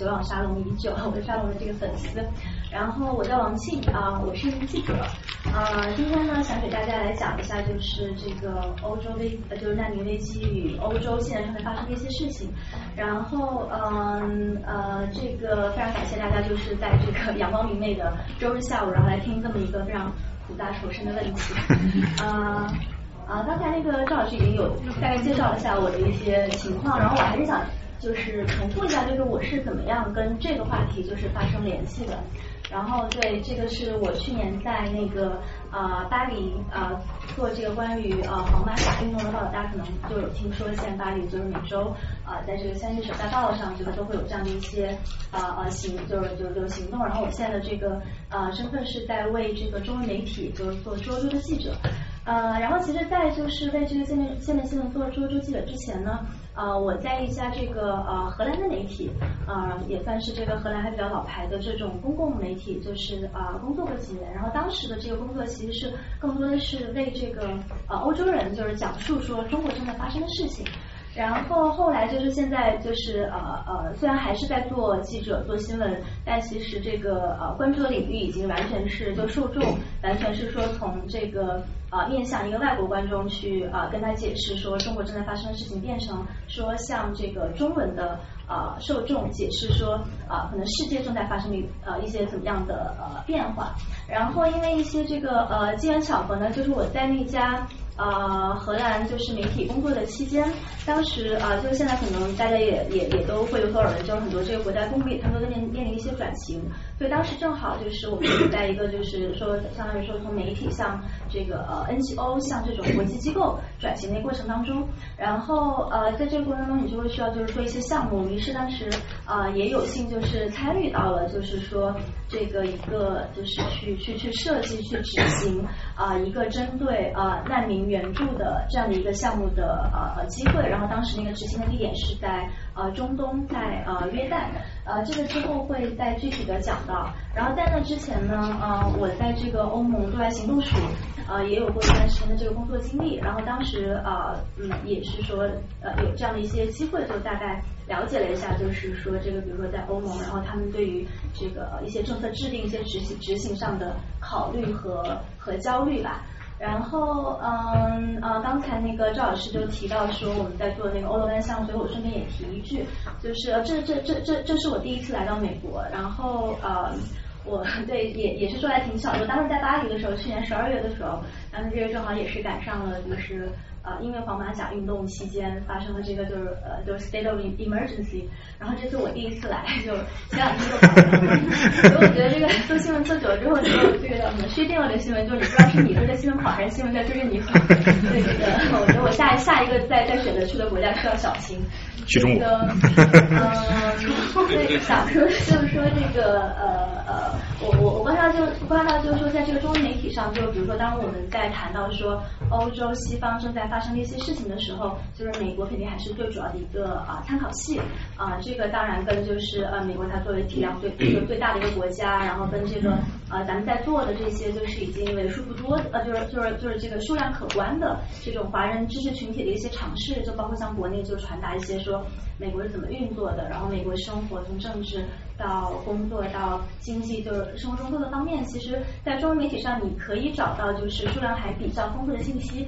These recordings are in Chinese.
久仰沙龙已久，我是沙龙的这个粉丝。然后我叫王庆啊，我是一名记者啊，今天呢想给大家来讲一下，就是这个欧洲危呃就是难民危机与欧洲现在正在发生的一些事情。然后嗯呃这个非常感谢大家，就是在这个阳光明媚的周日下午，然后来听这么一个非常苦大仇深的问题啊。啊，刚才那个赵老师已经有大概介绍了一下我的一些情况，然后我还是想就是重复一下，就是我是怎么样跟这个话题就是发生联系的。然后对，这个是我去年在那个呃巴黎呃做这个关于呃皇马甲运动的报道，大家可能就有听说，现在巴黎就是每周啊在这个三十首大道上，这个都会有这样的一些啊呃行就是就就行动。然后我现在的这个呃身份是在为这个中文媒体就是做周周的记者。呃，然后其实，在就是为这个界面界面新闻做做记者之前呢，呃，我在一家这个呃荷兰的媒体，呃，也算是这个荷兰还比较老牌的这种公共媒体，就是啊工作过几年。然后当时的这个工作其实是更多的是为这个呃欧洲人，就是讲述说中国正在发生的事情。然后后来就是现在就是呃呃，虽然还是在做记者做新闻，但其实这个呃关注的领域已经完全是就受众完全是说从这个呃面向一个外国观众去啊跟他解释说中国正在发生的事情，变成说向这个中文的呃受众解释说啊可能世界正在发生呃一些怎么样的呃变化。然后因为一些这个呃机缘巧合呢，就是我在那家。呃，荷兰就是媒体工作的期间，当时啊，就是现在可能大家也也也都会有所耳闻，就很多这个国家公务员他们都在面面临一些转型，所以当时正好就是我们在一个就是说，相当于说从媒体向这个呃 NGO 向这种国际机构转型的过程当中，然后呃在这个过程中你就会需要就是做一些项目，于是当时啊也有幸就是参与到了就是说这个一个就是去去去设计去执行啊一个针对啊难民。援助的这样的一个项目的呃机会，然后当时那个执行的地点是在呃中东，在呃约旦，呃这个之后会再具体的讲到。然后在那之前呢，呃我在这个欧盟对外行动署呃也有过一段时间的这个工作经历，然后当时呃嗯也是说呃有这样的一些机会，就大概了解了一下，就是说这个比如说在欧盟，然后他们对于这个一些政策制定、一些执行执行上的考虑和和焦虑吧。然后，嗯，呃，刚才那个赵老师就提到说我们在做那个欧罗班项目，所以我顺便也提一句，就是这这这这这是我第一次来到美国，然后呃，我对也也是说来挺巧的，当时在巴黎的时候，去年十二月的时候，当时这个正好也是赶上了就是。啊，因为黄马甲运动期间发生的这个就是呃，就是 state of emergency，然后这次我第一次来，就前两天就 所以我觉得这个做新闻做久了之后，就这个叫什么薛定谔的新闻，就是你不知道是你追着新闻好，还是新闻在追着你跑。对这个，我觉得我下下一个再再选择去的国家需要小心。去中国。嗯，对，想说就是说这个呃呃，我我我观察就观察到就是说，在这个中文媒体上，就比如说当我们在谈到说欧洲西方正在发生的一些事情的时候，就是美国肯定还是最主要的一个啊参考系啊，这个当然跟就是呃美国它作为体量最最最大的一个国家，然后跟这个呃咱们在座的这些就是已经为数不多呃就是就是就是这个数量可观的这种华人知识群体的一些尝试，就包括像国内就传达一些说美国是怎么运作的，然后美国生活从政治到工作到经济就是生活中各个方面，其实在中文媒体上你可以找到就是数量还比较丰富的信息。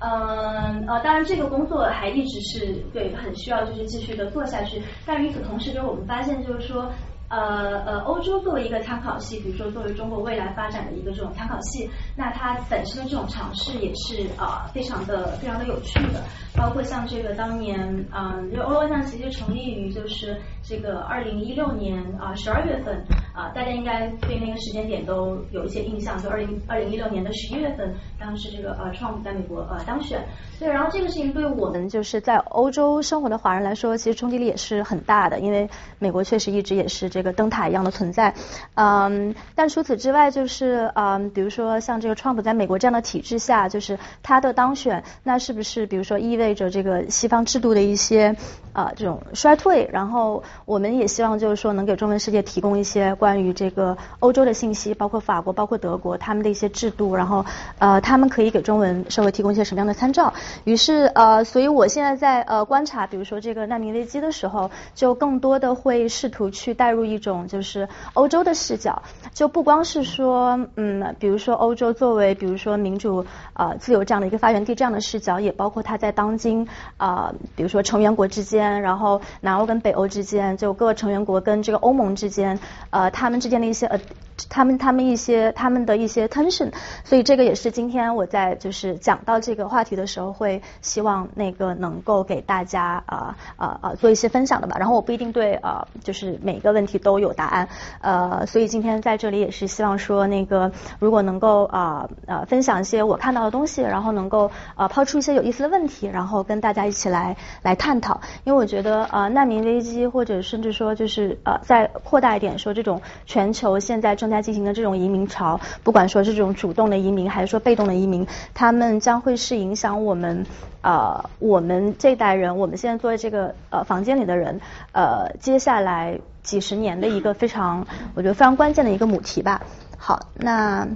嗯呃，当然这个工作还一直是对很需要就是继续的做下去。但与此同时，就是我们发现就是说，呃呃，欧洲作为一个参考系，比如说作为中国未来发展的一个这种参考系，那它本身的这种尝试也是啊非常的非常的有趣的。包括像这个当年嗯，因为欧罗象其实成立于就是这个二零一六年啊十二月份啊，大家应该对那个时间点都有一些印象，就二零二零一六年的十一月份，当时这个呃川普在美国呃当选，对，然后这个事情对我们就是在欧洲生活的华人来说，其实冲击力也是很大的，因为美国确实一直也是这个灯塔一样的存在，嗯，但除此之外，就是嗯，比如说像这个川普在美国这样的体制下，就是他的当选，那是不是比如说意味着这个西方制度的一些呃这种衰退，然后我们也希望就是说能给中文世界提供一些关于这个欧洲的信息，包括法国、包括德国他们的一些制度，然后呃他们可以给中文社会提供一些什么样的参照。于是呃，所以我现在在呃观察，比如说这个难民危机的时候，就更多的会试图去带入一种就是欧洲的视角，就不光是说嗯，比如说欧洲作为比如说民主呃自由这样的一个发源地这样的视角，也包括它在当今啊，比如说成员国之间，然后南欧跟北欧之间，就各个成员国跟这个欧盟之间，呃，他们之间的一些呃，他们他们一些他们的一些 tension，所以这个也是今天我在就是讲到这个话题的时候，会希望那个能够给大家啊啊啊做一些分享的吧。然后我不一定对呃就是每个问题都有答案，呃，所以今天在这里也是希望说那个如果能够啊呃分享一些我看到的东西，然后能够呃抛出一些有意思的问题，然后跟大家一起来来探讨。因为我觉得呃难民危机或者甚至说就是呃再扩大一点说这种全球现在正在进行的这种移民潮，不管说是这种主动的移民还是说被动的移民，他们将会是影响我们呃我们这代人，我们现在坐在这个呃房间里的人呃接下来几十年的一个非常我觉得非常关键的一个母题吧。好，那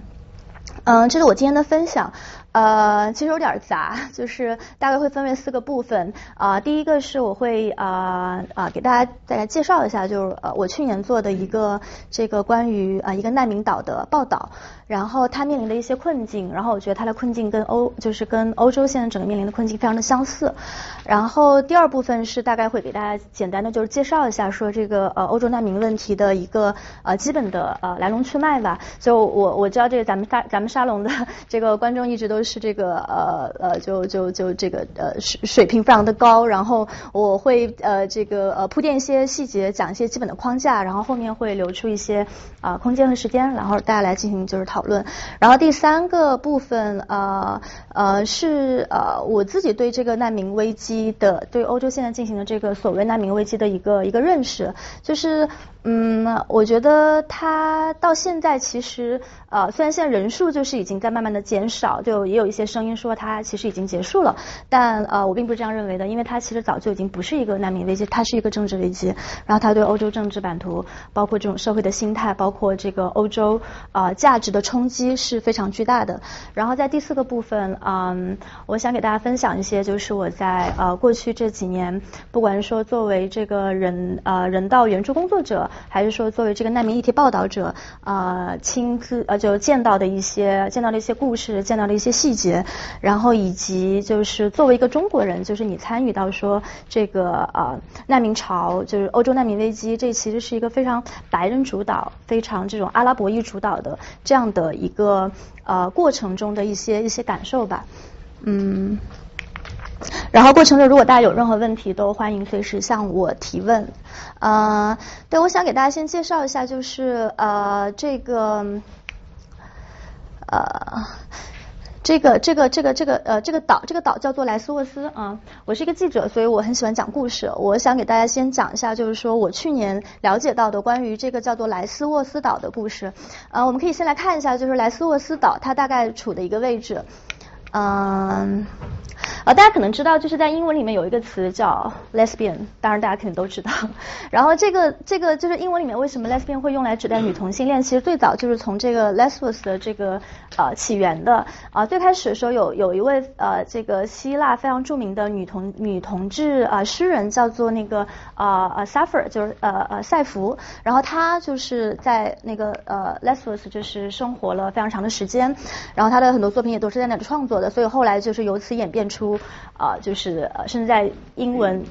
嗯这是我今天的分享。呃，其实有点杂，就是大概会分为四个部分。啊，第一个是我会啊啊给大家大家介绍一下，就是呃我去年做的一个这个关于啊一个难民岛的报道，然后它面临的一些困境，然后我觉得它的困境跟欧就是跟欧洲现在整个面临的困境非常的相似。然后第二部分是大概会给大家简单的就是介绍一下，说这个呃欧洲难民问题的一个呃基本的呃来龙去脉吧。就我我知道这个咱们沙咱们沙龙的这个观众一直都。是这个呃呃，就就就这个呃水水平非常的高，然后我会呃这个呃铺垫一些细节，讲一些基本的框架，然后后面会留出一些啊空间和时间，然后大家来进行就是讨讨论。然后第三个部分呃呃是呃我自己对这个难民危机的，对欧洲现在进行的这个所谓难民危机的一个一个认识，就是嗯我觉得它到现在其实呃虽然现在人数就是已经在慢慢的减少，就也有一些声音说它其实已经结束了，但呃我并不是这样认为的，因为它其实早就已经不是一个难民危机，它是一个政治危机，然后它对欧洲政治版图，包括这种社会的心态，包括这个欧洲呃价值的冲击是非常巨大的。然后在第四个部分，嗯，我想给大家分享一些，就是我在呃过去这几年，不管是说作为这个人呃人道援助工作者，还是说作为这个难民议题报道者，呃亲自呃就见到的一些见到的一些故事，见到的一些。细节，然后以及就是作为一个中国人，就是你参与到说这个呃难民潮，就是欧洲难民危机，这其实是一个非常白人主导、非常这种阿拉伯裔主导的这样的一个呃过程中的一些一些感受吧，嗯，然后过程中如果大家有任何问题，都欢迎随时向我提问。呃，对，我想给大家先介绍一下，就是呃这个呃。这个这个这个这个呃这个岛这个岛叫做莱斯沃斯啊，我是一个记者，所以我很喜欢讲故事。我想给大家先讲一下，就是说我去年了解到的关于这个叫做莱斯沃斯岛的故事。呃，我们可以先来看一下，就是莱斯沃斯岛它大概处的一个位置，嗯。大家可能知道，就是在英文里面有一个词叫 lesbian，当然大家肯定都知道。然后这个这个就是英文里面为什么 lesbian 会用来指代女同性恋？其实最早就是从这个 Lesbos 的这个呃起源的。啊，最开始的时候有有一位呃这个希腊非常著名的女同女同志啊诗人叫做那个呃呃 Sappho，就是呃呃赛弗。然后她就是在那个呃 Lesbos 就是生活了非常长的时间。然后她的很多作品也都是在那里创作的，所以后来就是由此演变。出啊，就是呃，甚至在英文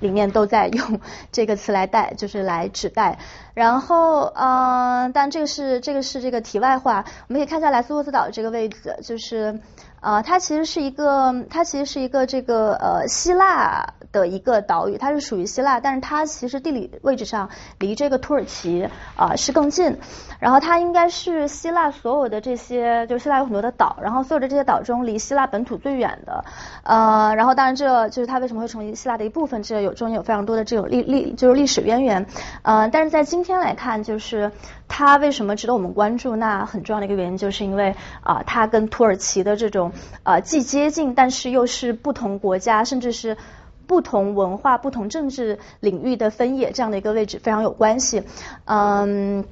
里面都在用 这个词来代，就是来指代。然后嗯，但这个是这个是这个题外话，我们可以看一下莱斯沃斯岛这个位置，就是呃，它其实是一个，它其实是一个这个呃希腊。的一个岛屿，它是属于希腊，但是它其实地理位置上离这个土耳其啊是更近。然后它应该是希腊所有的这些，就希腊有很多的岛，然后所有的这些岛中离希腊本土最远的。呃，然后当然这就是它为什么会成为希腊的一部分，这有中间有非常多的这种历历就是历史渊源。呃，但是在今天来看，就是它为什么值得我们关注？那很重要的一个原因就是因为啊，它跟土耳其的这种呃既接近，但是又是不同国家，甚至是。不同文化、不同政治领域的分野这样的一个位置非常有关系。嗯，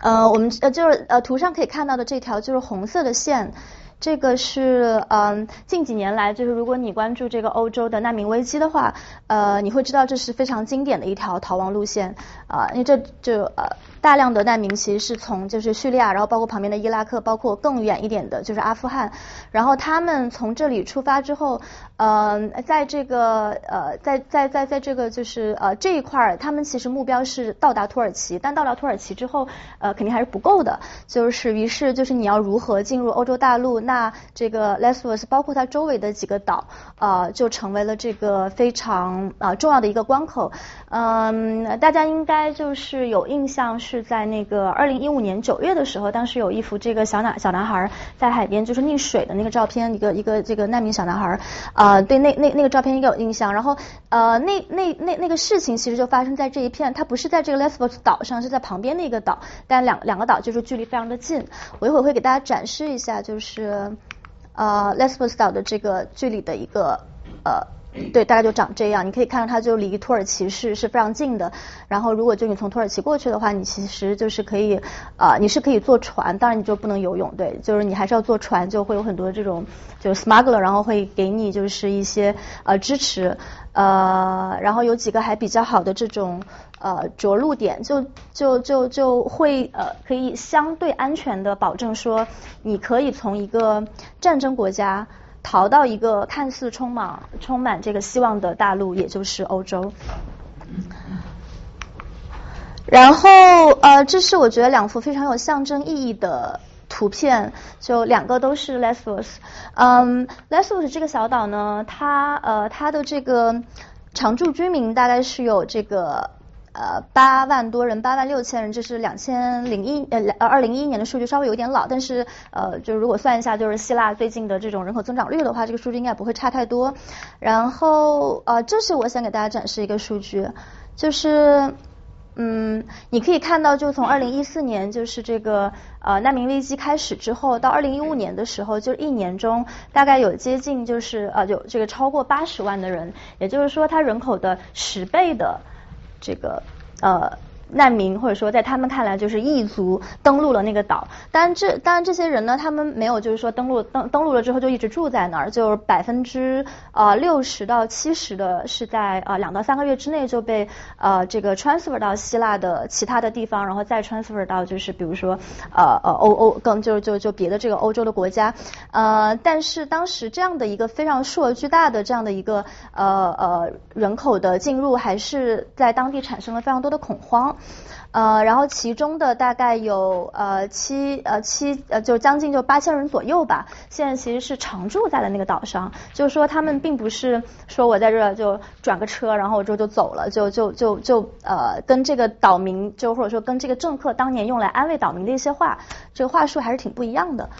呃，我们呃就是呃图上可以看到的这条就是红色的线。这个是嗯，近几年来，就是如果你关注这个欧洲的难民危机的话，呃，你会知道这是非常经典的一条逃亡路线啊，因为这就呃。大量的难民其实是从就是叙利亚，然后包括旁边的伊拉克，包括更远一点的就是阿富汗，然后他们从这里出发之后，呃，在这个呃在在在在这个就是呃这一块儿，他们其实目标是到达土耳其，但到达土耳其之后，呃肯定还是不够的，就是于是就是你要如何进入欧洲大陆，那这个 Lesbos 包括它周围的几个岛，呃就成为了这个非常啊重要的一个关口，嗯，大家应该该就是有印象。是在那个二零一五年九月的时候，当时有一幅这个小男小男孩在海边就是溺水的那个照片，一个一个这个难民小男孩啊，对那那那个照片应该有印象。然后呃那那那那个事情其实就发生在这一片，它不是在这个 Lesbos 岛上，是在旁边的一个岛，但两两个岛就是距离非常的近。我一会儿会给大家展示一下，就是呃 Lesbos 岛的这个距离的一个呃。对，大概就长这样。你可以看到，它就离土耳其是是非常近的。然后，如果就你从土耳其过去的话，你其实就是可以，呃，你是可以坐船，当然你就不能游泳，对，就是你还是要坐船，就会有很多这种就是 smuggler，然后会给你就是一些呃支持，呃，然后有几个还比较好的这种呃着陆点，就就就就会呃可以相对安全的保证说，你可以从一个战争国家。逃到一个看似充满充满这个希望的大陆，也就是欧洲。然后呃，这是我觉得两幅非常有象征意义的图片，就两个都是 Lesbos。嗯，Lesbos 这个小岛呢，它呃它的这个常住居民大概是有这个。呃，八万多人，八万六千人，这是两千零一呃二零一一年的数据，稍微有点老，但是呃，就如果算一下，就是希腊最近的这种人口增长率的话，这个数据应该不会差太多。然后呃，这是我想给大家展示一个数据，就是嗯，你可以看到，就从二零一四年就是这个呃难民危机开始之后，到二零一五年的时候，就一年中大概有接近就是呃有这个超过八十万的人，也就是说它人口的十倍的。这个呃。难民或者说在他们看来就是异族登陆了那个岛，当然这当然这些人呢，他们没有就是说登陆登登陆了之后就一直住在那儿，就是百分之呃六十到七十的是在呃两到三个月之内就被呃这个 transfer 到希腊的其他的地方，然后再 transfer 到就是比如说呃呃欧欧更就就就别的这个欧洲的国家，呃但是当时这样的一个非常数额巨大的这样的一个呃呃人口的进入，还是在当地产生了非常多的恐慌。呃，然后其中的大概有呃七呃七呃就将近就八千人左右吧，现在其实是常住在了那个岛上，就是说他们并不是说我在这就转个车，然后之后就走了，就就就就呃跟这个岛民就或者说跟这个政客当年用来安慰岛民的一些话，这个话术还是挺不一样的。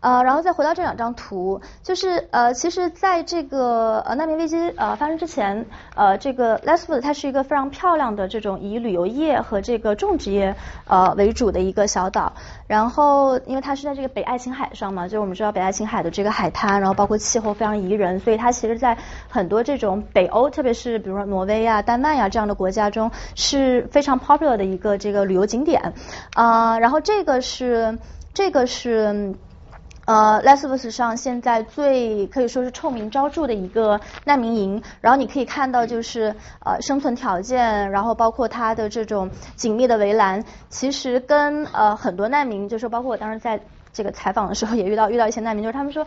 呃，然后再回到这两张图，就是呃，其实在这个呃难民危机呃发生之前，呃，这个 Lesbos 它是一个非常漂亮的这种以旅游业和这个种植业呃为主的一个小岛。然后因为它是在这个北爱琴海上嘛，就我们知道北爱琴海的这个海滩，然后包括气候非常宜人，所以它其实在很多这种北欧，特别是比如说挪威啊、丹麦啊这样的国家中是非常 popular 的一个这个旅游景点啊。然后这个是这个是。呃，Lesbos 上现在最可以说是臭名昭著的一个难民营，然后你可以看到就是呃生存条件，然后包括它的这种紧密的围栏，其实跟呃很多难民，就是包括我当时在这个采访的时候也遇到遇到一些难民，就是他们说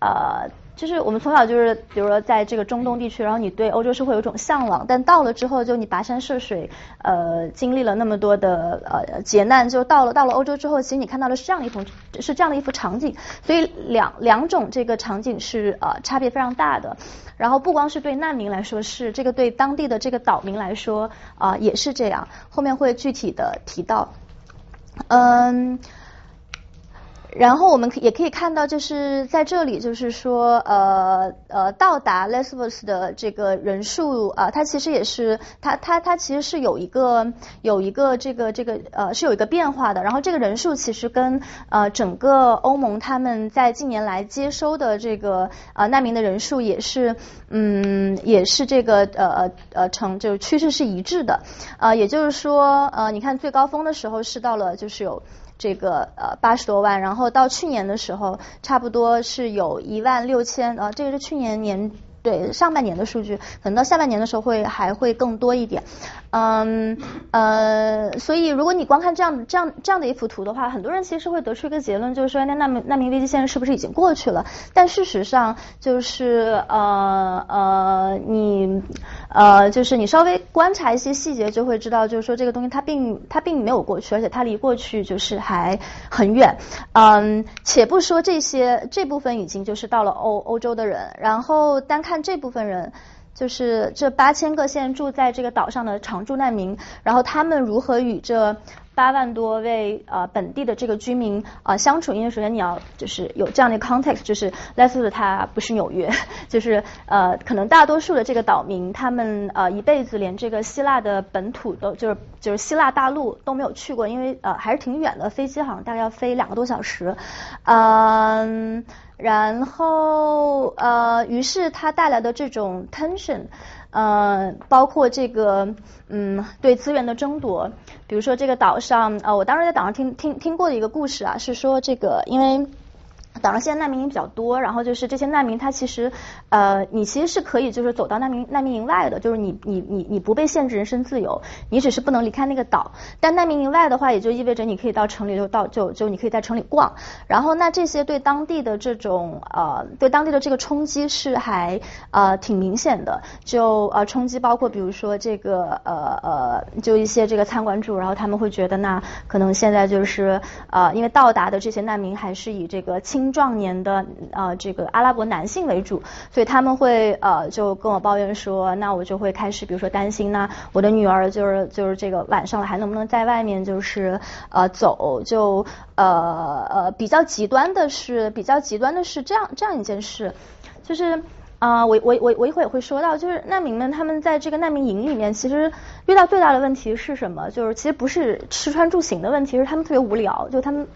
呃。就是我们从小就是，比如说在这个中东地区，然后你对欧洲是会有一种向往，但到了之后，就你跋山涉水，呃，经历了那么多的呃劫难，就到了到了欧洲之后，其实你看到的是这样一幅是这样的一幅场景，所以两两种这个场景是呃差别非常大的。然后不光是对难民来说是，这个对当地的这个岛民来说啊也是这样，后面会具体的提到，嗯。然后我们也可以看到，就是在这里，就是说，呃呃，到达 Lesbos 的这个人数啊，它其实也是，它它它其实是有一个有一个这个这个呃是有一个变化的。然后这个人数其实跟呃整个欧盟他们在近年来接收的这个呃难民的人数也是嗯也是这个呃呃成就是趋势是一致的。呃，也就是说，呃，你看最高峰的时候是到了就是有。这个呃八十多万，然后到去年的时候，差不多是有一万六千，呃，这个是去年年对上半年的数据，可能到下半年的时候会还会更多一点。嗯呃，所以如果你光看这样这样这样的一幅图的话，很多人其实会得出一个结论，就是说那难民难民危机现在是不是已经过去了？但事实上就是呃呃你呃就是你稍微观察一些细节就会知道，就是说这个东西它并它并没有过去，而且它离过去就是还很远。嗯，且不说这些这部分已经就是到了欧欧洲的人，然后单看这部分人。就是这八千个现在住在这个岛上的常住难民，然后他们如何与这八万多位呃本地的这个居民啊相处？因为首先你要就是有这样的 context，就是 Lesbos 它不是纽约，就是呃可能大多数的这个岛民他们呃一辈子连这个希腊的本土都就是就是希腊大陆都没有去过，因为呃还是挺远的，飞机好像大概要飞两个多小时，嗯。然后呃，于是它带来的这种 tension，呃，包括这个嗯对资源的争夺，比如说这个岛上呃，我当时在岛上听听听过的一个故事啊，是说这个因为。岛上现在难民营比较多，然后就是这些难民，他其实呃，你其实是可以就是走到难民难民营外的，就是你你你你不被限制人身自由，你只是不能离开那个岛。但难民营外的话，也就意味着你可以到城里就到就就你可以在城里逛。然后那这些对当地的这种呃对当地的这个冲击是还呃挺明显的，就呃冲击包括比如说这个呃呃就一些这个餐馆主，然后他们会觉得那可能现在就是呃因为到达的这些难民还是以这个轻。壮年的呃这个阿拉伯男性为主，所以他们会呃就跟我抱怨说，那我就会开始比如说担心呢，我的女儿就是就是这个晚上了还能不能在外面就是呃走，就呃呃比较极端的是比较极端的是这样这样一件事，就是啊我我我我一会儿也会说到，就是难民们他们在这个难民营里面其实遇到最大的问题是什么？就是其实不是吃穿住行的问题，是他们特别无聊，就他们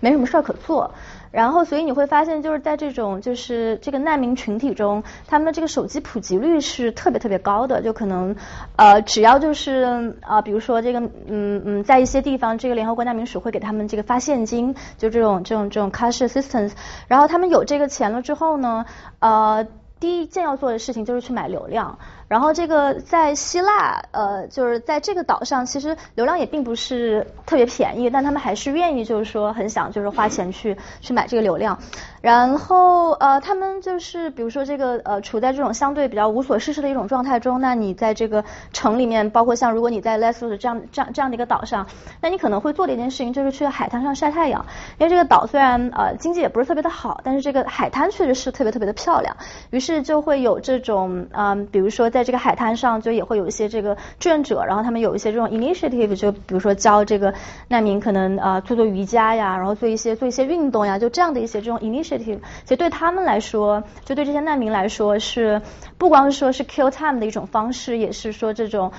没什么事儿可做。然后，所以你会发现，就是在这种就是这个难民群体中，他们的这个手机普及率是特别特别高的。就可能呃，只要就是啊，比如说这个嗯嗯，在一些地方，这个联合国难民署会给他们这个发现金，就这种这种这种 cash assistance。然后他们有这个钱了之后呢，呃，第一件要做的事情就是去买流量。然后这个在希腊，呃，就是在这个岛上，其实流量也并不是特别便宜，但他们还是愿意，就是说很想就是花钱去去买这个流量。然后呃，他们就是比如说这个呃，处在这种相对比较无所事事的一种状态中，那你在这个城里面，包括像如果你在 Lesos 这样这样这样的一个岛上，那你可能会做的一件事情就是去海滩上晒太阳，因为这个岛虽然呃经济也不是特别的好，但是这个海滩确实是特别特别的漂亮，于是就会有这种嗯，比如说在。在这个海滩上，就也会有一些这个志愿者，然后他们有一些这种 initiative，就比如说教这个难民可能啊做做瑜伽呀，然后做一些做一些运动呀，就这样的一些这种 initiative，其实对他们来说，就对这些难民来说是不光说是 kill time 的一种方式，也是说这种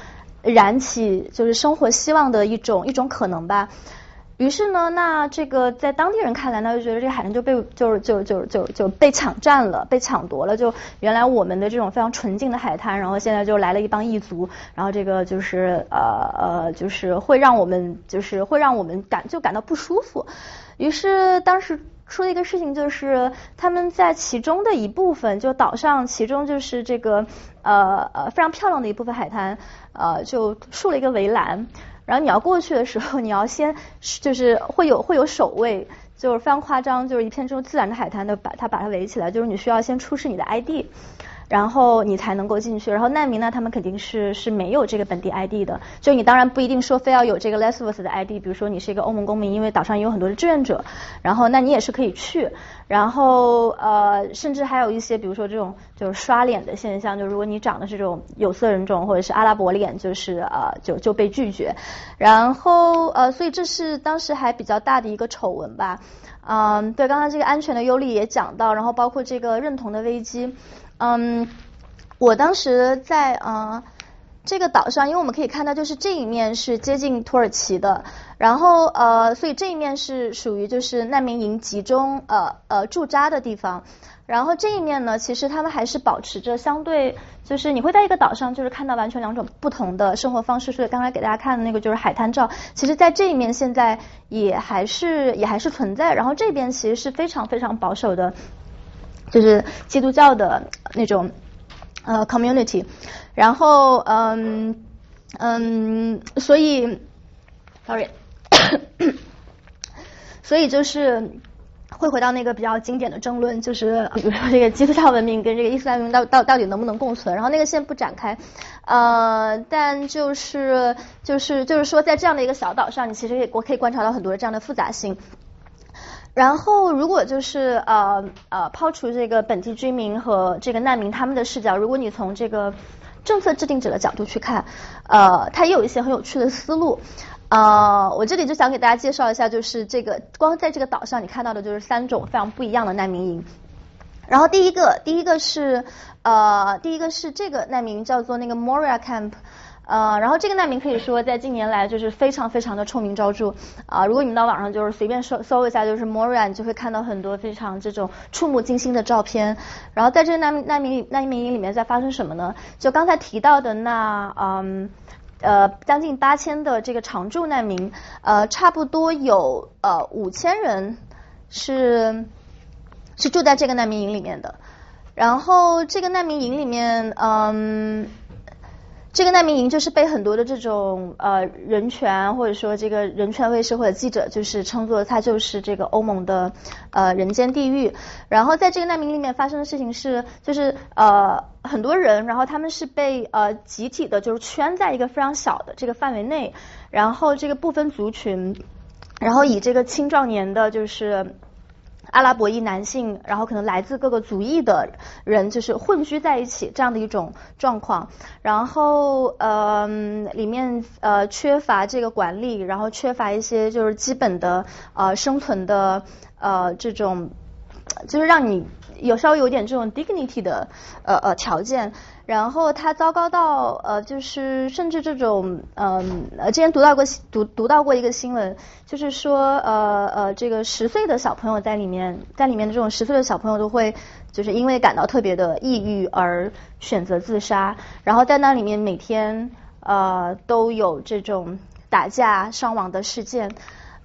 燃起就是生活希望的一种一种可能吧。于是呢，那这个在当地人看来呢，就觉得这个海滩就被就是就就就就被抢占了，被抢夺了。就原来我们的这种非常纯净的海滩，然后现在就来了一帮异族，然后这个就是呃呃，就是会让我们就是会让我们感就感到不舒服。于是当时出了一个事情，就是他们在其中的一部分，就岛上其中就是这个呃呃非常漂亮的一部分海滩，呃就竖了一个围栏。然后你要过去的时候，你要先就是会有会有守卫，就是非常夸张，就是一片这种自然的海滩的把它把它围起来，就是你需要先出示你的 ID。然后你才能够进去。然后难民呢，他们肯定是是没有这个本地 ID 的，就你当然不一定说非要有这个 Lesvos 的 ID，比如说你是一个欧盟公民，因为岛上也有很多的志愿者，然后那你也是可以去。然后呃，甚至还有一些，比如说这种就是刷脸的现象，就如果你长的是这种有色人种或者是阿拉伯脸，就是呃就就被拒绝。然后呃，所以这是当时还比较大的一个丑闻吧。嗯，对，刚刚这个安全的忧虑也讲到，然后包括这个认同的危机。嗯，我当时在嗯这个岛上，因为我们可以看到，就是这一面是接近土耳其的，然后呃，所以这一面是属于就是难民营集中呃呃驻扎的地方。然后这一面呢，其实他们还是保持着相对，就是你会在一个岛上，就是看到完全两种不同的生活方式。所以刚才给大家看的那个就是海滩照，其实在这一面现在也还是也还是存在。然后这边其实是非常非常保守的，就是基督教的那种呃 community。然后嗯嗯，所以，sorry，所以就是。会回到那个比较经典的争论，就是比如说这个基督教文明跟这个伊斯兰文明到到到底能不能共存？然后那个先不展开，呃，但就是就是就是说，在这样的一个小岛上，你其实也我可以观察到很多这样的复杂性。然后如果就是呃呃抛除这个本地居民和这个难民他们的视角，如果你从这个政策制定者的角度去看，呃，它也有一些很有趣的思路。呃，我这里就想给大家介绍一下，就是这个光在这个岛上你看到的就是三种非常不一样的难民营。然后第一个，第一个是呃，第一个是这个难民叫做那个 Moria Camp，呃，然后这个难民可以说在近年来就是非常非常的臭名昭著啊。如果你们到网上就是随便搜搜一下，就是 Moria，你就会看到很多非常这种触目惊心的照片。然后在这个难难民难民营里面在发生什么呢？就刚才提到的那嗯。呃，将近八千的这个常住难民，呃，差不多有呃五千人是是住在这个难民营里面的。然后这个难民营里面，嗯。这个难民营就是被很多的这种呃人权或者说这个人权卫士或者记者就是称作它就是这个欧盟的呃人间地狱。然后在这个难民里面发生的事情是，就是呃很多人，然后他们是被呃集体的就是圈在一个非常小的这个范围内，然后这个部分族群，然后以这个青壮年的就是。阿拉伯裔男性，然后可能来自各个族裔的人，就是混居在一起这样的一种状况。然后呃，里面呃缺乏这个管理，然后缺乏一些就是基本的呃生存的呃这种，就是让你有稍微有点这种 dignity 的呃呃条件。然后他糟糕到呃，就是甚至这种嗯呃，之前读到过读读到过一个新闻，就是说呃呃，这个十岁的小朋友在里面，在里面的这种十岁的小朋友都会就是因为感到特别的抑郁而选择自杀，然后在那里面每天呃都有这种打架伤亡的事件。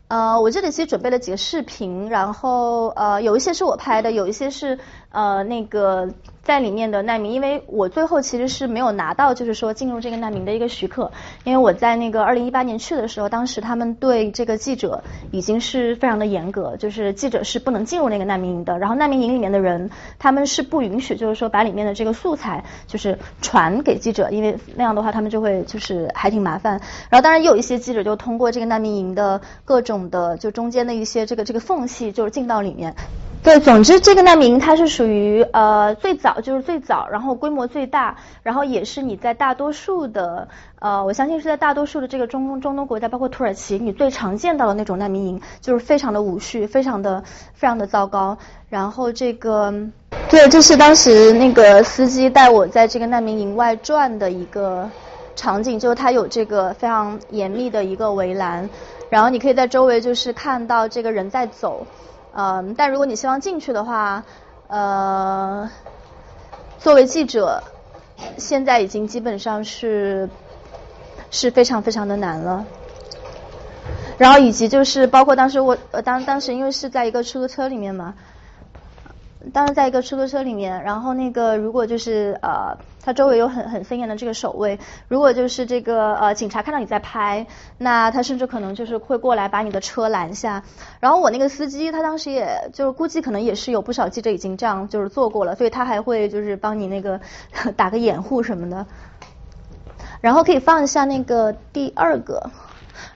呃，我这里其实准备了几个视频，然后呃有一些是我拍的，有一些是呃那个。在里面的难民，因为我最后其实是没有拿到，就是说进入这个难民的一个许可，因为我在那个二零一八年去的时候，当时他们对这个记者已经是非常的严格，就是记者是不能进入那个难民营的。然后难民营里面的人，他们是不允许，就是说把里面的这个素材就是传给记者，因为那样的话他们就会就是还挺麻烦。然后当然也有一些记者就通过这个难民营的各种的就中间的一些这个这个缝隙，就是进到里面。对，总之这个难民营它是属于呃最早就是最早，然后规模最大，然后也是你在大多数的呃，我相信是在大多数的这个中中东国家，包括土耳其，你最常见到的那种难民营，就是非常的无序，非常的非常的糟糕。然后这个对，这是当时那个司机带我在这个难民营外转的一个场景，就是它有这个非常严密的一个围栏，然后你可以在周围就是看到这个人在走。嗯，但如果你希望进去的话，呃，作为记者，现在已经基本上是是非常非常的难了。然后以及就是包括当时我呃当当时因为是在一个出租车里面嘛，当时在一个出租车里面，然后那个如果就是呃，他周围有很很森严的这个守卫，如果就是这个呃警察看到你在拍，那他甚至可能就是会过来把你的车拦下。然后我那个司机他当时也就是估计可能也是有不少记者已经这样就是做过了，所以他还会就是帮你那个打个掩护什么的。然后可以放一下那个第二个，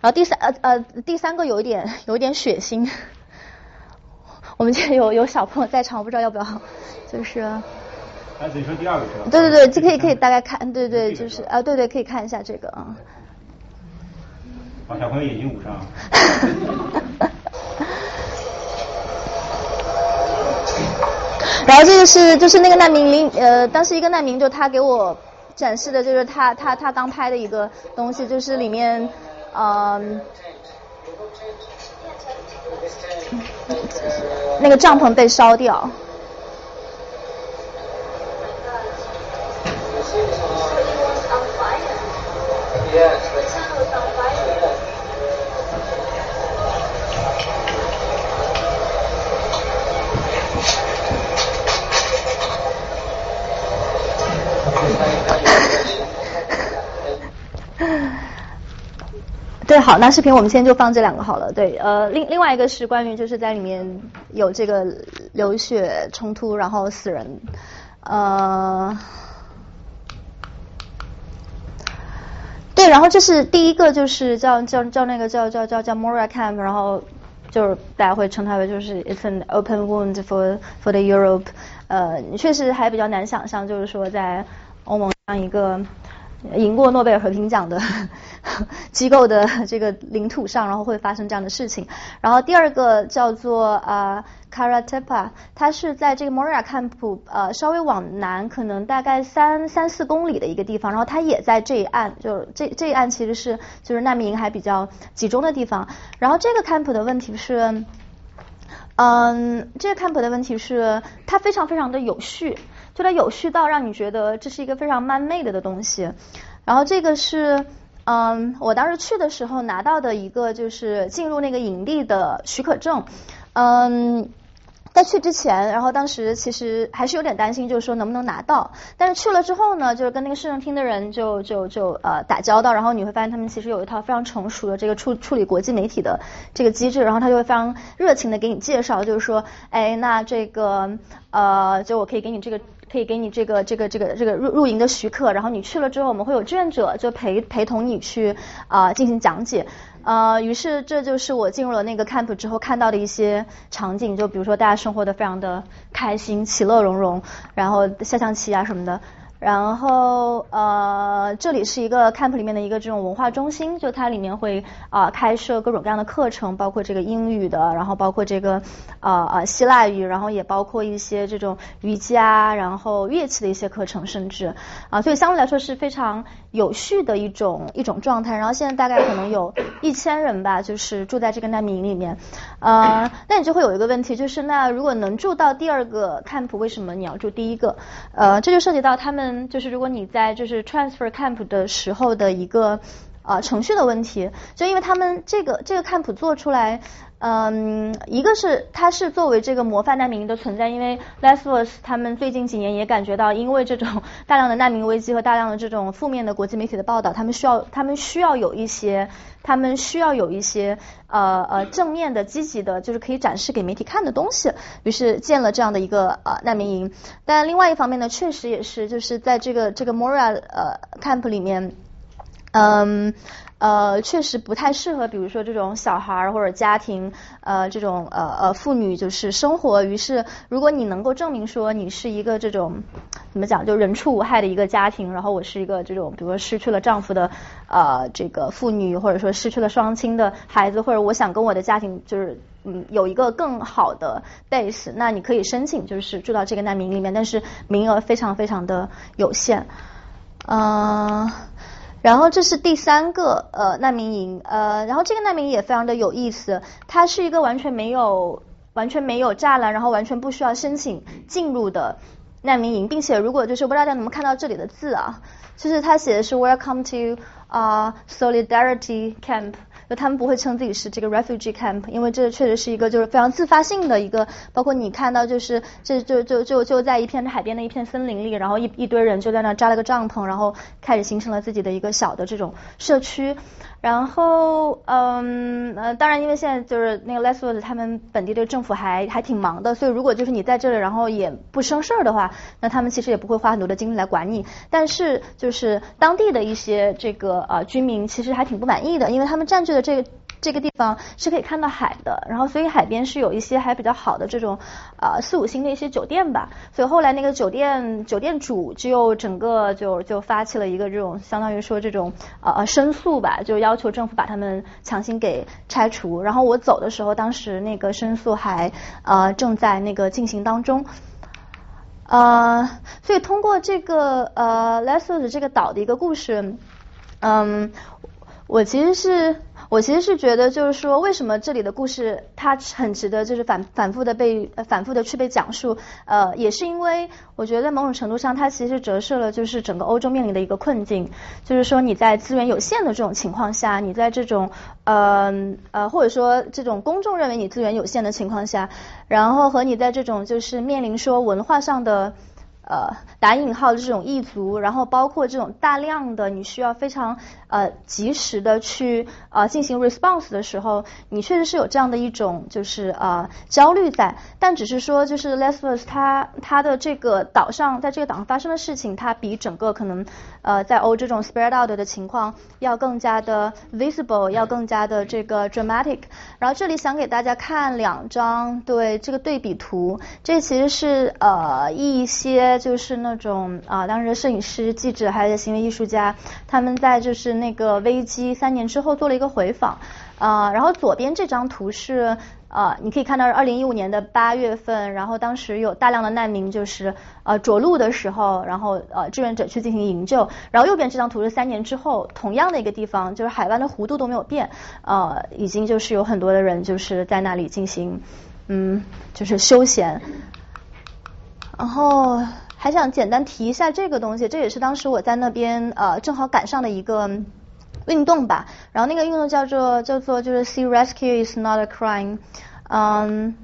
然后第三呃呃第三个有一点有一点血腥。我们今天有有小朋友在场，我不知道要不要，就是。哎，你说第二个是吧？对对对，这可以可以大概看，对对，就是啊，对对，可以看一下这个啊。把小朋友眼睛捂上。然后这个是就是那个难民林呃，当时一个难民就他给我展示的就是他他他刚拍的一个东西，就是里面嗯。那个帐篷被烧掉。对，好，那视频我们先就放这两个好了。对，呃，另另外一个是关于就是在里面有这个流血冲突，然后死人，呃，对，然后这是第一个，就是叫叫叫那个叫叫叫叫 Moria Camp，然后就是大家会称它为就是 It's an open wound for for the Europe，呃，确实还比较难想象，就是说在欧盟这样一个。赢过诺贝尔和平奖的 机构的 这个领土上，然后会发生这样的事情。然后第二个叫做呃 Karatepa，它是在这个 Moria Camp 呃稍微往南，可能大概三三四公里的一个地方。然后它也在这一岸，就这这一岸其实是就是难民营还比较集中的地方。然后这个 camp 的问题是，嗯，这个 camp 的问题是它非常非常的有序。就它有序到让你觉得这是一个非常 man-made 的东西，然后这个是嗯，我当时去的时候拿到的一个就是进入那个营地的许可证，嗯。在去之前，然后当时其实还是有点担心，就是说能不能拿到。但是去了之后呢，就是跟那个市政厅的人就就就呃打交道，然后你会发现他们其实有一套非常成熟的这个处处理国际媒体的这个机制，然后他就会非常热情的给你介绍，就是说，哎，那这个呃，就我可以给你这个。可以给你这个这个这个这个入入营的许可，然后你去了之后，我们会有志愿者就陪陪同你去啊进行讲解，呃，于是这就是我进入了那个 camp 之后看到的一些场景，就比如说大家生活的非常的开心，其乐融融，然后下象棋啊什么的。然后呃，这里是一个 camp 里面的一个这种文化中心，就它里面会啊开设各种各样的课程，包括这个英语的，然后包括这个呃呃希腊语，然后也包括一些这种瑜伽，然后乐器的一些课程，甚至啊，所以相对来说是非常有序的一种一种状态。然后现在大概可能有一千人吧，就是住在这个难民营里面。呃，那你就会有一个问题，就是那如果能住到第二个 camp，为什么你要住第一个？呃，这就涉及到他们。嗯就是如果你在就是 transfer camp 的时候的一个呃程序的问题，就因为他们这个这个 camp 做出来，嗯，一个是它是作为这个模范难民的存在，因为 Lesvos 他们最近几年也感觉到，因为这种大量的难民危机和大量的这种负面的国际媒体的报道，他们需要他们需要有一些他们需要有一些呃呃正面的积极的，就是可以展示给媒体看的东西，于是建了这样的一个呃难民营。但另外一方面呢，确实也是就是在这个这个 Mora 呃 camp 里面。嗯，呃确实不太适合，比如说这种小孩儿或者家庭，呃，这种呃呃妇女就是生活。于是，如果你能够证明说你是一个这种怎么讲，就人畜无害的一个家庭，然后我是一个这种，比如说失去了丈夫的呃这个妇女，或者说失去了双亲的孩子，或者我想跟我的家庭就是嗯有一个更好的 base，那你可以申请就是住到这个难民里面，但是名额非常非常的有限，嗯。然后这是第三个呃难民营，呃，然后这个难民营也非常的有意思，它是一个完全没有完全没有栅栏，然后完全不需要申请进入的难民营，并且如果就是不知道大家能不能看到这里的字啊，就是它写的是 Welcome to 啊 Solidarity Camp，就他们不会称自己是这个 refugee camp，因为这确实是一个就是非常自发性的一个，包括你看到就是这就就就就在一片海边的一片森林里，然后一一堆人就在那扎了个帐篷，然后开始形成了自己的一个小的这种社区。然后，嗯，呃，当然，因为现在就是那个 Leswood 他们本地的政府还还挺忙的，所以如果就是你在这里，然后也不生事儿的话，那他们其实也不会花很多的精力来管你。但是，就是当地的一些这个呃居民其实还挺不满意的，因为他们占据了这个。这个地方是可以看到海的，然后所以海边是有一些还比较好的这种呃四五星的一些酒店吧，所以后来那个酒店酒店主就整个就就发起了一个这种相当于说这种呃申诉吧，就要求政府把他们强行给拆除。然后我走的时候，当时那个申诉还呃正在那个进行当中，呃，所以通过这个呃 l e s o t 这个岛的一个故事，嗯，我其实是。我其实是觉得，就是说，为什么这里的故事它很值得，就是反反复的被反复的去被讲述，呃，也是因为我觉得某种程度上，它其实折射了就是整个欧洲面临的一个困境，就是说你在资源有限的这种情况下，你在这种呃呃或者说这种公众认为你资源有限的情况下，然后和你在这种就是面临说文化上的。呃，打引号的这种异族，然后包括这种大量的你需要非常呃及时的去呃进行 response 的时候，你确实是有这样的一种就是呃焦虑在，但只是说就是 Lesbos 它它的这个岛上，在这个岛上发生的事情，它比整个可能呃在欧这种 spread out 的情况要更加的 visible，要更加的这个 dramatic。然后这里想给大家看两张对这个对比图，这其实是呃一些。就是那种啊，当时的摄影师、记者还有行为艺术家，他们在就是那个危机三年之后做了一个回访啊。然后左边这张图是啊，你可以看到二零一五年的八月份，然后当时有大量的难民就是呃着陆的时候，然后呃志愿者去进行营救。然后右边这张图是三年之后，同样的一个地方，就是海湾的弧度都没有变，呃，已经就是有很多的人就是在那里进行嗯，就是休闲，然后。还想简单提一下这个东西，这也是当时我在那边呃正好赶上的一个运动吧。然后那个运动叫做叫做就是 Sea Rescue is not a crime。嗯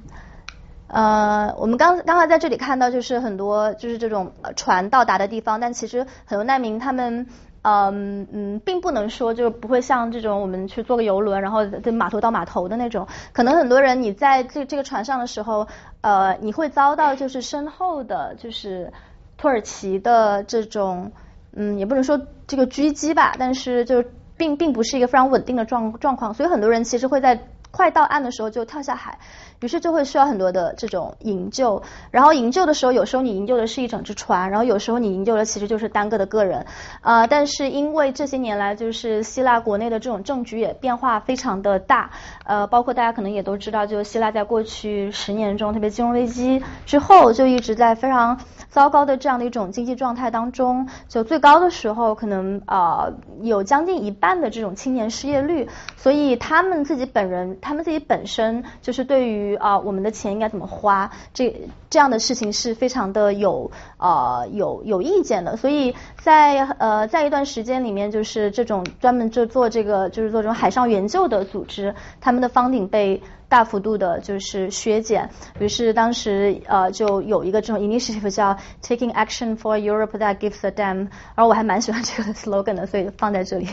呃，我们刚刚才在这里看到就是很多就是这种船到达的地方，但其实很多难民他们嗯嗯并不能说就是不会像这种我们去坐个游轮，然后在码头到码头的那种。可能很多人你在这这个船上的时候。呃，你会遭到就是身后的就是土耳其的这种，嗯，也不能说这个狙击吧，但是就并并不是一个非常稳定的状状况，所以很多人其实会在。快到岸的时候就跳下海，于是就会需要很多的这种营救。然后营救的时候，有时候你营救的是一整只船，然后有时候你营救的其实就是单个的个人。啊，但是因为这些年来就是希腊国内的这种政局也变化非常的大，呃，包括大家可能也都知道，就希腊在过去十年中，特别金融危机之后，就一直在非常。糟糕的这样的一种经济状态当中，就最高的时候可能啊有将近一半的这种青年失业率，所以他们自己本人，他们自己本身就是对于啊我们的钱应该怎么花这这样的事情是非常的有啊有有意见的，所以在呃在一段时间里面，就是这种专门就做这个就是做这种海上援救的组织，他们的方顶被。大幅度的就是削减，于是当时呃就有一个这种 initiative 叫 Taking Action for Europe that gives a damn，然后我还蛮喜欢这个 slogan 的，所以放在这里。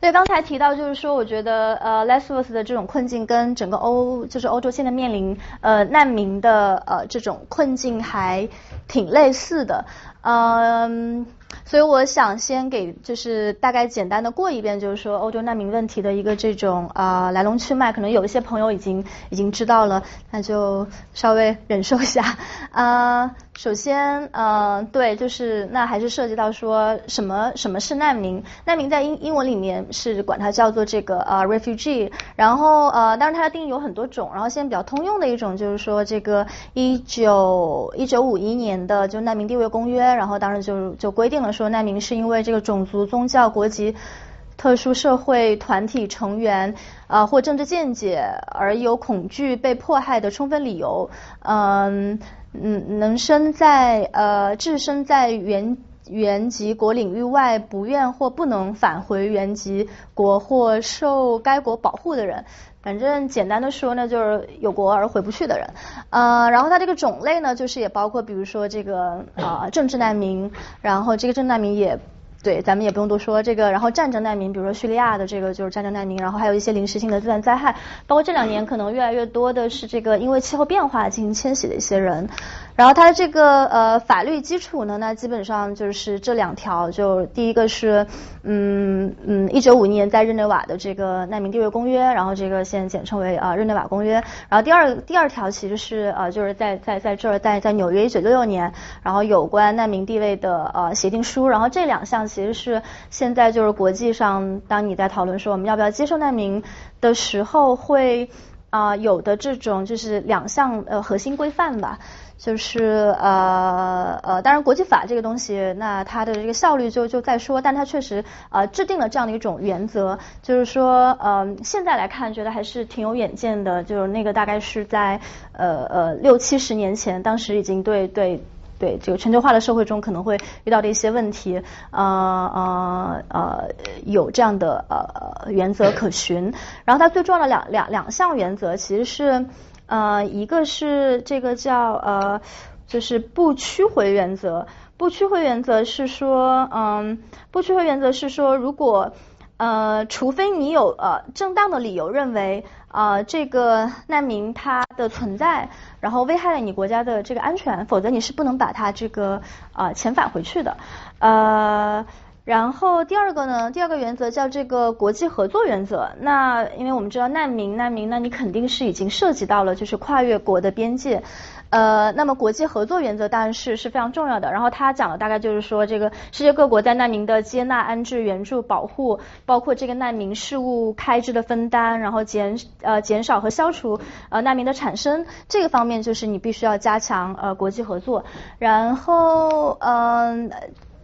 所以刚才提到就是说，我觉得呃 Lesvos 的这种困境跟整个欧就是欧洲现在面临呃难民的呃这种困境还挺类似的，嗯。所以我想先给就是大概简单的过一遍，就是说欧洲难民问题的一个这种啊来龙去脉，可能有一些朋友已经已经知道了，那就稍微忍受一下啊。首先，呃，对，就是那还是涉及到说什么什么是难民？难民在英英文里面是管它叫做这个呃 refugee，然后呃，当然它的定义有很多种，然后现在比较通用的一种就是说这个一九一九五一年的就难民地位公约，然后当时就就规定了说难民是因为这个种族、宗教、国籍、特殊社会团体成员啊或政治见解而有恐惧被迫害的充分理由，嗯。嗯，能生在呃，置身在原原籍国领域外不愿或不能返回原籍国或受该国保护的人。反正简单的说呢，就是有国而回不去的人。呃，然后它这个种类呢，就是也包括比如说这个呃政治难民，然后这个政治难民也。对，咱们也不用多说这个。然后战争难民，比如说叙利亚的这个就是战争难民，然后还有一些临时性的自然灾害，包括这两年可能越来越多的是这个因为气候变化进行迁徙的一些人。然后它这个呃法律基础呢，那基本上就是这两条，就第一个是嗯嗯一九五一年在日内瓦的这个难民地位公约，然后这个现简称为啊日内瓦公约。然后第二第二条其实是呃就是在在在这儿在在纽约一九六六年，然后有关难民地位的呃协定书。然后这两项其实是现在就是国际上，当你在讨论说我们要不要接受难民的时候，会啊有的这种就是两项呃核心规范吧。就是呃呃，当然国际法这个东西，那它的这个效率就就再说，但它确实呃制定了这样的一种原则，就是说呃现在来看觉得还是挺有远见的，就是那个大概是在呃呃六七十年前，当时已经对对对这个全球化的社会中可能会遇到的一些问题，呃呃呃有这样的呃原则可循，然后它最重要的两两两项原则其实是。呃，一个是这个叫呃，就是不屈回原则。不屈回原则是说，嗯，不屈回原则是说，如果呃，除非你有呃正当的理由认为啊，这个难民他的存在，然后危害了你国家的这个安全，否则你是不能把他这个啊遣返回去的。呃。然后第二个呢，第二个原则叫这个国际合作原则。那因为我们知道难民，难民，那你肯定是已经涉及到了就是跨越国的边界。呃，那么国际合作原则当然是是非常重要的。然后他讲的大概就是说，这个世界各国在难民的接纳、安置、援助、保护，包括这个难民事务开支的分担，然后减呃减少和消除呃难民的产生，这个方面就是你必须要加强呃国际合作。然后嗯。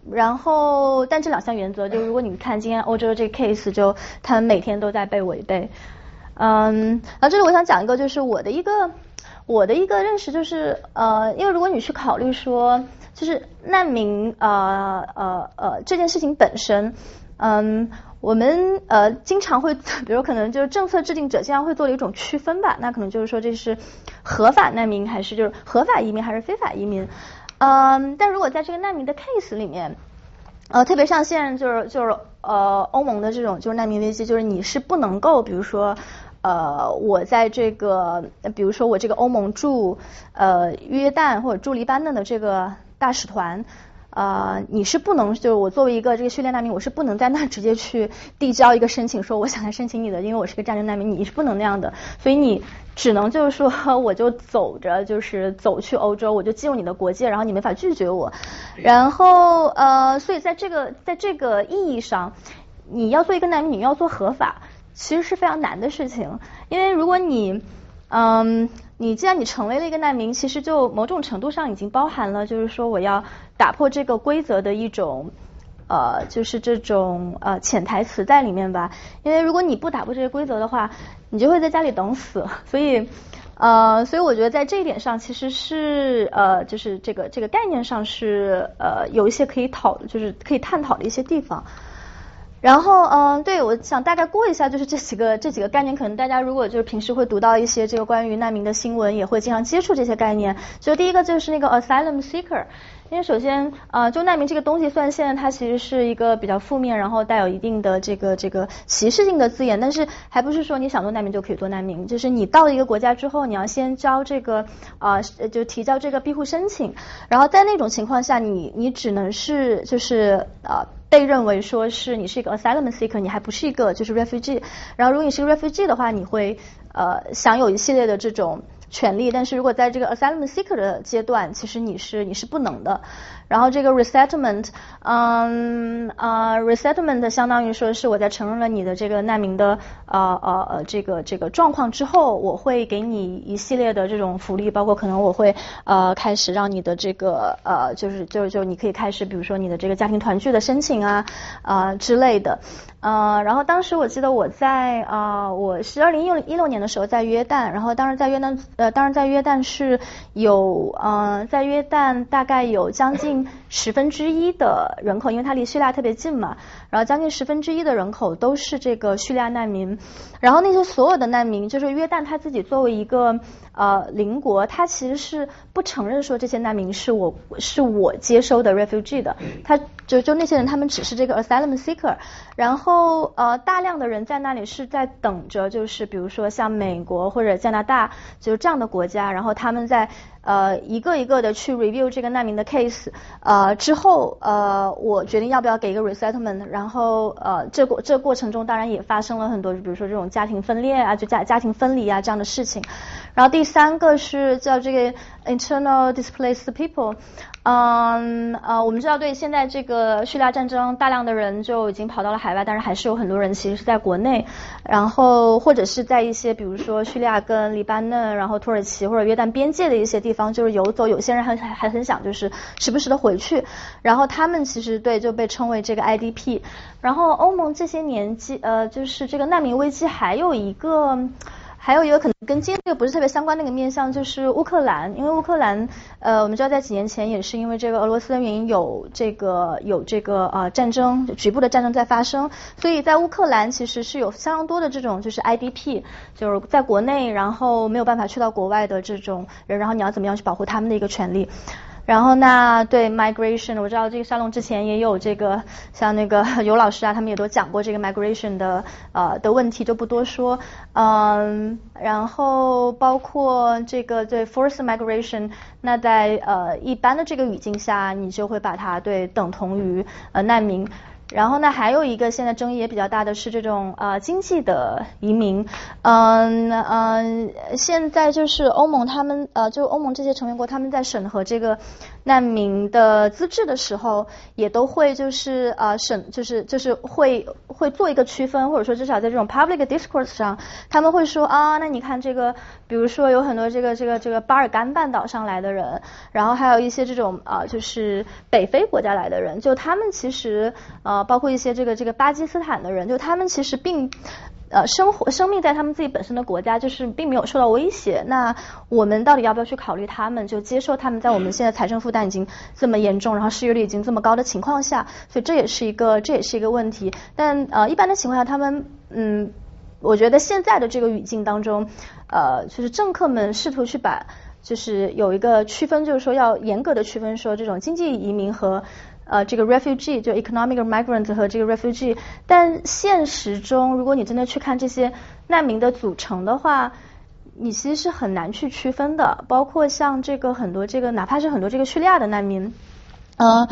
然后，但这两项原则，就如果你看今天欧洲这个 case，就他们每天都在被违背。嗯，然后这里我想讲一个，就是我的一个我的一个认识，就是呃，因为如果你去考虑说，就是难民呃呃呃这件事情本身，嗯，我们呃经常会，比如可能就是政策制定者经常会做一种区分吧，那可能就是说这是合法难民还是就是合法移民还是非法移民。嗯，但如果在这个难民的 case 里面，呃，特别像现在就是就是呃欧盟的这种就是难民危机，就是你是不能够，比如说呃我在这个，比如说我这个欧盟驻呃约旦或者驻黎巴嫩的这个大使团。呃，你是不能，就是我作为一个这个训练难民，我是不能在那直接去递交一个申请，说我想来申请你的，因为我是个战争难民，你是不能那样的，所以你只能就是说，我就走着，就是走去欧洲，我就进入你的国界，然后你没法拒绝我，然后呃，所以在这个在这个意义上，你要做一个难民，你要做合法，其实是非常难的事情，因为如果你嗯。你既然你成为了一个难民，其实就某种程度上已经包含了，就是说我要打破这个规则的一种呃，就是这种呃潜台词在里面吧。因为如果你不打破这些规则的话，你就会在家里等死。所以呃，所以我觉得在这一点上，其实是呃，就是这个这个概念上是呃有一些可以讨，就是可以探讨的一些地方。然后，嗯，对，我想大概过一下，就是这几个这几个概念，可能大家如果就是平时会读到一些这个关于难民的新闻，也会经常接触这些概念。就第一个就是那个 asylum seeker，因为首先，呃，就难民这个东西，虽然现在它其实是一个比较负面，然后带有一定的这个这个歧视性的字眼，但是还不是说你想做难民就可以做难民，就是你到一个国家之后，你要先交这个啊，就提交这个庇护申请，然后在那种情况下，你你只能是就是啊。被认为说是你是一个 asylum seeker，你还不是一个就是 refugee。然后如果你是个 refugee 的话，你会呃享有一系列的这种权利。但是如果在这个 asylum seeker 的阶段，其实你是你是不能的。然后这个 resettlement，嗯啊，resettlement 相当于说是我在承认了你的这个难民的呃呃呃这个这个状况之后，我会给你一系列的这种福利，包括可能我会呃开始让你的这个呃就是就就你可以开始，比如说你的这个家庭团聚的申请啊啊之类的。呃，然后当时我记得我在啊我是二零一六一六年的时候在约旦，然后当时在约旦呃，当然在约旦是有，呃，在约旦大概有将近十分之一的人口，因为它离叙利亚特别近嘛，然后将近十分之一的人口都是这个叙利亚难民，然后那些所有的难民，就是约旦他自己作为一个呃邻国，他其实是不承认说这些难民是我是我接收的 refugee 的，他就就那些人他们只是这个 asylum seeker，然后呃大量的人在那里是在等着，就是比如说像美国或者加拿大，就是这样的国家，然后他们在呃一个一个的去 review 这个难民的 case，呃之后呃我决定要不要给一个 resettlement，然后呃这过这过程中当然也发生了很多，就比如说这种家庭分裂啊，就家家庭分离啊这样的事情，然后第三个是叫这个 internal displaced people。嗯呃，我们知道，对现在这个叙利亚战争，大量的人就已经跑到了海外，但是还是有很多人其实是在国内，然后或者是在一些比如说叙利亚跟黎巴嫩，然后土耳其或者约旦边界的一些地方就是游走，有些人还还还很想就是时不时的回去，然后他们其实对就被称为这个 IDP，然后欧盟这些年纪呃就是这个难民危机还有一个。还有一个可能跟今天这个不是特别相关的那个面向，就是乌克兰，因为乌克兰，呃，我们知道在几年前也是因为这个俄罗斯的原因有这个有这个呃战争，局部的战争在发生，所以在乌克兰其实是有相当多的这种就是 IDP，就是在国内然后没有办法去到国外的这种人，然后你要怎么样去保护他们的一个权利。然后那对 migration，我知道这个沙龙之前也有这个，像那个 尤老师啊，他们也都讲过这个 migration 的呃的问题，就不多说。嗯，然后包括这个对 force migration，那在呃一般的这个语境下，你就会把它对等同于呃难民。然后呢，还有一个现在争议也比较大的是这种呃经济的移民，嗯嗯，现在就是欧盟他们呃就欧盟这些成员国他们在审核这个难民的资质的时候，也都会就是呃审就是就是会会做一个区分，或者说至少在这种 public discourse 上，他们会说啊，那你看这个，比如说有很多这个这个这个巴尔干半岛上来的人，然后还有一些这种啊就是北非国家来的人，就他们其实呃。包括一些这个这个巴基斯坦的人，就他们其实并呃生活生命在他们自己本身的国家，就是并没有受到威胁。那我们到底要不要去考虑他们？就接受他们在我们现在财政负担已经这么严重，然后失业率已经这么高的情况下，所以这也是一个这也是一个问题。但呃一般的情况下，他们嗯，我觉得现在的这个语境当中，呃，就是政客们试图去把就是有一个区分，就是说要严格的区分说这种经济移民和。呃，这个 refugee 就 economic migrant 和这个 refugee，但现实中，如果你真的去看这些难民的组成的话，你其实是很难去区分的。包括像这个很多这个，哪怕是很多这个叙利亚的难民，嗯，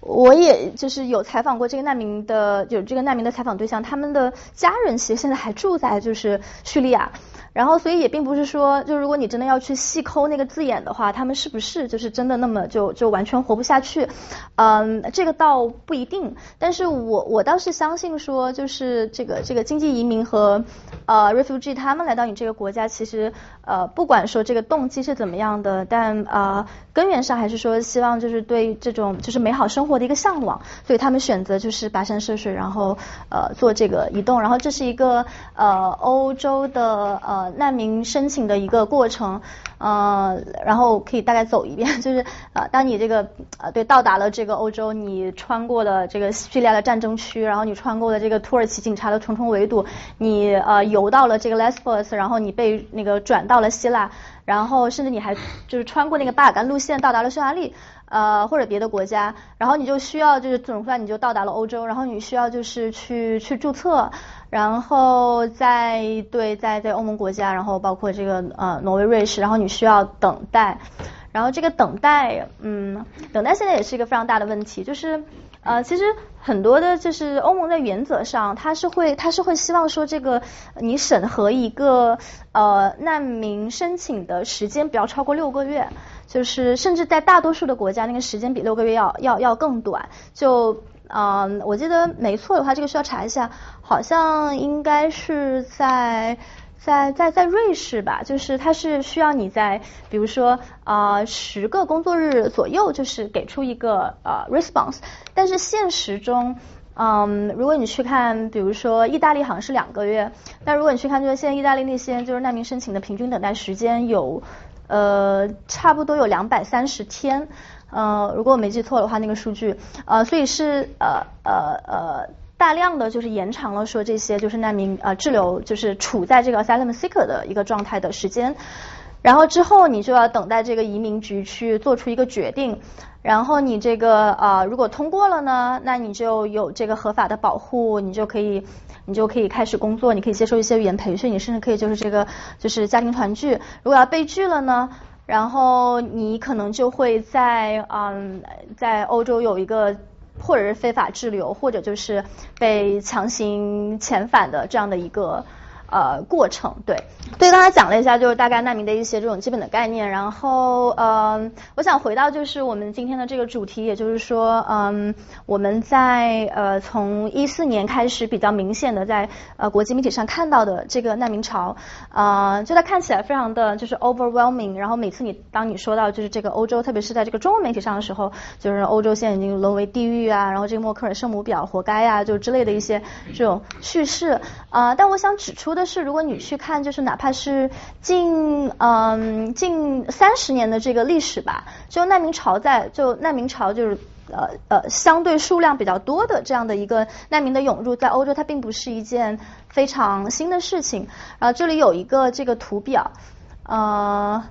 我也就是有采访过这个难民的，有这个难民的采访对象，他们的家人其实现在还住在就是叙利亚。然后，所以也并不是说，就如果你真的要去细抠那个字眼的话，他们是不是就是真的那么就就完全活不下去？嗯，这个倒不一定。但是我我倒是相信说，就是这个这个经济移民和呃 refugee 他们来到你这个国家，其实呃不管说这个动机是怎么样的，但啊根源上还是说希望就是对这种就是美好生活的一个向往，所以他们选择就是跋山涉水，然后呃做这个移动。然后这是一个呃欧洲的呃。难民申请的一个过程，呃，然后可以大概走一遍，就是呃，当你这个呃对到达了这个欧洲，你穿过了这个叙利亚的战争区，然后你穿过了这个土耳其警察的重重围堵，你呃游到了这个 Lesbos，然后你被那个转到了希腊，然后甚至你还就是穿过那个巴尔干路线到达了匈牙利。呃，或者别的国家，然后你就需要就是总算你就到达了欧洲，然后你需要就是去去注册，然后在对在在欧盟国家，然后包括这个呃挪威、瑞士，然后你需要等待，然后这个等待，嗯，等待现在也是一个非常大的问题，就是呃其实很多的就是欧盟在原则上，它是会它是会希望说这个你审核一个呃难民申请的时间不要超过六个月。就是甚至在大多数的国家，那个时间比六个月要要要更短。就嗯，我记得没错的话，这个需要查一下，好像应该是在在在在瑞士吧。就是它是需要你在比如说啊十个工作日左右，就是给出一个呃 response。但是现实中。嗯，如果你去看，比如说意大利好像是两个月，那如果你去看，就是现在意大利那些就是难民申请的平均等待时间有呃差不多有两百三十天，呃，如果我没记错的话那个数据，呃，所以是呃呃呃大量的就是延长了说这些就是难民呃滞留就是处在这个 asylum seeker 的一个状态的时间。然后之后你就要等待这个移民局去做出一个决定，然后你这个啊如果通过了呢，那你就有这个合法的保护，你就可以你就可以开始工作，你可以接受一些语言培训，你甚至可以就是这个就是家庭团聚。如果要被拒了呢，然后你可能就会在嗯在欧洲有一个或者是非法滞留，或者就是被强行遣返的这样的一个。呃，过程对，对，刚才讲了一下，就是大概难民的一些这种基本的概念，然后呃，我想回到就是我们今天的这个主题，也就是说，嗯，我们在呃从一四年开始比较明显的在呃国际媒体上看到的这个难民潮，啊，就它看起来非常的就是 overwhelming，然后每次你当你说到就是这个欧洲，特别是在这个中文媒体上的时候，就是欧洲现在已经沦为地狱啊，然后这个默克尔圣母婊活该呀，就之类的一些这种叙事，啊，但我想指出。但是，如果你去看，就是哪怕是近嗯近三十年的这个历史吧，就难民潮在就难民潮就是呃呃相对数量比较多的这样的一个难民的涌入，在欧洲它并不是一件非常新的事情。然后这里有一个这个图表，呃。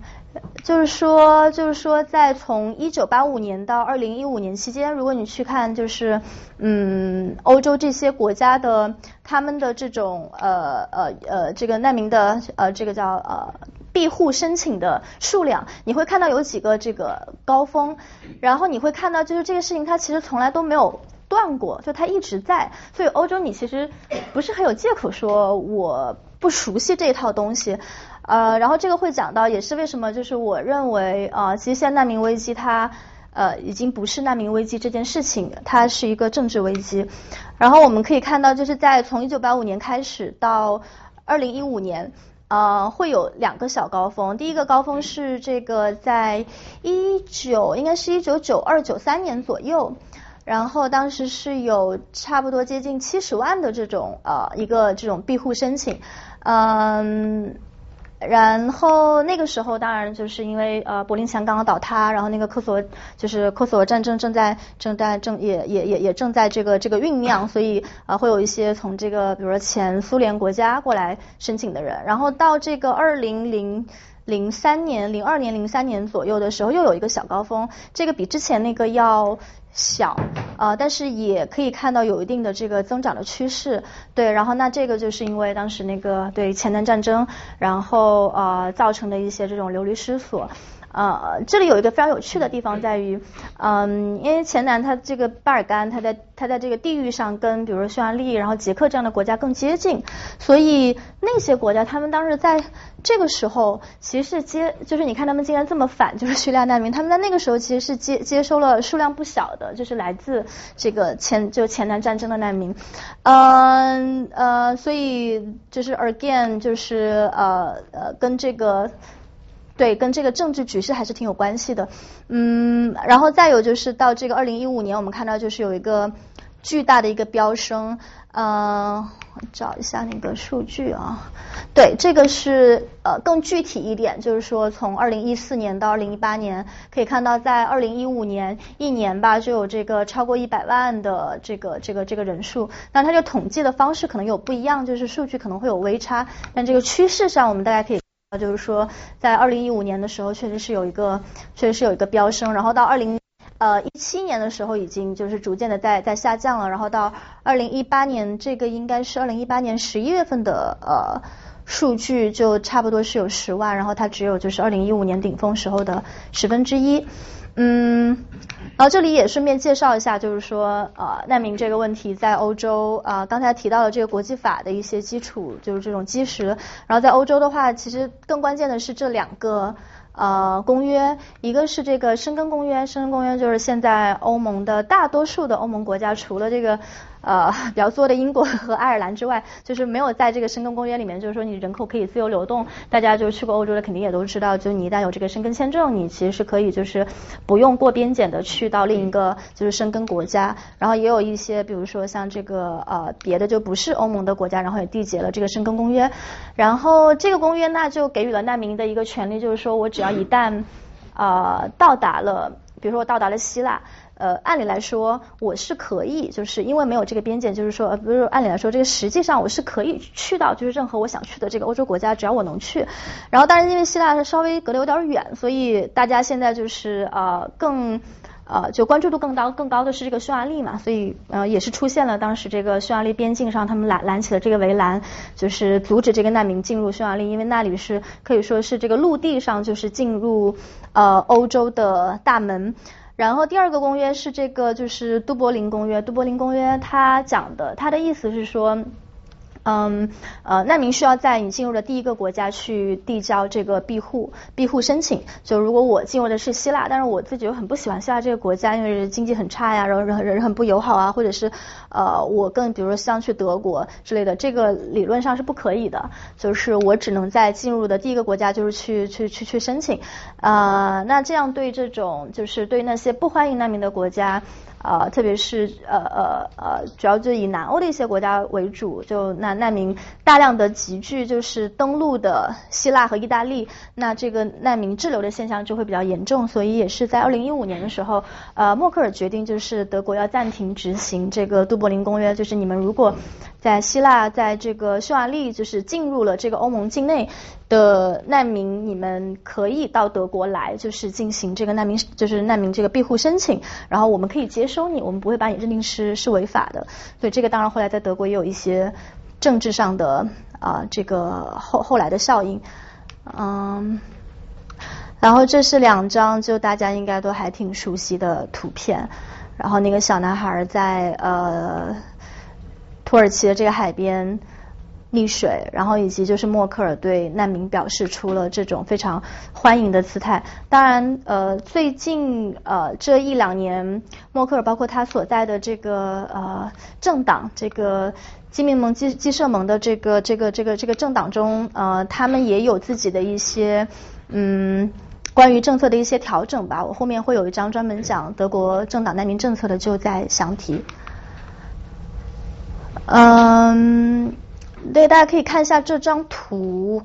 就是说，就是说，在从一九八五年到二零一五年期间，如果你去看，就是嗯，欧洲这些国家的他们的这种呃呃呃这个难民的呃这个叫呃庇护申请的数量，你会看到有几个这个高峰，然后你会看到就是这个事情它其实从来都没有断过，就它一直在，所以欧洲你其实不是很有借口说我不熟悉这套东西。呃，然后这个会讲到，也是为什么，就是我认为，呃，其实现在难民危机它，呃，已经不是难民危机这件事情，它是一个政治危机。然后我们可以看到，就是在从一九八五年开始到二零一五年，呃，会有两个小高峰。第一个高峰是这个在一九，应该是一九九二九三年左右，然后当时是有差不多接近七十万的这种呃一个这种庇护申请，嗯。然后那个时候，当然就是因为呃柏林墙刚刚倒塌，然后那个科索就是科索沃战争正在正在正也也也也正在这个这个酝酿，所以啊会有一些从这个比如说前苏联国家过来申请的人，然后到这个二零零零三年、零二年、零三年左右的时候，又有一个小高峰，这个比之前那个要。小呃，但是也可以看到有一定的这个增长的趋势，对，然后那这个就是因为当时那个对前南战争，然后呃造成的一些这种流离失所。呃，这里有一个非常有趣的地方在于，嗯，因为前南它这个巴尔干，它在它在这个地域上跟比如说匈牙利、然后捷克这样的国家更接近，所以那些国家他们当时在这个时候其实是接，就是你看他们竟然这么反，就是叙利亚难民，他们在那个时候其实是接接收了数量不小的，就是来自这个前就前南战争的难民，嗯呃，所以就是 again 就是呃呃跟这个。对，跟这个政治局势还是挺有关系的，嗯，然后再有就是到这个二零一五年，我们看到就是有一个巨大的一个飙升，嗯，找一下那个数据啊，对，这个是呃更具体一点，就是说从二零一四年到二零一八年，可以看到在二零一五年一年吧，就有这个超过一百万的这个这个这个人数，那它就统计的方式可能有不一样，就是数据可能会有微差，但这个趋势上我们大家可以。啊就是说，在二零一五年的时候，确实是有一个，确实是有一个飙升，然后到二零呃一七年的时候，已经就是逐渐的在在下降了，然后到二零一八年，这个应该是二零一八年十一月份的呃数据，就差不多是有十万，然后它只有就是二零一五年顶峰时候的十分之一。嗯，然后这里也顺便介绍一下，就是说，呃，难民这个问题在欧洲，啊，刚才提到了这个国际法的一些基础，就是这种基石。然后在欧洲的话，其实更关键的是这两个呃公约，一个是这个申根公约，申根公约就是现在欧盟的大多数的欧盟国家，除了这个。呃 比较作的英国和爱尔兰之外，就是没有在这个申根公约里面，就是说你人口可以自由流动。大家就去过欧洲的肯定也都知道，就你一旦有这个申根签证，你其实是可以就是不用过边检的去到另一个就是申根国家。然后也有一些比如说像这个呃别的就不是欧盟的国家，然后也缔结了这个申根公约。然后这个公约那就给予了难民的一个权利，就是说我只要一旦呃到达了，比如说我到达了希腊。呃，按理来说我是可以，就是因为没有这个边界，就是说，呃，不是按理来说，这个实际上我是可以去到，就是任何我想去的这个欧洲国家，只要我能去。然后，但是因为希腊稍微隔得有点远，所以大家现在就是呃更呃就关注度更高更高的是这个匈牙利嘛，所以呃也是出现了当时这个匈牙利边境上他们拦拦起了这个围栏，就是阻止这个难民进入匈牙利，因为那里是可以说是这个陆地上就是进入呃欧洲的大门。然后第二个公约是这个，就是杜柏林公约。杜柏林公约它讲的，它的意思是说。嗯，呃，难民需要在你进入的第一个国家去递交这个庇护庇护申请。就如果我进入的是希腊，但是我自己又很不喜欢希腊这个国家，因为经济很差呀，然后人人很不友好啊，或者是呃，我更比如说像去德国之类的，这个理论上是不可以的。就是我只能在进入的第一个国家就是去去去去申请。啊，那这样对这种就是对那些不欢迎难民的国家。呃，特别是呃呃呃，主要就以南欧的一些国家为主，就那难民大量的集聚，就是登陆的希腊和意大利，那这个难民滞留的现象就会比较严重，所以也是在二零一五年的时候，呃，默克尔决定就是德国要暂停执行这个杜柏林公约，就是你们如果在希腊，在这个匈牙利就是进入了这个欧盟境内。的难民，你们可以到德国来，就是进行这个难民，就是难民这个庇护申请，然后我们可以接收你，我们不会把你认定是是违法的。所以这个当然后来在德国也有一些政治上的啊这个后后来的效应，嗯，然后这是两张就大家应该都还挺熟悉的图片，然后那个小男孩在呃土耳其的这个海边。溺水，然后以及就是默克尔对难民表示出了这种非常欢迎的姿态。当然，呃，最近呃这一两年，默克尔包括他所在的这个呃政党，这个基民盟、基基社盟的这个这个这个这个政党中，呃，他们也有自己的一些嗯关于政策的一些调整吧。我后面会有一张专门讲德国政党难民政策的，就在详提。嗯。对，大家可以看一下这张图，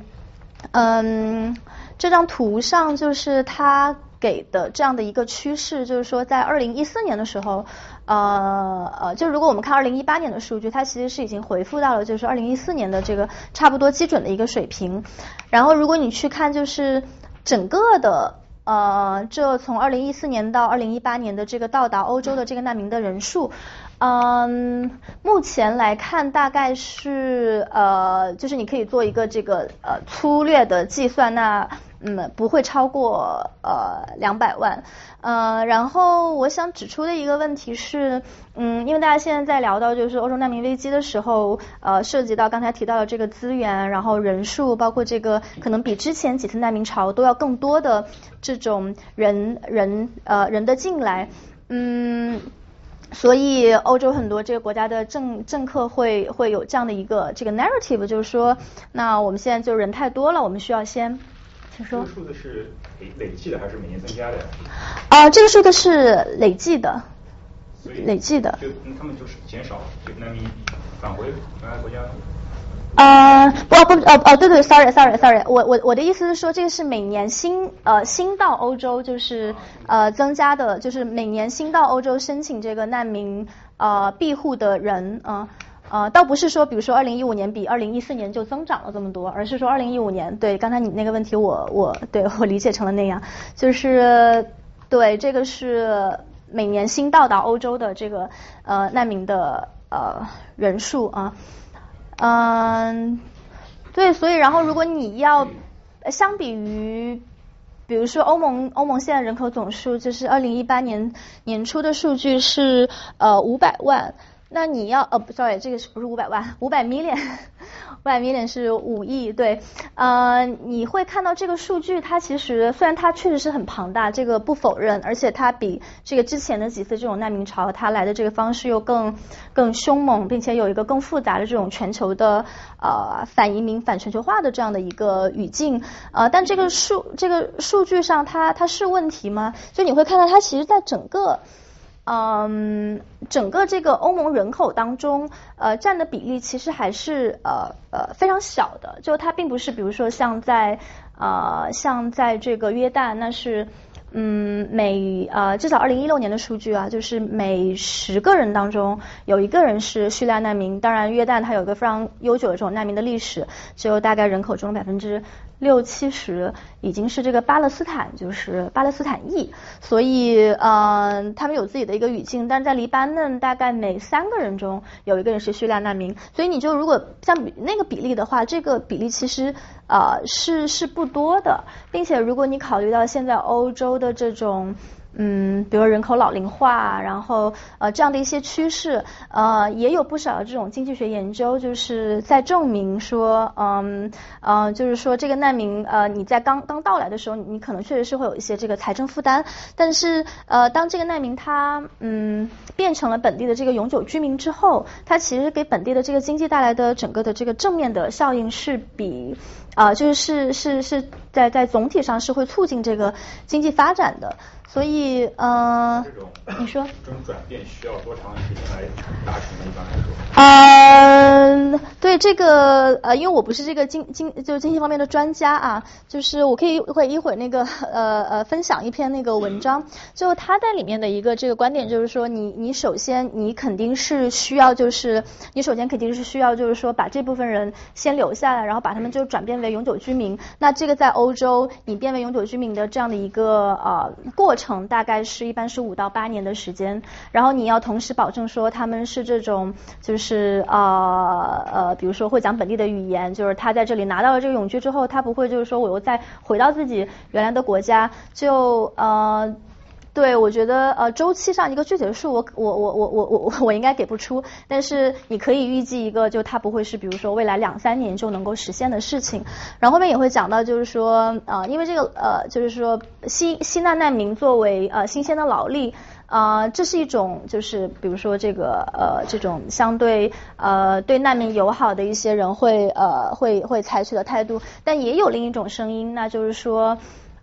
嗯，这张图上就是它给的这样的一个趋势，就是说在二零一四年的时候，呃呃，就如果我们看二零一八年的数据，它其实是已经回复到了就是二零一四年的这个差不多基准的一个水平。然后如果你去看就是整个的呃，这从二零一四年到二零一八年的这个到达欧洲的这个难民的人数。嗯，目前来看大概是呃，就是你可以做一个这个呃粗略的计算，那嗯不会超过呃两百万。呃，然后我想指出的一个问题是，嗯，因为大家现在在聊到就是欧洲难民危机的时候，呃，涉及到刚才提到的这个资源，然后人数，包括这个可能比之前几次难民潮都要更多的这种人人呃人的进来，嗯。所以欧洲很多这个国家的政政客会会有这样的一个这个 narrative，就是说，那我们现在就人太多了，我们需要先，请说。这个数字是累累计的还是每年增加的呀？啊，这个数字是累计的，累计的。就他们就是减少，就难民返回原来国家。呃，不不呃呃，对对，sorry sorry sorry，我我我的意思是说，这个是每年新呃新到欧洲就是呃增加的，就是每年新到欧洲申请这个难民呃庇护的人啊呃，倒不是说比如说二零一五年比二零一四年就增长了这么多，而是说二零一五年对刚才你那个问题我我对我理解成了那样，就是对这个是每年新到达欧洲的这个呃难民的呃人数啊。嗯，对，所以然后如果你要相比于，比如说欧盟，欧盟现在人口总数就是二零一八年年初的数据是呃五百万，那你要呃不，sorry，这个是不是五百万？五百 million，五百 million 是五亿，对，呃，你会看到这个数据，它其实虽然它确实是很庞大，这个不否认，而且它比这个之前的几次这种难民潮，它来的这个方式又更更凶猛，并且有一个更复杂的这种全球的呃反移民、反全球化的这样的一个语境，呃，但这个数这个数据上它它是问题吗？就你会看到它其实在整个。嗯，整个这个欧盟人口当中，呃，占的比例其实还是呃呃非常小的，就它并不是比如说像在呃像在这个约旦，那是嗯每呃至少二零一六年的数据啊，就是每十个人当中有一个人是叙利亚难民。当然，约旦它有一个非常悠久的这种难民的历史，就大概人口中百分之。六七十已经是这个巴勒斯坦，就是巴勒斯坦裔，所以呃，他们有自己的一个语境。但在黎巴嫩，大概每三个人中有一个人是叙利亚难民，所以你就如果像那个比例的话，这个比例其实呃是是不多的，并且如果你考虑到现在欧洲的这种。嗯，比如人口老龄化，然后呃这样的一些趋势，呃也有不少的这种经济学研究，就是在证明说，嗯呃就是说这个难民呃你在刚刚到来的时候，你可能确实是会有一些这个财政负担，但是呃当这个难民他嗯变成了本地的这个永久居民之后，他其实给本地的这个经济带来的整个的这个正面的效应是比。啊，就是是是在在总体上是会促进这个经济发展的，所以呃，你说这种转变需要多长时间来达成？一般来说，嗯，对这个呃，因为我不是这个经经就经济方面的专家啊，就是我可以会一会儿那个呃呃分享一篇那个文章，就他在里面的一个这个观点就是说，你你首先你肯定是需要就是你首先肯定是需要就是说把这部分人先留下来，然后把他们就转变。为永久居民，那这个在欧洲，你变为永久居民的这样的一个呃过程，大概是一般是五到八年的时间。然后你要同时保证说他们是这种，就是呃呃，比如说会讲本地的语言，就是他在这里拿到了这个永居之后，他不会就是说我又再回到自己原来的国家，就呃。对，我觉得呃周期上一个具体的数，我我我我我我我应该给不出，但是你可以预计一个，就它不会是比如说未来两三年就能够实现的事情。然后面也会讲到，就是说呃因为这个呃就是说西西难难民作为呃新鲜的劳力啊，这是一种就是比如说这个呃这种相对呃对难民友好的一些人会呃会会采取的态度，但也有另一种声音，那就是说。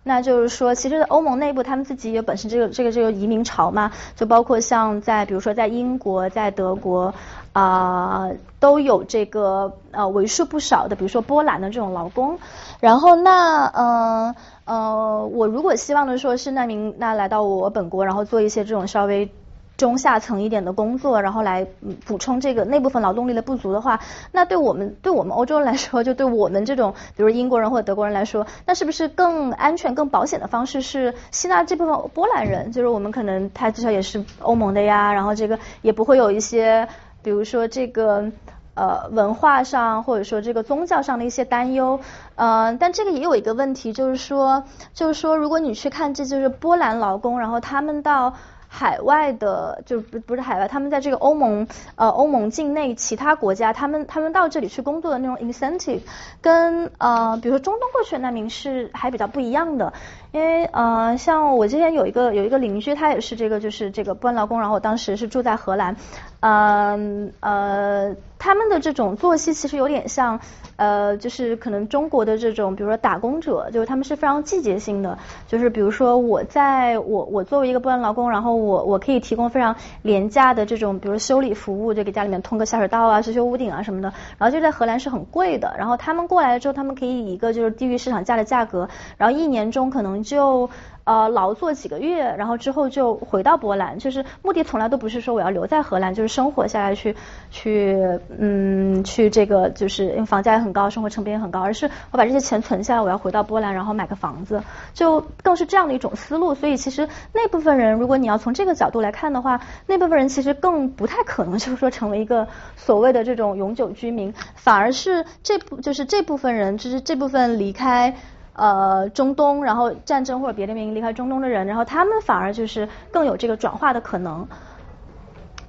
那就是说，其实欧盟内部他们自己有本身这个这个这个移民潮嘛，就包括像在比如说在英国、在德国啊，都有这个呃为数不少的，比如说波兰的这种劳工。然后那呃呃，我如果希望的说是难民，那来到我本国，然后做一些这种稍微。中下层一点的工作，然后来补充这个那部分劳动力的不足的话，那对我们对我们欧洲人来说，就对我们这种比如英国人或者德国人来说，那是不是更安全、更保险的方式是吸纳这部分波兰人？就是我们可能他至少也是欧盟的呀，然后这个也不会有一些，比如说这个呃文化上或者说这个宗教上的一些担忧。呃，但这个也有一个问题，就是说，就是说，如果你去看这就是波兰劳工，然后他们到。海外的就不不是海外，他们在这个欧盟呃欧盟境内其他国家，他们他们到这里去工作的那种 incentive，跟呃比如说中东过去的难民是还比较不一样的，因为呃像我之前有一个有一个邻居，他也是这个就是这个波兰劳工，然后我当时是住在荷兰，嗯呃他们的这种作息其实有点像呃就是可能中国的这种比如说打工者，就是他们是非常季节性的，就是比如说我在我我作为一个波兰劳工，然后我我可以提供非常廉价的这种，比如说修理服务，就给家里面通个下水道啊，修修屋顶啊什么的。然后就在荷兰是很贵的。然后他们过来了之后，他们可以以一个就是低于市场价的价格，然后一年中可能就。呃，劳作几个月，然后之后就回到波兰，就是目的从来都不是说我要留在荷兰，就是生活下来去去嗯去这个，就是因为房价也很高，生活成本也很高，而是我把这些钱存下来，我要回到波兰，然后买个房子，就更是这样的一种思路。所以其实那部分人，如果你要从这个角度来看的话，那部分人其实更不太可能就是说成为一个所谓的这种永久居民，反而是这部就是这部分人，就是这部分离开。呃，中东，然后战争或者别的原因离开中东的人，然后他们反而就是更有这个转化的可能。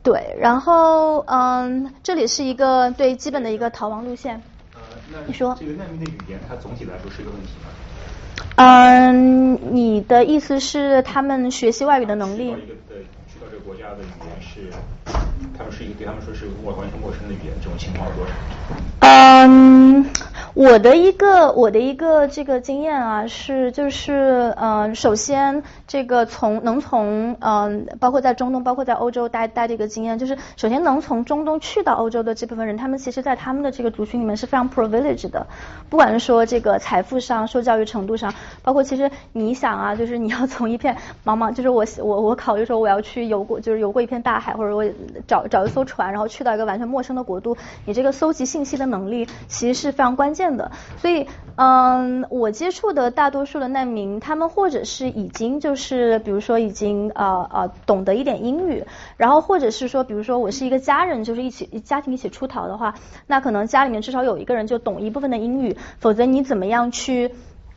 对，然后嗯，这里是一个对基本的一个逃亡路线。呃，那你说这个难民的语言，它总体来说是一个问题吗？嗯，你的意思是他们学习外语的能力去到？一个的去到这个国家的语言是，他们是一个对他们说是陌完全陌生的语言，这种情况有多少？嗯，我的一个我的一个这个经验啊，是就是嗯，首先这个从能从嗯，包括在中东，包括在欧洲待待的一个经验，就是首先能从中东去到欧洲的这部分人，他们其实在他们的这个族群里面是非常 privileged 的，不管是说这个财富上、受教育程度上，包括其实你想啊，就是你要从一片茫茫，就是我我我考虑说我要去游过，就是游过一片大海，或者我找找一艘船，然后去到一个完全陌生的国度，你这个搜集信息的能力其实是非常关键见的。所以，嗯，我接触的大多数的难民，他们或者是已经就是比如说已经呃呃懂得一点英语，然后或者是说，比如说我是一个家人，就是一起家庭一起出逃的话，那可能家里面至少有一个人就懂一部分的英语，否则你怎么样去？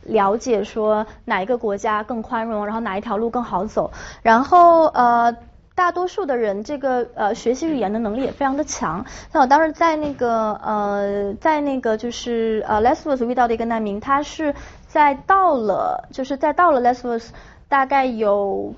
了解说哪一个国家更宽容，然后哪一条路更好走，然后呃。大多数的人，这个呃学习语言的能力也非常的强。像我当时在那个呃在那个就是呃 Lesvos 遇到的一个难民，他是在到了就是在到了 Lesvos 大概有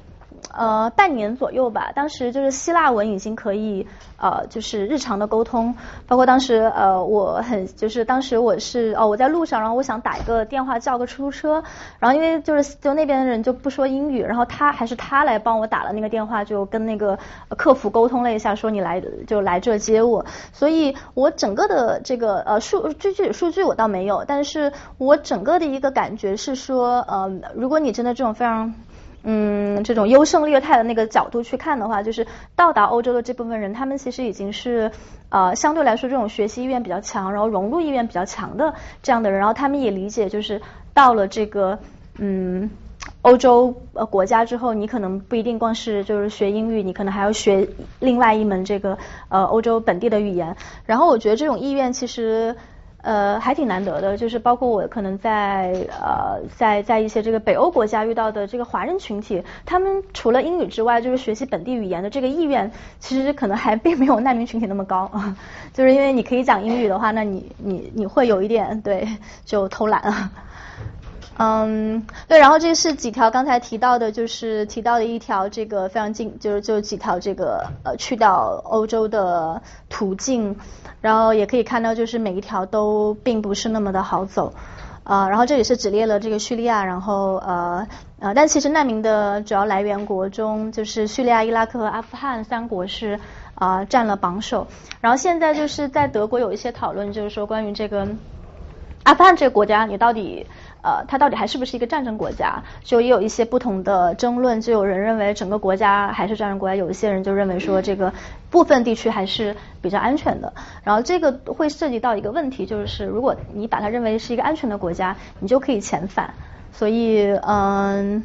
呃半年左右吧，当时就是希腊文已经可以呃就是日常的沟通，包括当时呃我很就是当时我是哦我在路上，然后我想打一个电话叫个出租车，然后因为就是就那边的人就不说英语，然后他还是他来帮我打了那个电话，就跟那个客服沟通了一下，说你来就来这接我，所以我整个的这个呃数具体数据我倒没有，但是我整个的一个感觉是说呃如果你真的这种非常嗯，这种优胜劣汰的那个角度去看的话，就是到达欧洲的这部分人，他们其实已经是呃相对来说这种学习意愿比较强，然后融入意愿比较强的这样的人，然后他们也理解，就是到了这个嗯欧洲呃国家之后，你可能不一定光是就是学英语，你可能还要学另外一门这个呃欧洲本地的语言，然后我觉得这种意愿其实。呃，还挺难得的，就是包括我可能在呃，在在一些这个北欧国家遇到的这个华人群体，他们除了英语之外，就是学习本地语言的这个意愿，其实可能还并没有难民群体那么高，就是因为你可以讲英语的话，那你你你会有一点对就偷懒啊。嗯，对，然后这是几条刚才提到的，就是提到的一条这个非常近，就是就几条这个呃去到欧洲的途径，然后也可以看到就是每一条都并不是那么的好走，呃，然后这里是只列了这个叙利亚，然后呃呃，但其实难民的主要来源国中，就是叙利亚、伊拉克和阿富汗三国是啊占了榜首，然后现在就是在德国有一些讨论，就是说关于这个阿富汗这个国家，你到底。呃，它到底还是不是一个战争国家？就也有一些不同的争论，就有人认为整个国家还是战争国家，有一些人就认为说这个部分地区还是比较安全的。然后这个会涉及到一个问题，就是如果你把它认为是一个安全的国家，你就可以遣返。所以嗯，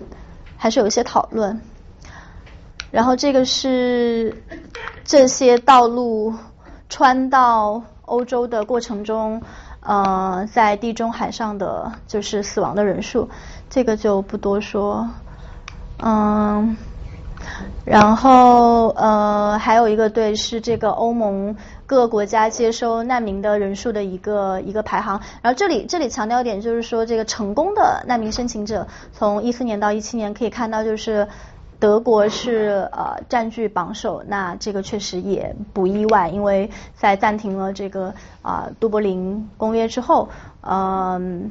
还是有一些讨论。然后这个是这些道路穿到欧洲的过程中。呃，在地中海上的就是死亡的人数，这个就不多说。嗯，然后呃，还有一个对是这个欧盟各个国家接收难民的人数的一个一个排行。然后这里这里强调一点就是说，这个成功的难民申请者，从一四年到一七年可以看到就是。德国是呃占据榜首，那这个确实也不意外，因为在暂停了这个啊都柏林公约之后，嗯，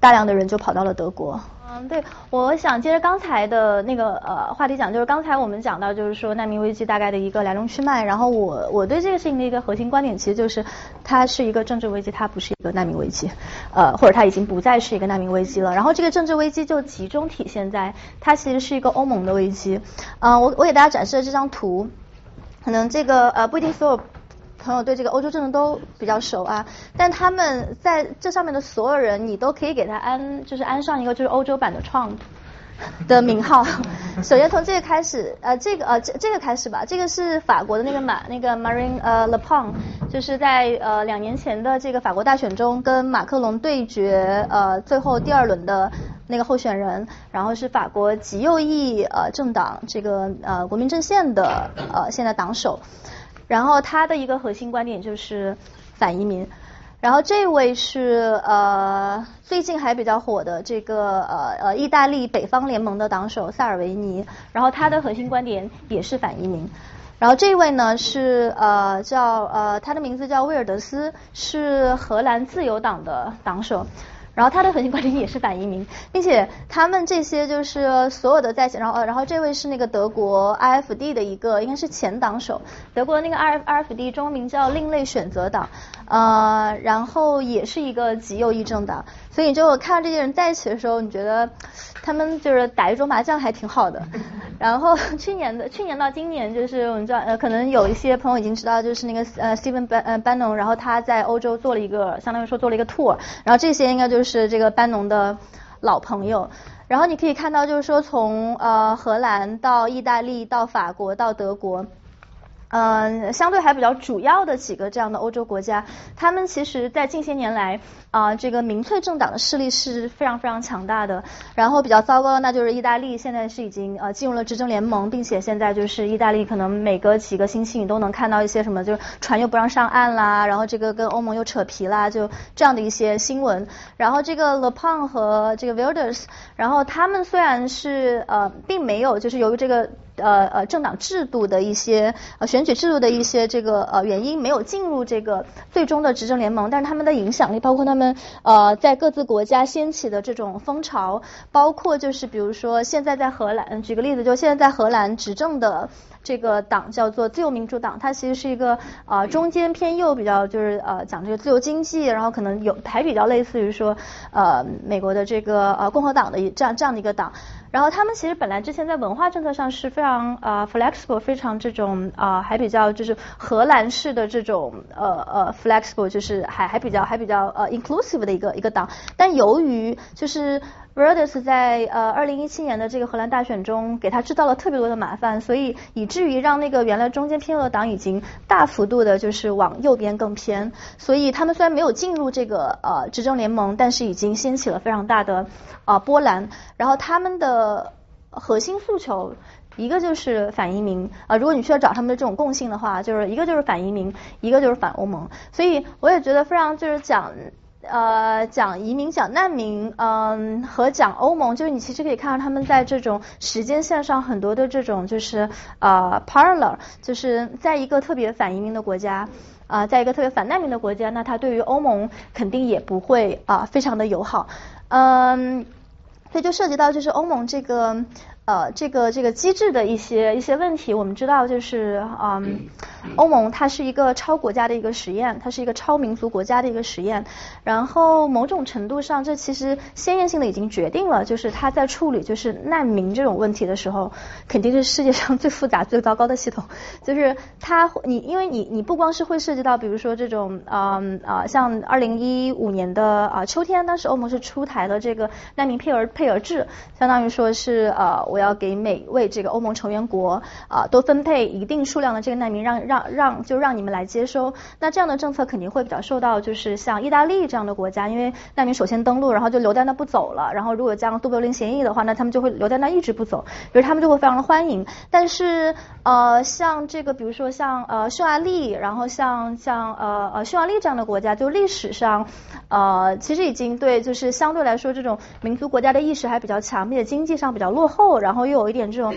大量的人就跑到了德国。嗯，对，我想接着刚才的那个呃话题讲，就是刚才我们讲到，就是说难民危机大概的一个来龙去脉。然后我我对这个事情的一个核心观点，其实就是它是一个政治危机，它不是一个难民危机，呃，或者它已经不再是一个难民危机了。然后这个政治危机就集中体现在它其实是一个欧盟的危机。嗯，我我给大家展示的这张图，可能这个呃不一定所有。朋友对这个欧洲政治都比较熟啊，但他们在这上面的所有人，你都可以给他安，就是安上一个就是欧洲版的 Trump 的名号。首先从这个开始，呃，这个呃这这个开始吧，这个是法国的那个马那个 Marine 呃 Le Pen，就是在呃两年前的这个法国大选中跟马克龙对决呃最后第二轮的那个候选人，然后是法国极右翼呃政党这个呃国民阵线的呃现在党首，然后他的一个核心观点就是反移民。然后这位是呃最近还比较火的这个呃呃意大利北方联盟的党首萨尔维尼，然后他的核心观点也是反移民。然后这位呢是呃叫呃他的名字叫威尔德斯，是荷兰自由党的党首。然后他的核心观点也是反移民，并且他们这些就是所有的在线，然后呃，然后这位是那个德国 IFD 的一个应该是前党首，德国那个 I IFD 中名叫另类选择党，呃，然后也是一个极右翼政党，所以你就看到这些人在一起的时候，你觉得。他们就是打一桌麻将还挺好的，然后去年的去年到今年就是我们知道呃可能有一些朋友已经知道就是那个呃 Steven Ban 呃 Bannon，然后他在欧洲做了一个相当于说做了一个 tour，然后这些应该就是这个班农的老朋友，然后你可以看到就是说从呃荷兰到意大利到法国到德国。嗯，相对还比较主要的几个这样的欧洲国家，他们其实在近些年来啊，这个民粹政党的势力是非常非常强大的。然后比较糟糕的那就是意大利，现在是已经呃进入了执政联盟，并且现在就是意大利可能每隔几个星期你都能看到一些什么，就是船又不让上岸啦，然后这个跟欧盟又扯皮啦，就这样的一些新闻。然后这个 Le Pen 和这个 Wilders，然后他们虽然是呃并没有就是由于这个。呃呃，政党制度的一些呃选举制度的一些这个呃原因，没有进入这个最终的执政联盟，但是他们的影响力，包括他们呃在各自国家掀起的这种风潮，包括就是比如说现在在荷兰，举个例子，就现在在荷兰执政的。这个党叫做自由民主党，它其实是一个呃中间偏右，比较就是呃讲这个自由经济，然后可能有还比较类似于说呃美国的这个呃共和党的这样这样的一个党。然后他们其实本来之前在文化政策上是非常啊 flexible，非常这种啊还比较就是荷兰式的这种呃呃 flexible，就是还还比较还比较呃 inclusive 的一个一个党。但由于就是 v e r d e s 在呃二零一七年的这个荷兰大选中给他制造了特别多的麻烦，所以以至于让那个原来中间偏右的党已经大幅度的就是往右边更偏。所以他们虽然没有进入这个呃执政联盟，但是已经掀起了非常大的啊波澜。然后他们的核心诉求一个就是反移民啊，如果你需要找他们的这种共性的话，就是一个就是反移民，一个就是反欧盟。所以我也觉得非常就是讲。呃，讲移民、讲难民，嗯，和讲欧盟，就是你其实可以看到他们在这种时间线上很多的这种就是呃 parallel，就是在一个特别反移民的国家，啊，在一个特别反难民的国家，那他对于欧盟肯定也不会啊非常的友好，嗯，所以就涉及到就是欧盟这个。呃，这个这个机制的一些一些问题，我们知道就是，嗯，欧盟它是一个超国家的一个实验，它是一个超民族国家的一个实验。然后某种程度上，这其实先验性的已经决定了，就是它在处理就是难民这种问题的时候，肯定是世界上 最复杂、最糟糕的系统。就是它，你因为你你不光是会涉及到，比如说这种，嗯啊，像二零一五年的啊秋天，当时欧盟是出台了这个难民配额配额制，相当于说是呃我。要给每位这个欧盟成员国啊都分配一定数量的这个难民，让让让就让你们来接收。那这样的政策肯定会比较受到，就是像意大利这样的国家，因为难民首先登陆，然后就留在那不走了。然后如果加上杜柏林协议的话，那他们就会留在那一直不走，比如他们就会非常的欢迎。但是呃像这个比如说像呃匈牙利，然后像像呃呃匈牙利这样的国家，就历史上呃其实已经对就是相对来说这种民族国家的意识还比较强，并且经济上比较落后，然后。又有一点这种，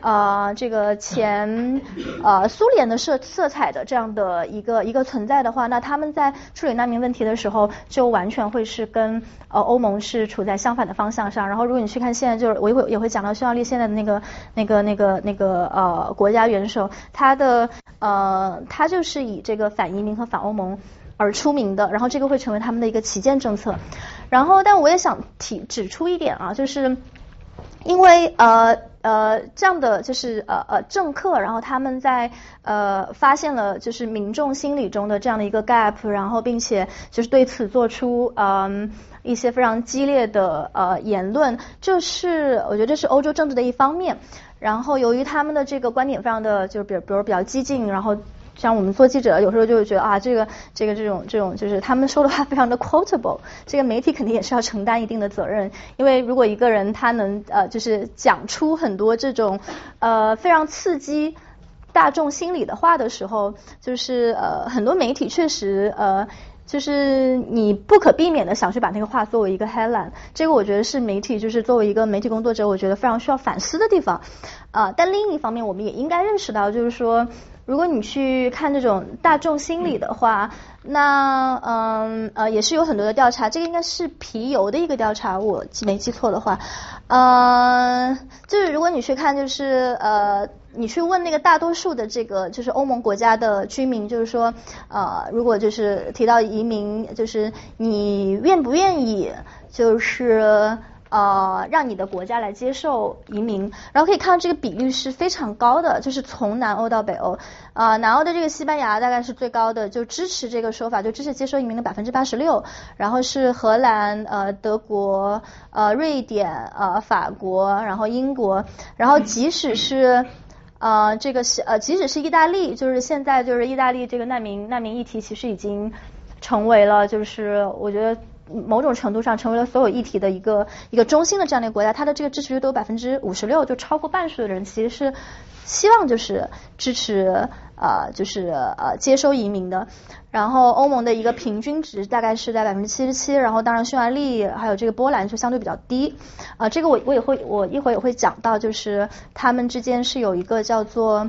呃，这个前呃苏联的色色彩的这样的一个一个存在的话，那他们在处理难民问题的时候，就完全会是跟呃欧盟是处在相反的方向上。然后如果你去看现在，就是我也会也会讲到匈牙利现在的那个那个那个那个呃国家元首，他的呃他就是以这个反移民和反欧盟而出名的。然后这个会成为他们的一个旗舰政策。然后，但我也想提指出一点啊，就是。因为呃呃这样的就是呃呃政客，然后他们在呃发现了就是民众心理中的这样的一个 gap，然后并且就是对此做出嗯一些非常激烈的呃言论，这是我觉得这是欧洲政治的一方面。然后由于他们的这个观点非常的就是比比如比较激进，然后。像我们做记者，有时候就会觉得啊，这个这个这种这种，就是他们说的话非常的 quotable，这个媒体肯定也是要承担一定的责任，因为如果一个人他能呃，就是讲出很多这种呃非常刺激大众心理的话的时候，就是呃很多媒体确实呃。就是你不可避免的想去把那个话作为一个 headline，这个我觉得是媒体就是作为一个媒体工作者，我觉得非常需要反思的地方啊。但另一方面，我们也应该认识到，就是说，如果你去看这种大众心理的话，那嗯呃也是有很多的调查，这个应该是皮尤的一个调查，我记没记错的话，呃，就是如果你去看，就是呃。你去问那个大多数的这个就是欧盟国家的居民，就是说，呃，如果就是提到移民，就是你愿不愿意，就是呃，让你的国家来接受移民？然后可以看到这个比率是非常高的，就是从南欧到北欧，呃，南欧的这个西班牙大概是最高的，就支持这个说法，就支持接收移民的百分之八十六，然后是荷兰、呃，德国、呃，瑞典、呃，法国，然后英国，然后即使是。呃，这个是呃，即使是意大利，就是现在就是意大利这个难民难民议题，其实已经成为了就是我觉得某种程度上成为了所有议题的一个一个中心的这样的国家，它的这个支持率都有百分之五十六，就超过半数的人其实是希望就是支持。呃，就是呃接收移民的，然后欧盟的一个平均值大概是在百分之七十七，然后当然匈牙利还有这个波兰就相对比较低，啊，这个我我也会我一会儿也会讲到，就是他们之间是有一个叫做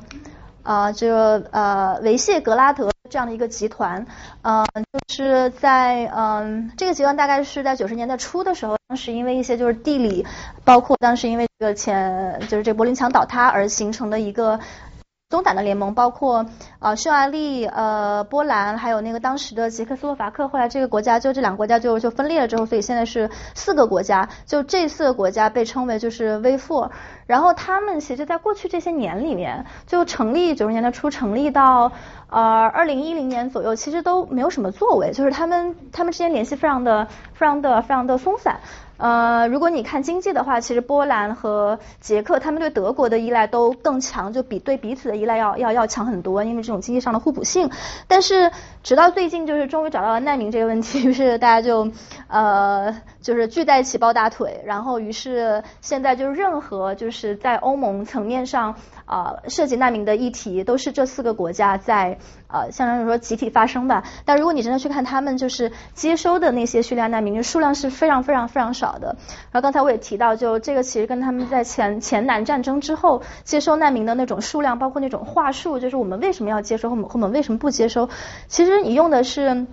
啊这个呃维谢格拉德这样的一个集团，嗯，就是在嗯这个集团大概是在九十年代初的时候，当时因为一些就是地理，包括当时因为这个前就是这柏林墙倒塌而形成的一个。东胆的联盟包括呃匈牙利、呃波兰，还有那个当时的捷克斯洛伐克。后来这个国家就这两个国家就就分裂了之后，所以现在是四个国家。就这四个国家被称为就是 V4。然后他们其实在过去这些年里面，就成立九十年代初成立到呃二零一零年左右，其实都没有什么作为，就是他们他们之间联系非常的非常的非常的松散。呃，如果你看经济的话，其实波兰和捷克他们对德国的依赖都更强，就比对彼此的依赖要要要强很多，因为这种经济上的互补性。但是直到最近，就是终于找到了难民这个问题，于是大家就呃就是聚在一起抱大腿，然后于是现在就是任何就是在欧盟层面上。啊，涉及难民的议题都是这四个国家在呃，相当于说集体发生吧。但如果你真的去看他们就是接收的那些叙利亚难民，数量是非常非常非常少的。然后刚才我也提到，就这个其实跟他们在前前南战争之后接收难民的那种数量，包括那种话术，就是我们为什么要接收，我们我们为什么不接收，其实你用的是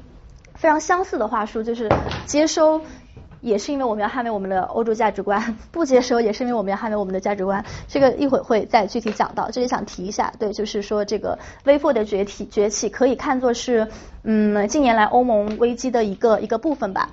非常相似的话术，就是接收。也是因为我们要捍卫我们的欧洲价值观，不接收也是因为我们要捍卫我们的价值观。这个一会儿会再具体讲到，这里想提一下，对，就是说这个 V4 的崛起崛起可以看作是嗯近年来欧盟危机的一个一个部分吧。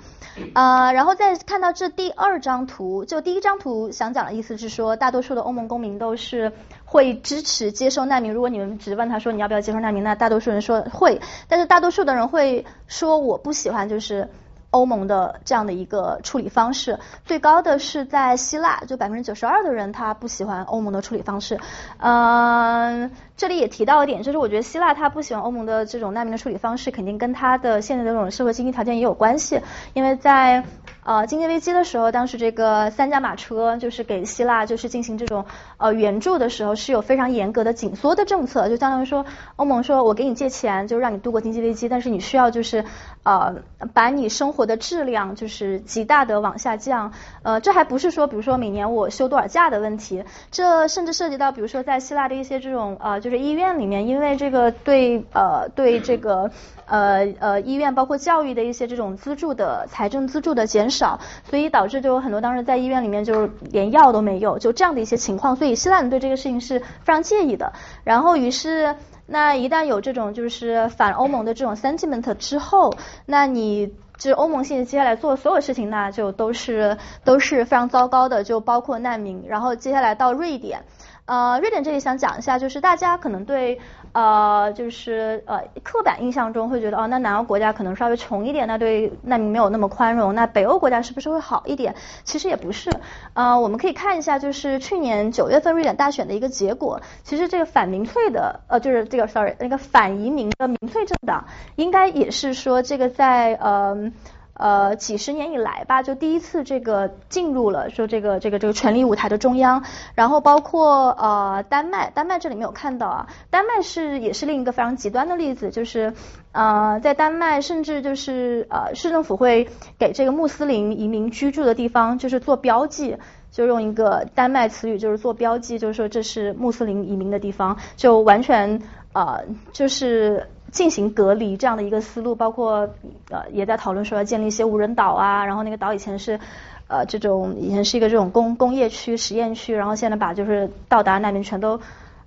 啊，然后再看到这第二张图，就第一张图想讲的意思是说，大多数的欧盟公民都是会支持接收难民。如果你们只问他说你要不要接收难民，那大多数人说会，但是大多数的人会说我不喜欢，就是。欧盟的这样的一个处理方式，最高的是在希腊，就百分之九十二的人他不喜欢欧盟的处理方式。嗯，这里也提到一点，就是我觉得希腊他不喜欢欧盟的这种难民的处理方式，肯定跟他的现在的这种社会经济条件也有关系，因为在。呃，经济危机的时候，当时这个三驾马车就是给希腊就是进行这种呃援助的时候，是有非常严格的紧缩的政策，就相当于说欧盟说我给你借钱，就让你度过经济危机，但是你需要就是呃把你生活的质量就是极大的往下降。呃，这还不是说比如说每年我休多少假的问题，这甚至涉及到比如说在希腊的一些这种呃就是医院里面，因为这个对呃对这个呃呃医院包括教育的一些这种资助的财政资助的减少。少，所以导致就有很多当时在医院里面就是连药都没有，就这样的一些情况，所以希腊人对这个事情是非常介意的。然后于是，那一旦有这种就是反欧盟的这种 sentiment 之后，那你就欧盟现在接下来做的所有事情，那就都是都是非常糟糕的，就包括难民。然后接下来到瑞典。呃，瑞典这里想讲一下，就是大家可能对呃，就是呃，刻板印象中会觉得哦，那南欧国家可能稍微穷一点，那对难民没有那么宽容，那北欧国家是不是会好一点？其实也不是。呃，我们可以看一下，就是去年九月份瑞典大选的一个结果，其实这个反民粹的，呃，就是这个 sorry，那个反移民的民粹政党，应该也是说这个在呃。呃，几十年以来吧，就第一次这个进入了说这个这个这个权力舞台的中央，然后包括呃丹麦，丹麦这里没有看到啊，丹麦是也是另一个非常极端的例子，就是呃在丹麦甚至就是呃市政府会给这个穆斯林移民居住的地方就是做标记，就用一个丹麦词语就是做标记，就是说这是穆斯林移民的地方，就完全呃就是。进行隔离这样的一个思路，包括呃也在讨论说要建立一些无人岛啊，然后那个岛以前是呃这种以前是一个这种工工业区、实验区，然后现在把就是到达难民全都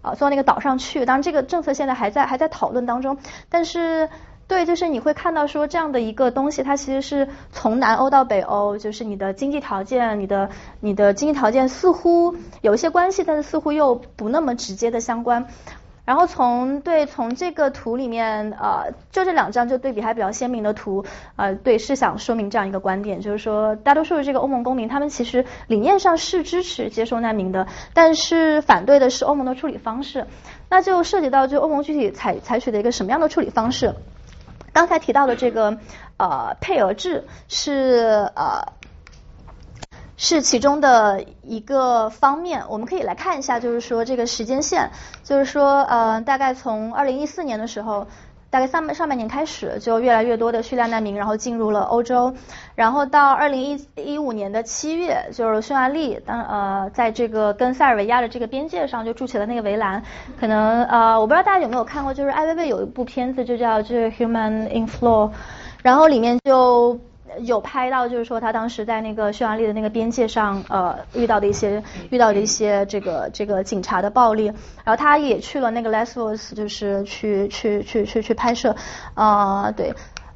啊送到那个岛上去。当然这个政策现在还在还在讨论当中，但是对，就是你会看到说这样的一个东西，它其实是从南欧到北欧，就是你的经济条件、你的你的经济条件似乎有一些关系，但是似乎又不那么直接的相关。然后从对从这个图里面呃，就这两张就对比还比较鲜明的图呃，对是想说明这样一个观点，就是说大多数的这个欧盟公民，他们其实理念上是支持接收难民的，但是反对的是欧盟的处理方式。那就涉及到就欧盟具体采采取的一个什么样的处理方式？刚才提到的这个呃配额制是呃。是其中的一个方面，我们可以来看一下，就是说这个时间线，就是说呃，大概从二零一四年的时候，大概上半上半年开始，就越来越多的叙利亚难民然后进入了欧洲，然后到二零一一五年的七月，就是匈牙利当呃在这个跟塞尔维亚的这个边界上就筑起了那个围栏，可能呃我不知道大家有没有看过，就是艾薇薇有一部片子就叫这个 Human in Flow，然后里面就。有拍到，就是说他当时在那个匈牙利的那个边界上，呃，遇到的一些遇到的一些这个这个警察的暴力，然后他也去了那个 Lesvos，就是去去去去去拍摄，呃，对，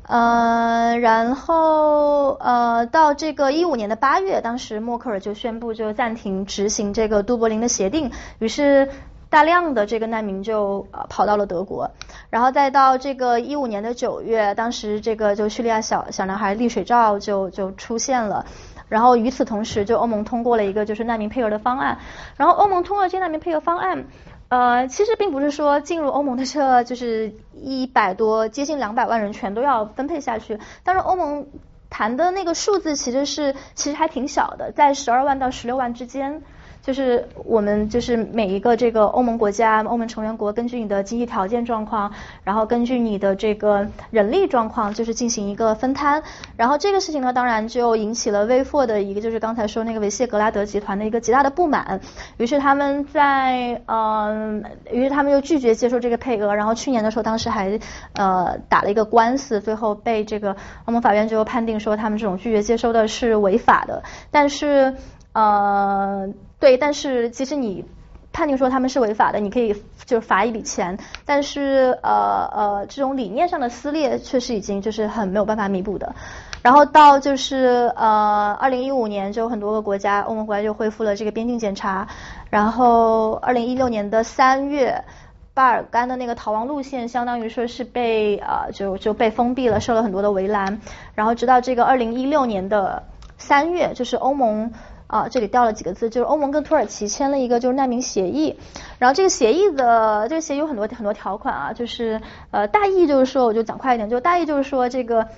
呃，然后呃，到这个一五年的八月，当时默克尔就宣布就暂停执行这个都柏林的协定，于是。大量的这个难民就呃跑到了德国，然后再到这个一五年的九月，当时这个就叙利亚小小男孩丽水照就就出现了，然后与此同时，就欧盟通过了一个就是难民配额的方案，然后欧盟通过这难民配额方案，呃，其实并不是说进入欧盟的这就是一百多接近两百万人全都要分配下去，但是欧盟谈的那个数字其实是其实还挺小的，在十二万到十六万之间。就是我们就是每一个这个欧盟国家、欧盟成员国，根据你的经济条件状况，然后根据你的这个人力状况，就是进行一个分摊。然后这个事情呢，当然就引起了 V4 的一个，就是刚才说那个维谢格拉德集团的一个极大的不满。于是他们在嗯，于是他们又拒绝接受这个配额。然后去年的时候，当时还呃打了一个官司，最后被这个欧盟法院最后判定说他们这种拒绝接收的是违法的。但是呃。对，但是其实你判定说他们是违法的，你可以就是罚一笔钱，但是呃呃这种理念上的撕裂确实已经就是很没有办法弥补的。然后到就是呃二零一五年就很多个国家欧盟国家就恢复了这个边境检查，然后二零一六年的三月巴尔干的那个逃亡路线相当于说是被呃就就被封闭了，设了很多的围栏，然后直到这个二零一六年的三月就是欧盟。啊，这里掉了几个字，就是欧盟跟土耳其签了一个就是难民协议，然后这个协议的这个协议有很多很多条款啊，就是呃大意就是说，我就讲快一点，就大意就是说这个。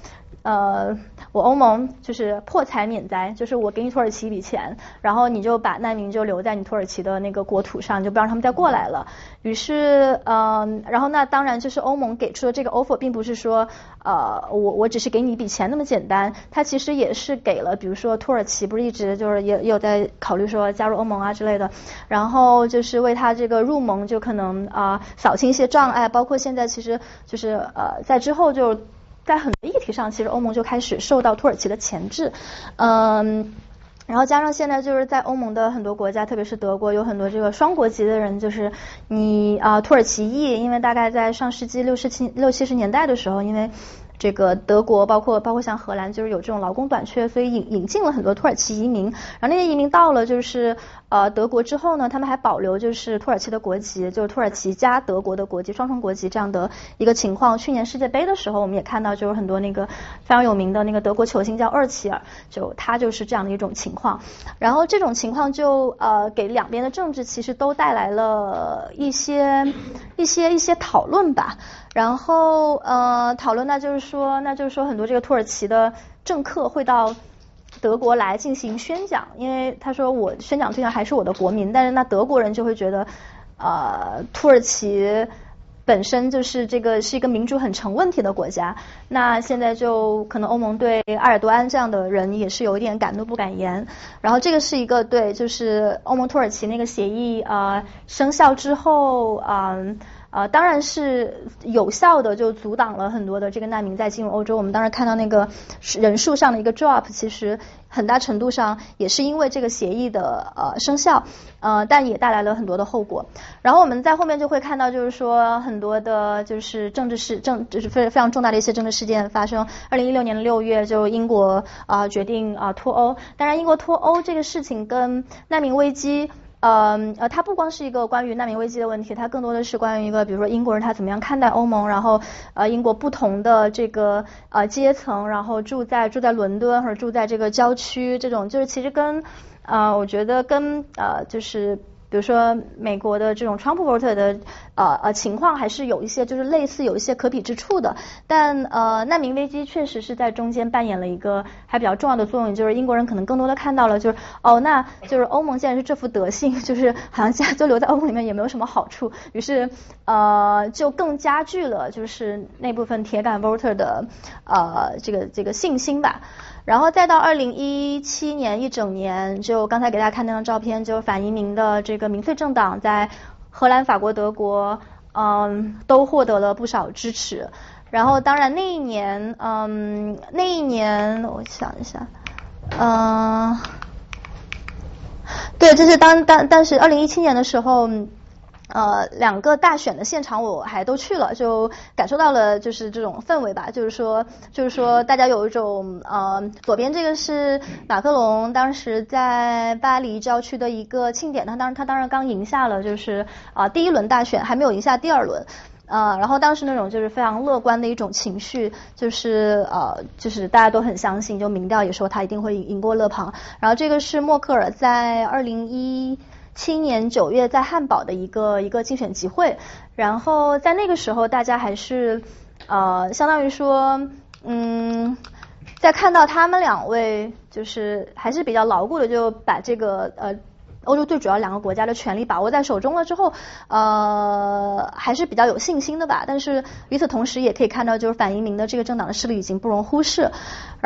呃，我欧盟就是破财免灾，就是我给你土耳其一笔钱，然后你就把难民就留在你土耳其的那个国土上，就不让他们再过来了。于是，嗯，然后那当然就是欧盟给出的这个 offer，并不是说，呃，我我只是给你一笔钱那么简单，它其实也是给了，比如说土耳其不是一直就是也有在考虑说加入欧盟啊之类的，然后就是为他这个入盟就可能啊扫清一些障碍，包括现在其实就是呃在之后就。在很多议题上，其实欧盟就开始受到土耳其的钳制，嗯，然后加上现在就是在欧盟的很多国家，特别是德国，有很多这个双国籍的人，就是你啊土耳其裔，因为大概在上世纪六十七六七十年代的时候，因为这个德国，包括包括像荷兰，就是有这种劳工短缺，所以引引进了很多土耳其移民。然后那些移民到了就是呃德国之后呢，他们还保留就是土耳其的国籍，就是土耳其加德国的国籍，双重国籍这样的一个情况。去年世界杯的时候，我们也看到就是很多那个非常有名的那个德国球星叫厄齐尔，就他就是这样的一种情况。然后这种情况就呃给两边的政治其实都带来了一些一些一些讨论吧。然后呃，讨论那就是说，那就是说很多这个土耳其的政客会到德国来进行宣讲，因为他说我宣讲对象还是我的国民，但是那德国人就会觉得呃土耳其本身就是这个是一个民主很成问题的国家，那现在就可能欧盟对埃尔多安这样的人也是有一点敢怒不敢言，然后这个是一个对就是欧盟土耳其那个协议啊生效之后啊。啊，当然是有效的，就阻挡了很多的这个难民在进入欧洲。我们当时看到那个人数上的一个 drop，其实很大程度上也是因为这个协议的呃生效，呃，但也带来了很多的后果。然后我们在后面就会看到，就是说很多的，就是政治事政，就是非非常重大的一些政治事件发生。二零一六年的六月，就英国啊决定啊脱欧。当然，英国脱欧这个事情跟难民危机。呃呃，它不光是一个关于难民危机的问题，它更多的是关于一个，比如说英国人他怎么样看待欧盟，然后呃英国不同的这个呃阶层，然后住在住在伦敦或者住在这个郊区这种，就是其实跟呃我觉得跟呃就是。比如说美国的这种 Trump voter 的呃呃情况还是有一些就是类似有一些可比之处的，但呃难民危机确实是在中间扮演了一个还比较重要的作用，就是英国人可能更多的看到了就是哦那就是欧盟既然是这副德性，就是好像现在就留在欧盟里面也没有什么好处，于是呃就更加剧了就是那部分铁杆 voter 的呃这个这个信心吧。然后再到二零一七年一整年，就刚才给大家看那张照片，就是反移民的这个民粹政党在荷兰、法国、德国，嗯，都获得了不少支持。然后当然那一年，嗯，那一年我想一下，嗯，对，就是当当但是二零一七年的时候。呃，两个大选的现场我还都去了，就感受到了就是这种氛围吧，就是说，就是说大家有一种呃，左边这个是马克龙当时在巴黎郊区的一个庆典，他当时他当然刚赢下了就是啊第一轮大选，还没有赢下第二轮，呃，然后当时那种就是非常乐观的一种情绪，就是呃就是大家都很相信，就民调也说他一定会赢过勒庞，然后这个是默克尔在二零一。七年九月在汉堡的一个一个竞选集会，然后在那个时候，大家还是呃，相当于说，嗯，在看到他们两位就是还是比较牢固的，就把这个呃。欧洲最主要两个国家的权利把握在手中了之后，呃，还是比较有信心的吧。但是与此同时，也可以看到，就是反移民的这个政党的势力已经不容忽视。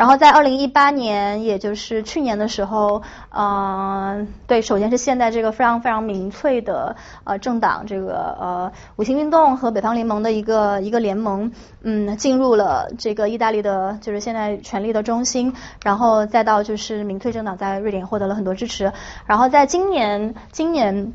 然后在二零一八年，也就是去年的时候，嗯，对，首先是现在这个非常非常民粹的呃政党，这个呃五星运动和北方联盟的一个一个联盟，嗯，进入了这个意大利的，就是现在权力的中心。然后再到就是民粹政党在瑞典获得了很多支持。然后在今年，今年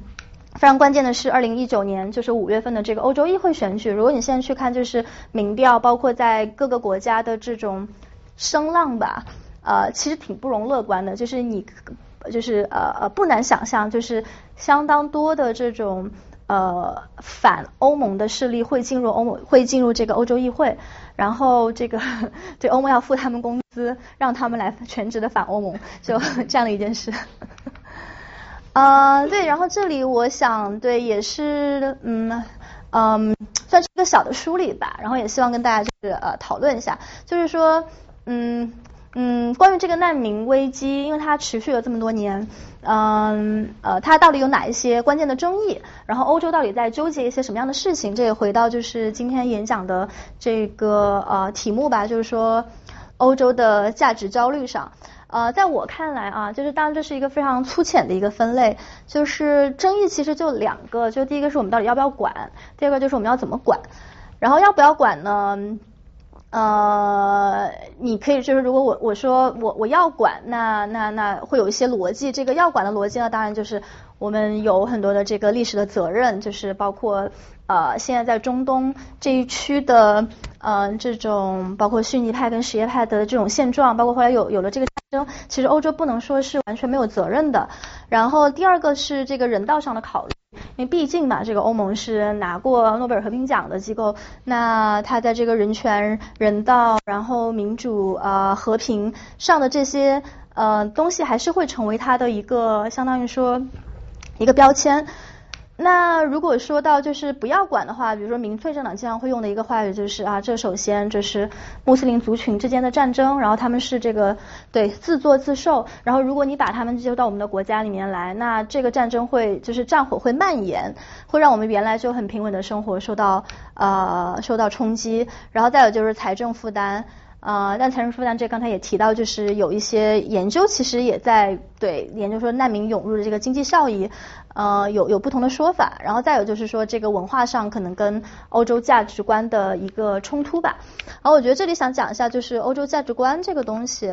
非常关键的是二零一九年，就是五月份的这个欧洲议会选举。如果你现在去看，就是民调，包括在各个国家的这种声浪吧，呃，其实挺不容乐观的。就是你，就是呃呃，不难想象，就是相当多的这种呃反欧盟的势力会进入欧盟，会进入这个欧洲议会，然后这个对欧盟要付他们工资，让他们来全职的反欧盟，就这样的一件事。呃，对，然后这里我想对也是嗯嗯，算是一个小的梳理吧，然后也希望跟大家就是呃讨论一下，就是说嗯嗯，关于这个难民危机，因为它持续了这么多年，嗯呃，它到底有哪一些关键的争议？然后欧洲到底在纠结一些什么样的事情？这也回到就是今天演讲的这个呃题目吧，就是说欧洲的价值焦虑上。呃，在我看来啊，就是当然这是一个非常粗浅的一个分类，就是争议其实就两个，就第一个是我们到底要不要管，第二个就是我们要怎么管。然后要不要管呢？呃，你可以就是如果我我说我我要管，那那那会有一些逻辑。这个要管的逻辑呢，当然就是我们有很多的这个历史的责任，就是包括呃现在在中东这一区的。呃这种包括逊尼派跟什叶派的这种现状，包括后来有有了这个战争，其实欧洲不能说是完全没有责任的。然后第二个是这个人道上的考虑。因为毕竟嘛，这个欧盟是拿过诺贝尔和平奖的机构，那它在这个人权、人道、然后民主、呃和平上的这些呃东西，还是会成为它的一个相当于说一个标签。那如果说到就是不要管的话，比如说民粹政党经常会用的一个话语就是啊，这首先这是穆斯林族群之间的战争，然后他们是这个对自作自受，然后如果你把他们接到我们的国家里面来，那这个战争会就是战火会蔓延，会让我们原来就很平稳的生活受到呃受到冲击，然后再有就是财政负担。呃，但财政负担这刚才也提到，就是有一些研究其实也在对研究说难民涌入的这个经济效益，呃，有有不同的说法。然后再有就是说这个文化上可能跟欧洲价值观的一个冲突吧。然后我觉得这里想讲一下就是欧洲价值观这个东西，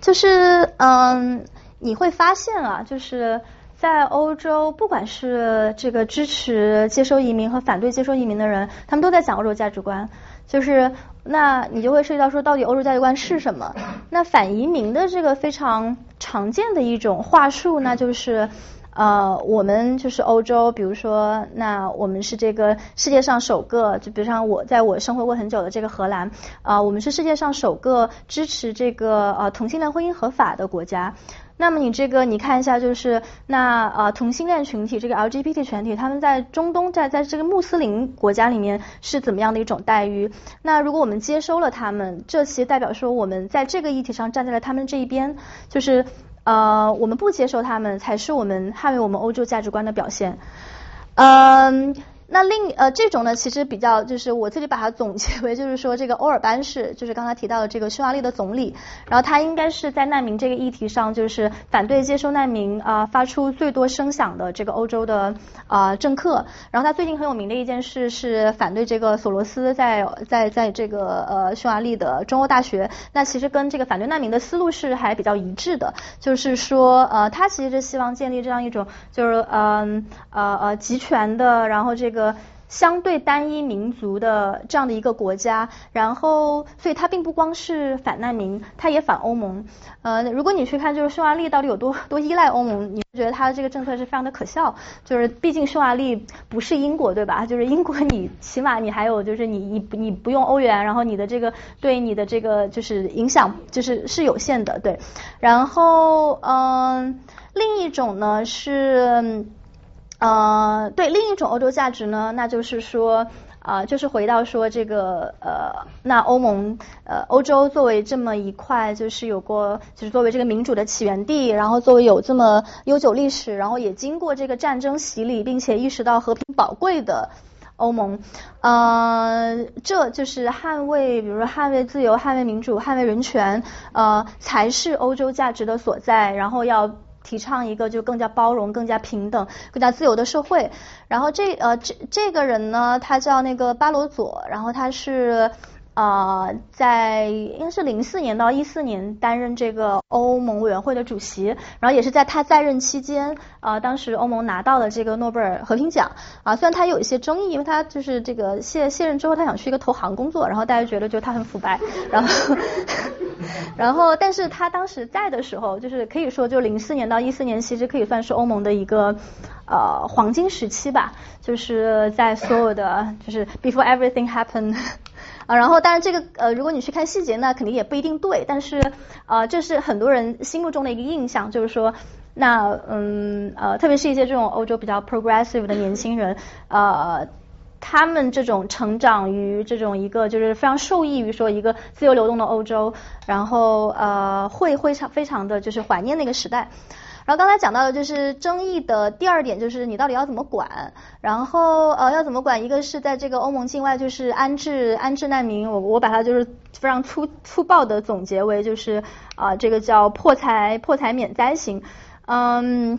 就是嗯，你会发现啊，就是在欧洲，不管是这个支持接收移民和反对接收移民的人，他们都在讲欧洲价值观。就是，那你就会涉及到说，到底欧洲价值观是什么？那反移民的这个非常常见的一种话术，那就是，呃，我们就是欧洲，比如说，那我们是这个世界上首个，就比如像我在我生活过很久的这个荷兰，啊，我们是世界上首个支持这个呃同性恋婚姻合法的国家。那么你这个你看一下，就是那呃同性恋群体这个 LGBT 群体，他们在中东在在这个穆斯林国家里面是怎么样的一种待遇？那如果我们接收了他们，这其实代表说我们在这个议题上站在了他们这一边，就是呃我们不接受他们，才是我们捍卫我们欧洲价值观的表现。嗯。那另呃这种呢，其实比较就是我自己把它总结为，就是说这个欧尔班是就是刚才提到的这个匈牙利的总理，然后他应该是在难民这个议题上，就是反对接收难民啊发出最多声响的这个欧洲的啊政客。然后他最近很有名的一件事是反对这个索罗斯在在在这个呃匈牙利的中欧大学。那其实跟这个反对难民的思路是还比较一致的，就是说呃他其实是希望建立这样一种就是嗯呃呃集权的，然后这个。相对单一民族的这样的一个国家，然后，所以它并不光是反难民，它也反欧盟。呃，如果你去看就是匈牙利到底有多多依赖欧盟，你觉得它的这个政策是非常的可笑。就是毕竟匈牙利不是英国，对吧？就是英国你起码你还有就是你你你不用欧元，然后你的这个对你的这个就是影响就是是有限的，对。然后，嗯，另一种呢是。呃，对，另一种欧洲价值呢，那就是说，啊，就是回到说这个呃，那欧盟呃，欧洲作为这么一块，就是有过，就是作为这个民主的起源地，然后作为有这么悠久历史，然后也经过这个战争洗礼，并且意识到和平宝贵的欧盟，呃，这就是捍卫，比如说捍卫自由、捍卫民主、捍卫人权，呃，才是欧洲价值的所在，然后要。提倡一个就更加包容、更加平等、更加自由的社会。然后这呃这这个人呢，他叫那个巴罗佐，然后他是。呃，在应该是零四年到一四年担任这个欧盟委员会的主席，然后也是在他在任期间，呃，当时欧盟拿到了这个诺贝尔和平奖啊。虽然他有一些争议，因为他就是这个卸卸任之后，他想去一个投行工作，然后大家觉得就他很腐败，然后 然后，但是他当时在的时候，就是可以说就零四年到一四年，其实可以算是欧盟的一个呃黄金时期吧，就是在所有的就是 before everything happened。啊，然后当然这个呃，如果你去看细节呢，肯定也不一定对，但是呃，这是很多人心目中的一个印象，就是说，那嗯呃，特别是一些这种欧洲比较 progressive 的年轻人，呃，他们这种成长于这种一个就是非常受益于说一个自由流动的欧洲，然后呃，会非常非常的就是怀念那个时代。然后刚才讲到的就是争议的第二点，就是你到底要怎么管？然后呃要怎么管？一个是在这个欧盟境外就是安置安置难民，我我把它就是非常粗粗暴的总结为就是啊这个叫破财破财免灾型，嗯。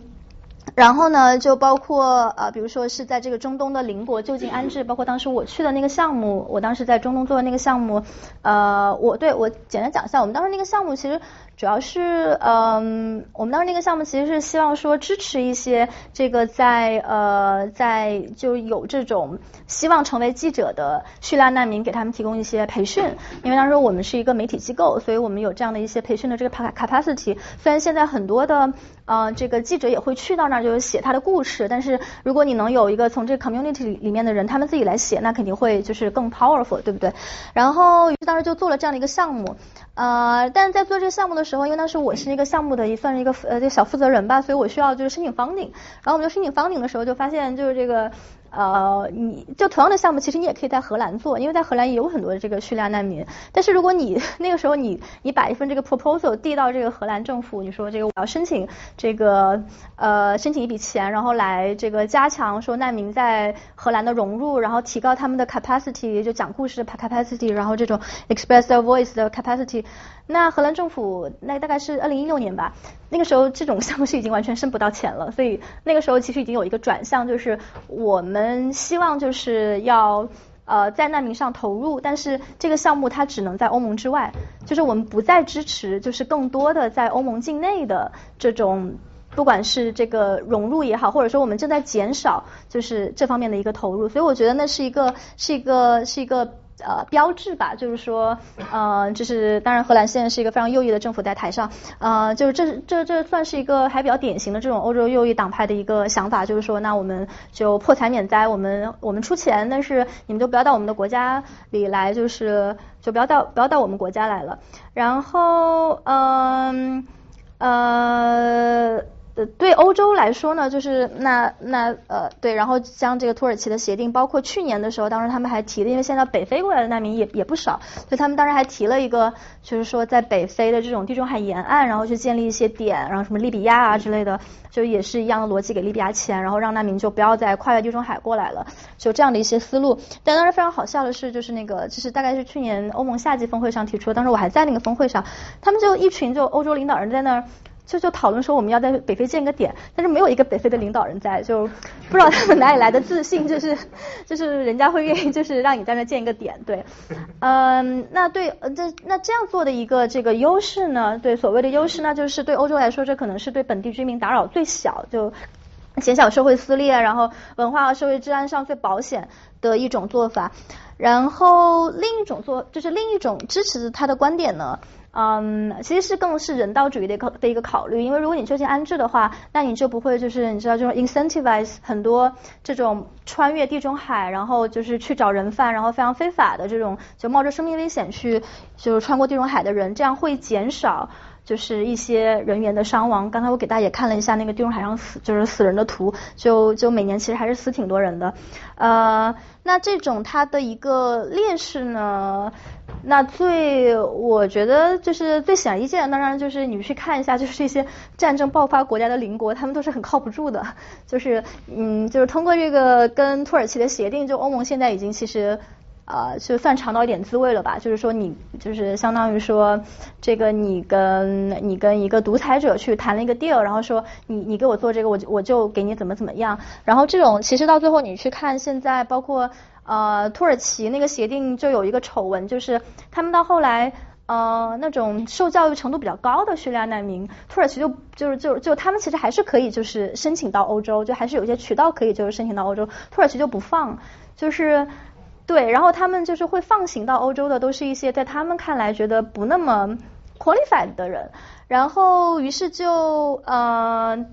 然后呢，就包括呃，比如说是在这个中东的邻国就近安置，包括当时我去的那个项目，我当时在中东做的那个项目，呃，我对我简单讲一下，我们当时那个项目其实主要是嗯，我们当时那个项目其实是希望说支持一些这个在呃在就有这种希望成为记者的叙利亚难民，给他们提供一些培训。因为当时我们是一个媒体机构，所以我们有这样的一些培训的这个 capacity。虽然现在很多的呃这个记者也会去到那儿就是写他的故事，但是如果你能有一个从这 community 里面的人，他们自己来写，那肯定会就是更 powerful，对不对？然后于是当时就做了这样的一个项目。呃，但是在做这个项目的时候，因为当时我是一个项目的一算是一个呃这小负责人吧，所以我需要就是申请 funding。然后我们就申请 funding 的时候，就发现就是这个。呃，你就同样的项目，其实你也可以在荷兰做，因为在荷兰也有很多这个叙利亚难民。但是如果你那个时候你你把一份这个 proposal 递到这个荷兰政府，你说这个我要申请这个呃申请一笔钱，然后来这个加强说难民在荷兰的融入，然后提高他们的 capacity，就讲故事的 capacity，然后这种 express their voice 的 capacity。那荷兰政府那大概是二零一六年吧，那个时候这种项目是已经完全申不到钱了，所以那个时候其实已经有一个转向，就是我们希望就是要呃在难民上投入，但是这个项目它只能在欧盟之外，就是我们不再支持就是更多的在欧盟境内的这种不管是这个融入也好，或者说我们正在减少就是这方面的一个投入，所以我觉得那是一个是一个是一个。呃，标志吧，就是说，呃，就是当然，荷兰现在是一个非常右翼的政府在台上，呃，就是这这这算是一个还比较典型的这种欧洲右翼党派的一个想法，就是说，那我们就破财免灾，我们我们出钱，但是你们就不要到我们的国家里来，就是就不要到不要到我们国家来了，然后，嗯，呃。呃，对欧洲来说呢，就是那那呃，对，然后将这个土耳其的协定，包括去年的时候，当时他们还提了，因为现在北非过来的难民也也不少，所以他们当时还提了一个，就是说在北非的这种地中海沿岸，然后去建立一些点，然后什么利比亚啊之类的，就也是一样的逻辑，给利比亚钱，然后让难民就不要再跨越地中海过来了，就这样的一些思路。但当时非常好笑的是，就是那个，就是大概是去年欧盟夏季峰会上提出的，当时我还在那个峰会上，他们就一群就欧洲领导人在那儿。就就讨论说我们要在北非建个点，但是没有一个北非的领导人在，就不知道他们哪里来的自信，就是就是人家会愿意就是让你在那建一个点，对，嗯，那对，这那这样做的一个这个优势呢，对所谓的优势，那就是对欧洲来说，这可能是对本地居民打扰最小，就减小社会撕裂，然后文化和社会治安上最保险的一种做法。然后另一种做就是另一种支持他的观点呢。嗯，其实是更是人道主义的一个的一个考虑，因为如果你就近安置的话，那你就不会就是你知道这种 incentivize 很多这种穿越地中海，然后就是去找人贩，然后非常非法的这种就冒着生命危险去就是穿过地中海的人，这样会减少就是一些人员的伤亡。刚才我给大家也看了一下那个地中海上死就是死人的图，就就每年其实还是死挺多人的。呃，那这种它的一个劣势呢？那最我觉得就是最显而易见的，当然就是你去看一下，就是这些战争爆发国家的邻国，他们都是很靠不住的。就是嗯，就是通过这个跟土耳其的协定，就欧盟现在已经其实呃就算尝到一点滋味了吧。就是说你就是相当于说这个你跟你跟一个独裁者去谈了一个 deal，然后说你你给我做这个，我就我就给你怎么怎么样。然后这种其实到最后你去看现在包括。呃，土耳其那个协定就有一个丑闻，就是他们到后来，呃，那种受教育程度比较高的叙利亚难民，土耳其就就是就就他们其实还是可以就是申请到欧洲，就还是有一些渠道可以就是申请到欧洲，土耳其就不放，就是对，然后他们就是会放行到欧洲的，都是一些在他们看来觉得不那么 qualified 的人，然后于是就呃。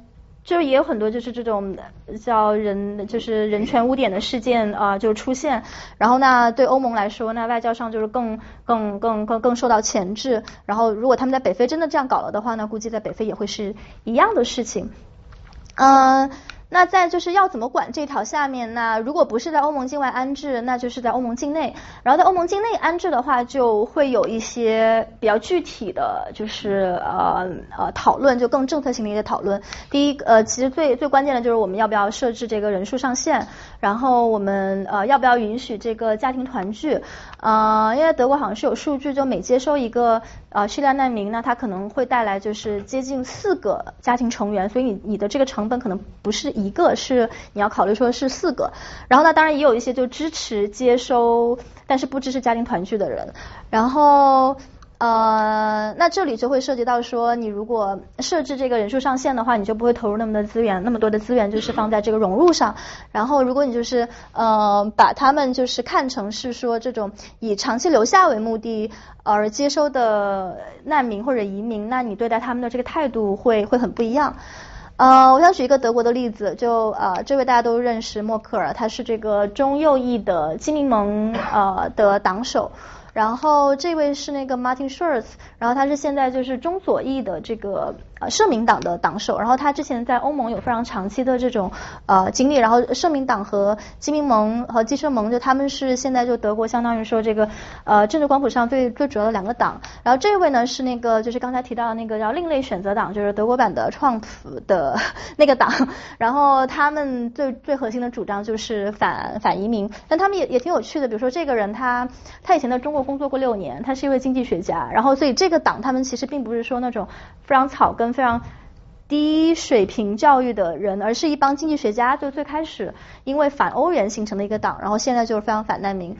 就也有很多就是这种叫人就是人权污点的事件啊，就出现。然后那，对欧盟来说，那外交上就是更更更更更受到钳制。然后，如果他们在北非真的这样搞了的话那，估计在北非也会是一样的事情。嗯。那在就是要怎么管这条下面？那如果不是在欧盟境外安置，那就是在欧盟境内。然后在欧盟境内安置的话，就会有一些比较具体的就是呃呃讨论，就更政策性的一些讨论。第一呃，其实最最关键的就是我们要不要设置这个人数上限，然后我们呃要不要允许这个家庭团聚？呃，因为德国好像是有数据，就每接收一个呃叙利亚难民，那他可能会带来就是接近四个家庭成员，所以你你的这个成本可能不是。一个是你要考虑说是四个，然后呢，当然也有一些就支持接收，但是不支持家庭团聚的人。然后呃，那这里就会涉及到说，你如果设置这个人数上限的话，你就不会投入那么多资源，那么多的资源就是放在这个融入上。然后，如果你就是呃把他们就是看成是说这种以长期留下为目的而接收的难民或者移民，那你对待他们的这个态度会会很不一样。呃，我想举一个德国的例子，就呃这位大家都认识默克尔，他是这个中右翼的基民盟呃的党首。然后这位是那个 Martin Shores，然后他是现在就是中左翼的这个呃社民党的党首，然后他之前在欧盟有非常长期的这种呃经历，然后社民党和基民盟和基社盟就他们是现在就德国相当于说这个呃政治光谱上最最主要的两个党，然后这位呢是那个就是刚才提到的那个叫另类选择党，就是德国版的 Trump 的 那个党，然后他们最最核心的主张就是反反移民，但他们也也挺有趣的，比如说这个人他他以前在中国。工作过六年，他是一位经济学家，然后所以这个党他们其实并不是说那种非常草根、非常低水平教育的人，而是一帮经济学家，就最开始因为反欧元形成的一个党，然后现在就是非常反难民。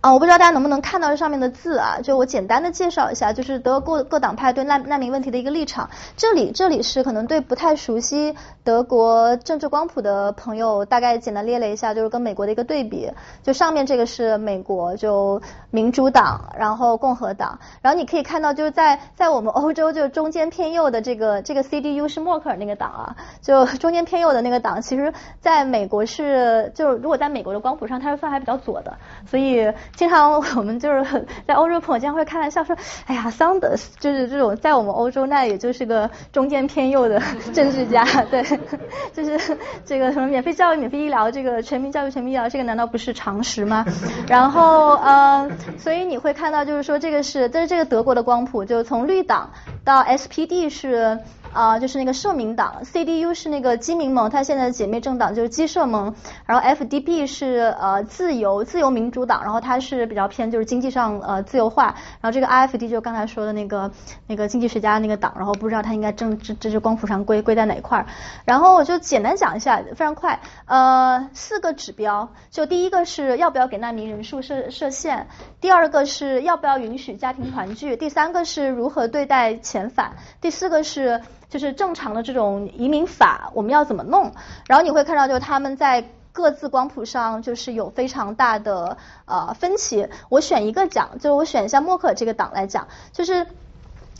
啊，我不知道大家能不能看到这上面的字啊？就我简单的介绍一下，就是德国各党派对难难民问题的一个立场。这里这里是可能对不太熟悉德国政治光谱的朋友，大概简单列了一下，就是跟美国的一个对比。就上面这个是美国，就民主党，然后共和党，然后你可以看到就是在在我们欧洲就中间偏右的这个这个 CDU 是默克尔那个党啊，就中间偏右的那个党，其实在美国是就是如果在美国的光谱上，它是算还比较左的，所以。经常我们就是在欧洲朋友经常会开玩笑说，哎呀，桑德斯就是这种在我们欧洲那也就是个中间偏右的 政治家，对，就是这个什么免费教育、免费医疗，这个全民教育、全民医疗，这个难道不是常识吗？然后呃，所以你会看到就是说这个是，但是这个德国的光谱，就从绿党到 SPD 是。啊，就是那个社民党，CDU 是那个基民盟，它现在的姐妹政党就是基社盟，然后 FDP 是呃自由自由民主党，然后它是比较偏就是经济上呃自由化，然后这个 IFD 就刚才说的那个那个经济学家那个党，然后不知道它应该政治这是光谱上归归在哪一块儿，然后我就简单讲一下，非常快，呃四个指标，就第一个是要不要给难民人数设设限，第二个是要不要允许家庭团聚，第三个是如何对待遣返，第四个是。就是正常的这种移民法，我们要怎么弄？然后你会看到，就是他们在各自光谱上就是有非常大的呃分歧。我选一个讲，就是我选一下默克尔这个党来讲，就是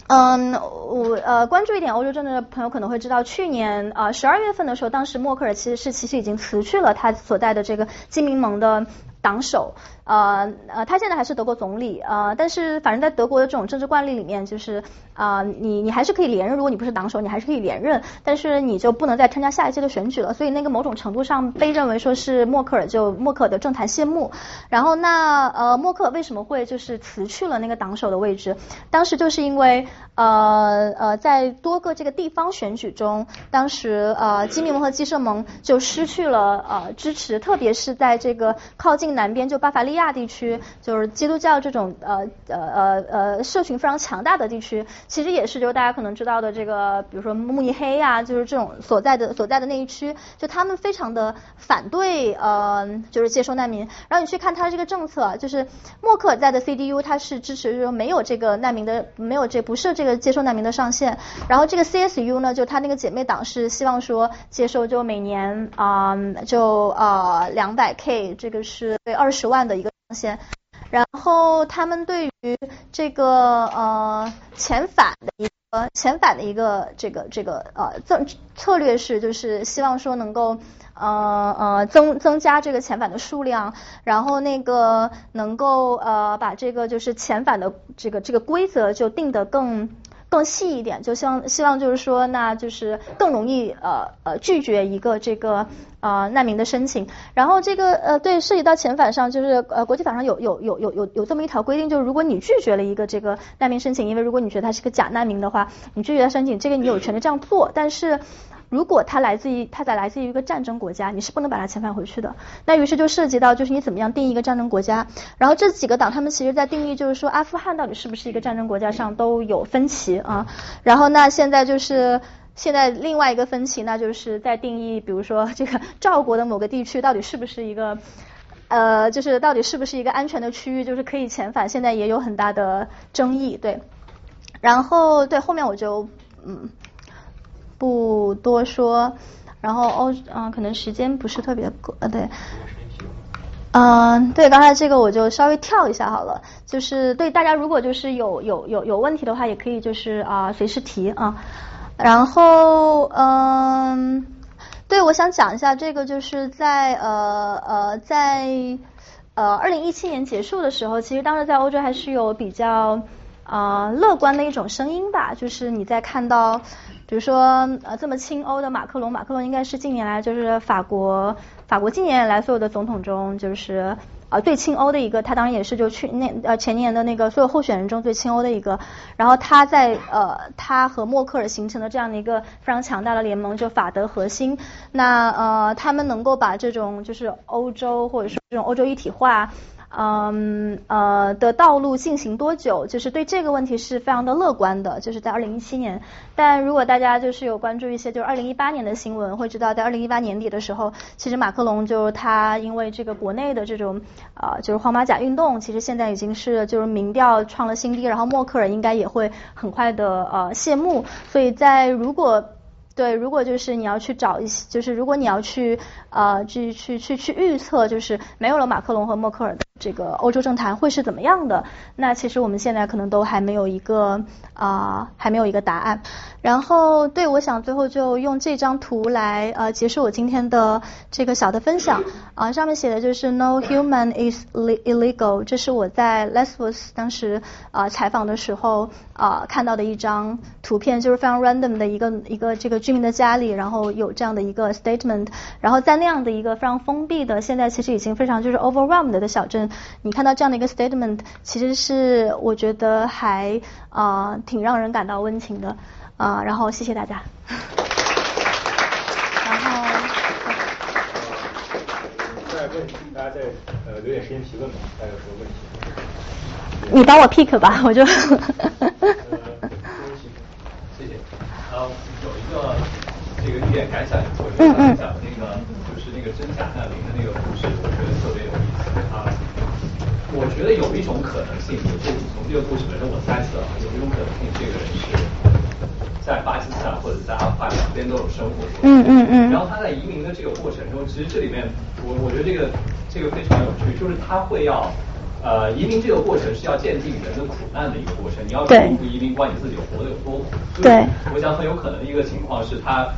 嗯，我呃关注一点欧洲政治的朋友可能会知道，去年啊十二月份的时候，当时默克尔其实是其实已经辞去了他所在的这个基民盟的党首。呃呃，他现在还是德国总理，呃，但是反正在德国的这种政治惯例里面，就是啊，你你还是可以连任，如果你不是党首，你还是可以连任，但是你就不能再参加下一届的选举了。所以那个某种程度上被认为说是默克尔就默克尔的政坛谢幕。然后那呃，默克尔为什么会就是辞去了那个党首的位置？当时就是因为呃呃，在多个这个地方选举中，当时呃基民盟和基社盟就失去了呃支持，特别是在这个靠近南边就巴伐利亚。亚地区就是基督教这种呃呃呃呃社群非常强大的地区，其实也是就是大家可能知道的这个，比如说慕尼黑啊，就是这种所在的所在的那一区，就他们非常的反对呃就是接收难民。然后你去看他这个政策，就是默克尔在的 CDU，他是支持说没有这个难民的，没有这不设这个接收难民的上限。然后这个 CSU 呢，就他那个姐妹党是希望说接收就每年啊就呃两百 K，这个是对二十万的一个。先，然后他们对于这个呃遣返的一个遣返的一个这个这个呃策策略是，就是希望说能够呃呃增增加这个遣返的数量，然后那个能够呃把这个就是遣返的这个这个规则就定得更。更细一点，就希望希望就是说，那就是更容易呃呃拒绝一个这个呃难民的申请。然后这个呃对涉及到遣返上，就是呃国际法上有有有有有有这么一条规定，就是如果你拒绝了一个这个难民申请，因为如果你觉得他是个假难民的话，你拒绝申请，这个你有权利这样做，但是。如果他来自于他在来自于一个战争国家，你是不能把他遣返回去的。那于是就涉及到就是你怎么样定义一个战争国家。然后这几个党他们其实在定义就是说阿富汗到底是不是一个战争国家上都有分歧啊。然后那现在就是现在另外一个分歧，那就是在定义比如说这个赵国的某个地区到底是不是一个呃，就是到底是不是一个安全的区域，就是可以遣返，现在也有很大的争议，对。然后对后面我就嗯不多说，然后欧嗯可能时间不是特别够，呃对。嗯，对，刚才这个我就稍微跳一下好了，就是对大家如果就是有有有有问题的话，也可以就是啊随时提啊。然后嗯，对，我想讲一下这个就是在呃呃在呃二零一七年结束的时候，其实当时在欧洲还是有比较啊乐观的一种声音吧，就是你在看到。比如说呃这么亲欧的马克龙，马克龙应该是近年来就是法国法国近年来所有的总统中就是呃最亲欧的一个，他当然也是就去年呃前年的那个所有候选人中最亲欧的一个。然后他在呃他和默克尔形成的这样的一个非常强大的联盟，就法德核心。那呃他们能够把这种就是欧洲或者说这种欧洲一体化。嗯呃的道路进行多久，就是对这个问题是非常的乐观的，就是在二零一七年。但如果大家就是有关注一些就是二零一八年的新闻，会知道在二零一八年底的时候，其实马克龙就他因为这个国内的这种啊就是黄马甲运动，其实现在已经是就是民调创了新低，然后默克尔应该也会很快的呃谢幕，所以在如果。对，如果就是你要去找一些，就是如果你要去呃去去去去预测，就是没有了马克龙和默克尔的这个欧洲政坛会是怎么样的，那其实我们现在可能都还没有一个啊还没有一个答案。然后对，我想最后就用这张图来呃结束我今天的这个小的分享啊，上面写的就是 No human is illegal，这是我在 Lesbos 当时啊采访的时候啊看到的一张图片，就是非常 random 的一个一个这个居民的家里，然后有这样的一个 statement，然后在那样的一个非常封闭的，现在其实已经非常就是 overwhelmed 的小镇，你看到这样的一个 statement，其实是我觉得还啊挺让人感到温情的。啊，然后谢谢大家。然后，再问，大家再呃留点时间提问吧，大家有什么问题？你帮我 pick 吧，我就。呃，有一个这个一点感想，我觉得分享那个就是那个真假难民的那个故事，我觉得特别有意思啊。我觉得有一种可能性，就是从这个故事本身我猜测啊，有一种可能性，这个人是。在巴基斯坦或者在阿富汗两边都有生活过，嗯嗯嗯。然后他在移民的这个过程中，其实这里面我我觉得这个这个非常有趣，就是他会要呃移民这个过程是要鉴定人的苦难的一个过程，你要不不移民，管你自己活得有多苦。对。我想很有可能的一个情况是他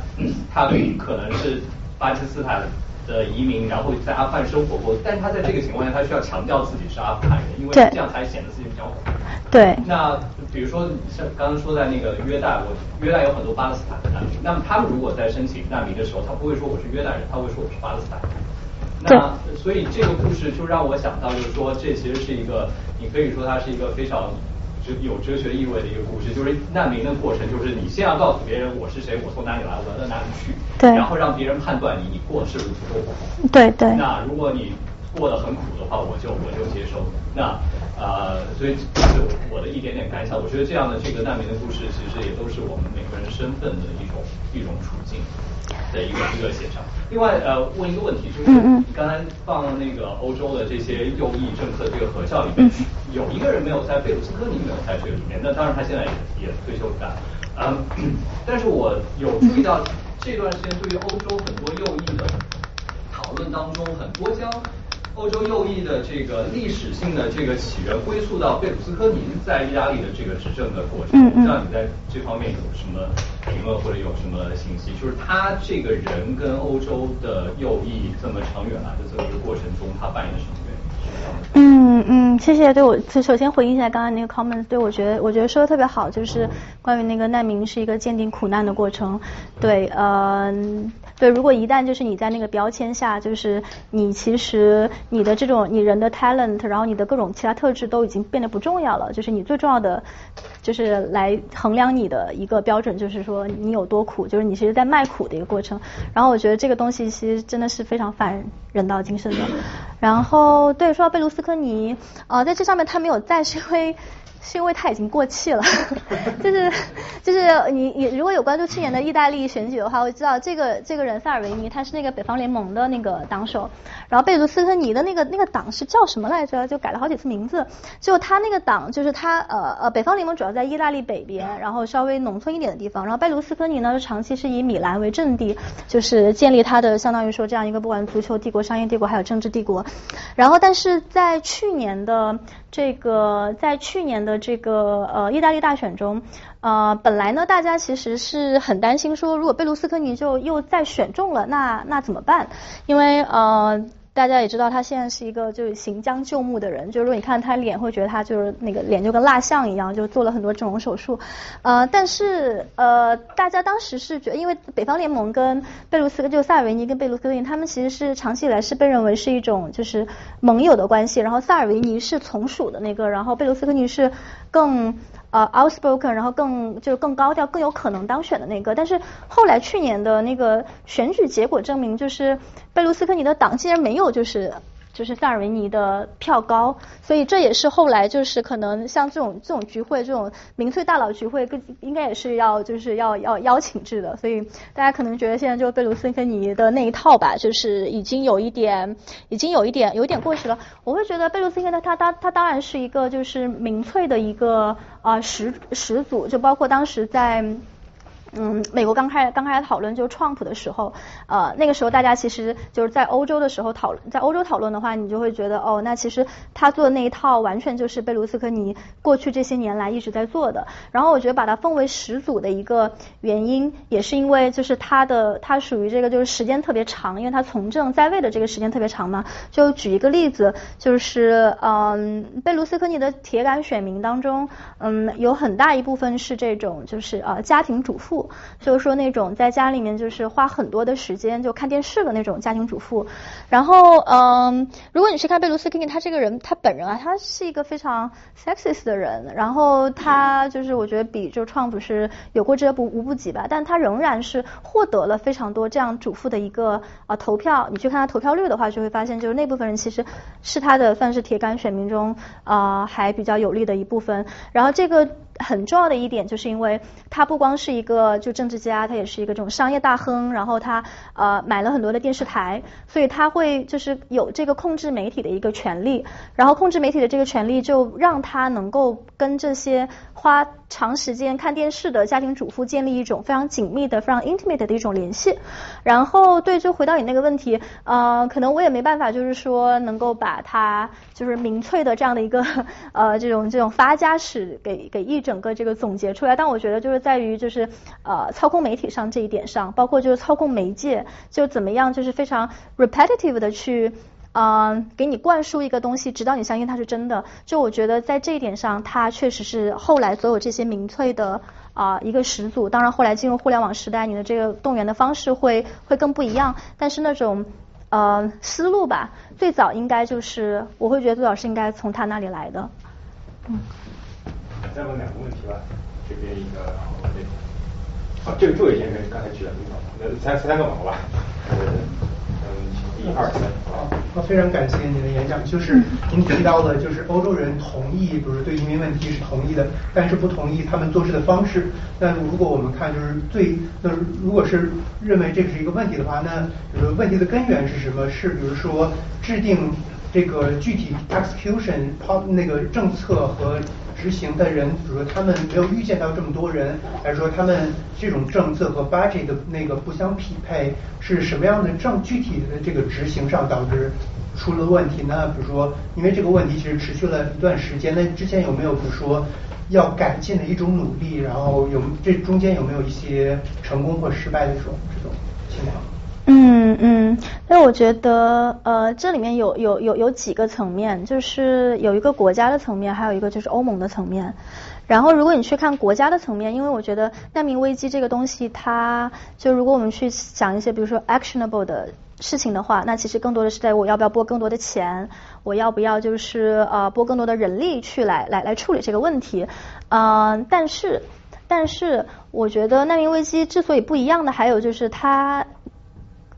他可能是巴基斯坦的移民，然后在阿富汗生活过，但是他在这个情况下，他需要强调自己是阿富汗人，因为这样才显得自己比较苦。对。那比如说像刚刚说在那个约旦，我约旦有很多巴勒斯坦的难民，那么他们如果在申请难民的时候，他不会说我是约旦人，他会说我是巴勒斯坦。那所以这个故事就让我想到，就是说这其实是一个，你可以说它是一个非常哲有哲学意味的一个故事，就是难民的过程，就是你先要告诉别人我是谁，我从哪里来，我要到哪里去，对，然后让别人判断你你过的是不是不够苦。对对。那如果你过得很苦的话，我就我就接受。那呃，所以这是我的一点点感想。我觉得这样的这个难民的故事，其实也都是我们每个人身份的一种一种处境的一个一个写照。另外呃，问一个问题，就是你刚才放那个欧洲的这些右翼政客这个合照里面，有一个人没有在贝鲁斯科尼没有在这个里面。那当然他现在也也退休了。嗯，但是我有注意到这段时间对于欧洲很多右翼的讨论当中，很多将。欧洲右翼的这个历史性的这个起源归宿到贝鲁斯科尼在意大利的这个执政的过程，不知道你在这方面有什么评论或者有什么信息？就是他这个人跟欧洲的右翼这么长远来的这么一个过程中，他扮演什么角色？嗯嗯，谢谢。对我首先回应一下刚刚那个 comment，对我觉得我觉得说的特别好，就是关于那个难民是一个鉴定苦难的过程。对，嗯。对，如果一旦就是你在那个标签下，就是你其实你的这种你人的 talent，然后你的各种其他特质都已经变得不重要了，就是你最重要的就是来衡量你的一个标准，就是说你有多苦，就是你其实在卖苦的一个过程。然后我觉得这个东西其实真的是非常反人道精神的。然后对，到贝卢斯科尼，呃，在这上面他没有在，是因为。是因为它已经过气了，就是就是你你如果有关注去年的意大利选举的话，会知道这个这个人萨尔维尼他是那个北方联盟的那个党首，然后贝卢斯科尼的那个那个党是叫什么来着？就改了好几次名字。就他那个党就是他呃呃北方联盟主要在意大利北边，然后稍微农村一点的地方，然后贝卢斯科尼呢长期是以米兰为阵地，就是建立他的相当于说这样一个不管足球帝国、商业帝国还有政治帝国。然后但是在去年的这个在去年的这个呃意大利大选中，呃本来呢大家其实是很担心说，如果贝卢斯科尼就又再选中了，那那怎么办？因为呃。大家也知道，他现在是一个就是行将就木的人，就是如果你看他脸，会觉得他就是那个脸就跟蜡像一样，就做了很多整容手术。呃，但是呃，大家当时是觉得，因为北方联盟跟贝卢斯科，就萨尔维尼跟贝卢斯科尼，他们其实是长期以来是被认为是一种就是盟友的关系。然后萨尔维尼是从属的那个，然后贝卢斯科尼是更。呃，outspoken，然后更就是更高调，更有可能当选的那个。但是后来去年的那个选举结果证明，就是贝卢斯科尼的党竟然没有就是。就是塞尔维尼的票高，所以这也是后来就是可能像这种这种聚会，这种民粹大佬聚会，更应该也是要就是要要邀请制的。所以大家可能觉得现在就贝卢斯科尼的那一套吧，就是已经有一点，已经有一点有一点过时了。我会觉得贝卢斯科尼他他他当然是一个就是民粹的一个啊始始祖，就包括当时在。嗯，美国刚开刚开始讨论就 Trump 的时候，呃，那个时候大家其实就是在欧洲的时候讨论，在欧洲讨论的话，你就会觉得哦，那其实他做的那一套完全就是贝卢斯科尼过去这些年来一直在做的。然后我觉得把它分为始祖的一个原因，也是因为就是他的他属于这个就是时间特别长，因为他从政在位的这个时间特别长嘛。就举一个例子，就是嗯，贝卢斯科尼的铁杆选民当中，嗯，有很大一部分是这种就是呃家庭主妇。就是说那种在家里面就是花很多的时间就看电视的那种家庭主妇，然后嗯，如果你去看贝卢斯科尼，他这个人他本人啊，他是一个非常 sexist 的人，然后他就是我觉得比就创普是有过之不无不及吧，但他仍然是获得了非常多这样主妇的一个啊投票，你去看他投票率的话，就会发现就是那部分人其实是他的算是铁杆选民中啊还比较有利的一部分，然后这个。很重要的一点，就是因为他不光是一个就政治家，他也是一个这种商业大亨，然后他呃买了很多的电视台，所以他会就是有这个控制媒体的一个权利，然后控制媒体的这个权利就让他能够跟这些花长时间看电视的家庭主妇建立一种非常紧密的、非常 intimate 的一种联系。然后对，就回到你那个问题，呃，可能我也没办法，就是说能够把他就是民粹的这样的一个 呃这种这种发家史给给译。整个这个总结出来，但我觉得就是在于就是呃操控媒体上这一点上，包括就是操控媒介，就怎么样就是非常 repetitive 的去嗯给你灌输一个东西，直到你相信它是真的。就我觉得在这一点上，它确实是后来所有这些民粹的啊一个始祖。当然后来进入互联网时代，你的这个动员的方式会会更不一样。但是那种呃思路吧，最早应该就是我会觉得最早是应该从他那里来的，嗯。再问两个问题吧，这边一个，然后这边，好，这个这位先生刚才举了多少？那三三个好吧？嗯嗯，一二三。好，那非常感谢您的演讲。就是您提到的，就是欧洲人同意，比如说对移民问题是同意的，但是不同意他们做事的方式。那如果我们看，就是最，那如果是认为这个是一个问题的话，那比如问题的根源是什么？是比如说制定这个具体 execution 那个政策和。执行的人，比如说他们没有预见到这么多人，还是说他们这种政策和 budget 的那个不相匹配，是什么样的政具体的这个执行上导致出了问题呢？比如说，因为这个问题其实持续了一段时间，那之前有没有比如说要改进的一种努力？然后有这中间有没有一些成功或失败的这种这种情况？嗯嗯，那我觉得呃，这里面有有有有几个层面，就是有一个国家的层面，还有一个就是欧盟的层面。然后如果你去看国家的层面，因为我觉得难民危机这个东西，它就如果我们去想一些比如说 actionable 的事情的话，那其实更多的是在我要不要拨更多的钱，我要不要就是呃拨更多的人力去来来来处理这个问题。嗯，但是但是我觉得难民危机之所以不一样的，还有就是它。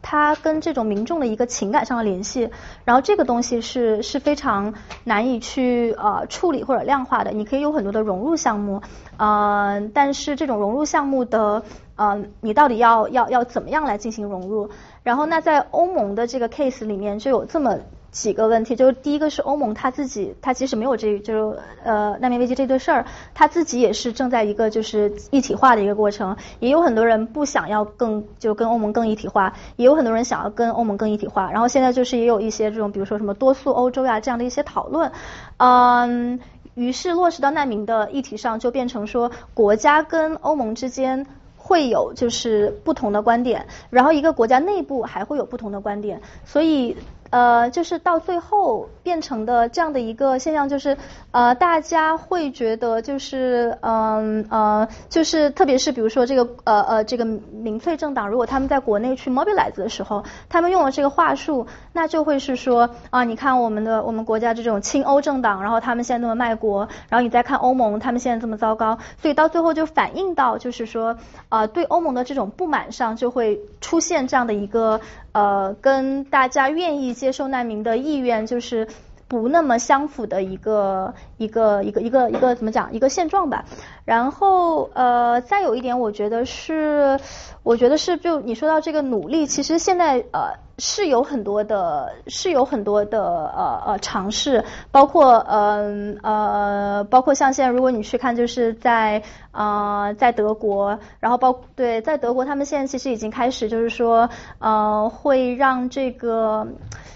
它跟这种民众的一个情感上的联系，然后这个东西是是非常难以去呃处理或者量化的。你可以有很多的融入项目，呃，但是这种融入项目的呃，你到底要要要怎么样来进行融入？然后那在欧盟的这个 case 里面就有这么。几个问题，就是第一个是欧盟他自己，他即使没有这就是呃难民危机这堆事儿，他自己也是正在一个就是一体化的一个过程，也有很多人不想要更就跟欧盟更一体化，也有很多人想要跟欧盟更一体化，然后现在就是也有一些这种比如说什么多数欧洲呀这样的一些讨论，嗯，于是落实到难民的议题上，就变成说国家跟欧盟之间会有就是不同的观点，然后一个国家内部还会有不同的观点，所以。呃，就是到最后变成的这样的一个现象，就是呃，大家会觉得就是嗯呃，就是特别是比如说这个呃呃这个民粹政党，如果他们在国内去 mobilize 的时候，他们用了这个话术，那就会是说啊，你看我们的我们国家这种亲欧政党，然后他们现在那么卖国，然后你再看欧盟，他们现在这么糟糕，所以到最后就反映到就是说啊，对欧盟的这种不满上，就会出现这样的一个。呃，跟大家愿意接受难民的意愿就是不那么相符的一个一个一个一个一个怎么讲一个现状吧。然后呃，再有一点，我觉得是，我觉得是就你说到这个努力，其实现在呃。是有很多的，是有很多的呃呃尝试，包括呃呃，包括像现在如果你去看，就是在呃在德国，然后包对在德国，他们现在其实已经开始就是说呃会让这个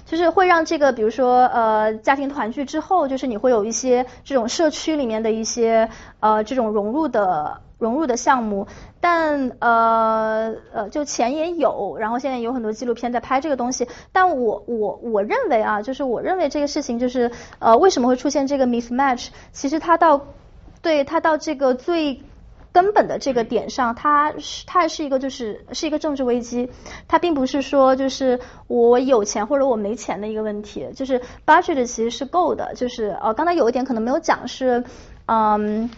就是会让这个比如说呃家庭团聚之后，就是你会有一些这种社区里面的一些呃这种融入的。融入的项目，但呃呃，就钱也有，然后现在有很多纪录片在拍这个东西。但我我我认为啊，就是我认为这个事情就是呃为什么会出现这个 mismatch？其实它到对它到这个最根本的这个点上，它是它还是一个就是是一个政治危机。它并不是说就是我有钱或者我没钱的一个问题，就是 budget 其实是够的。就是呃刚才有一点可能没有讲是嗯。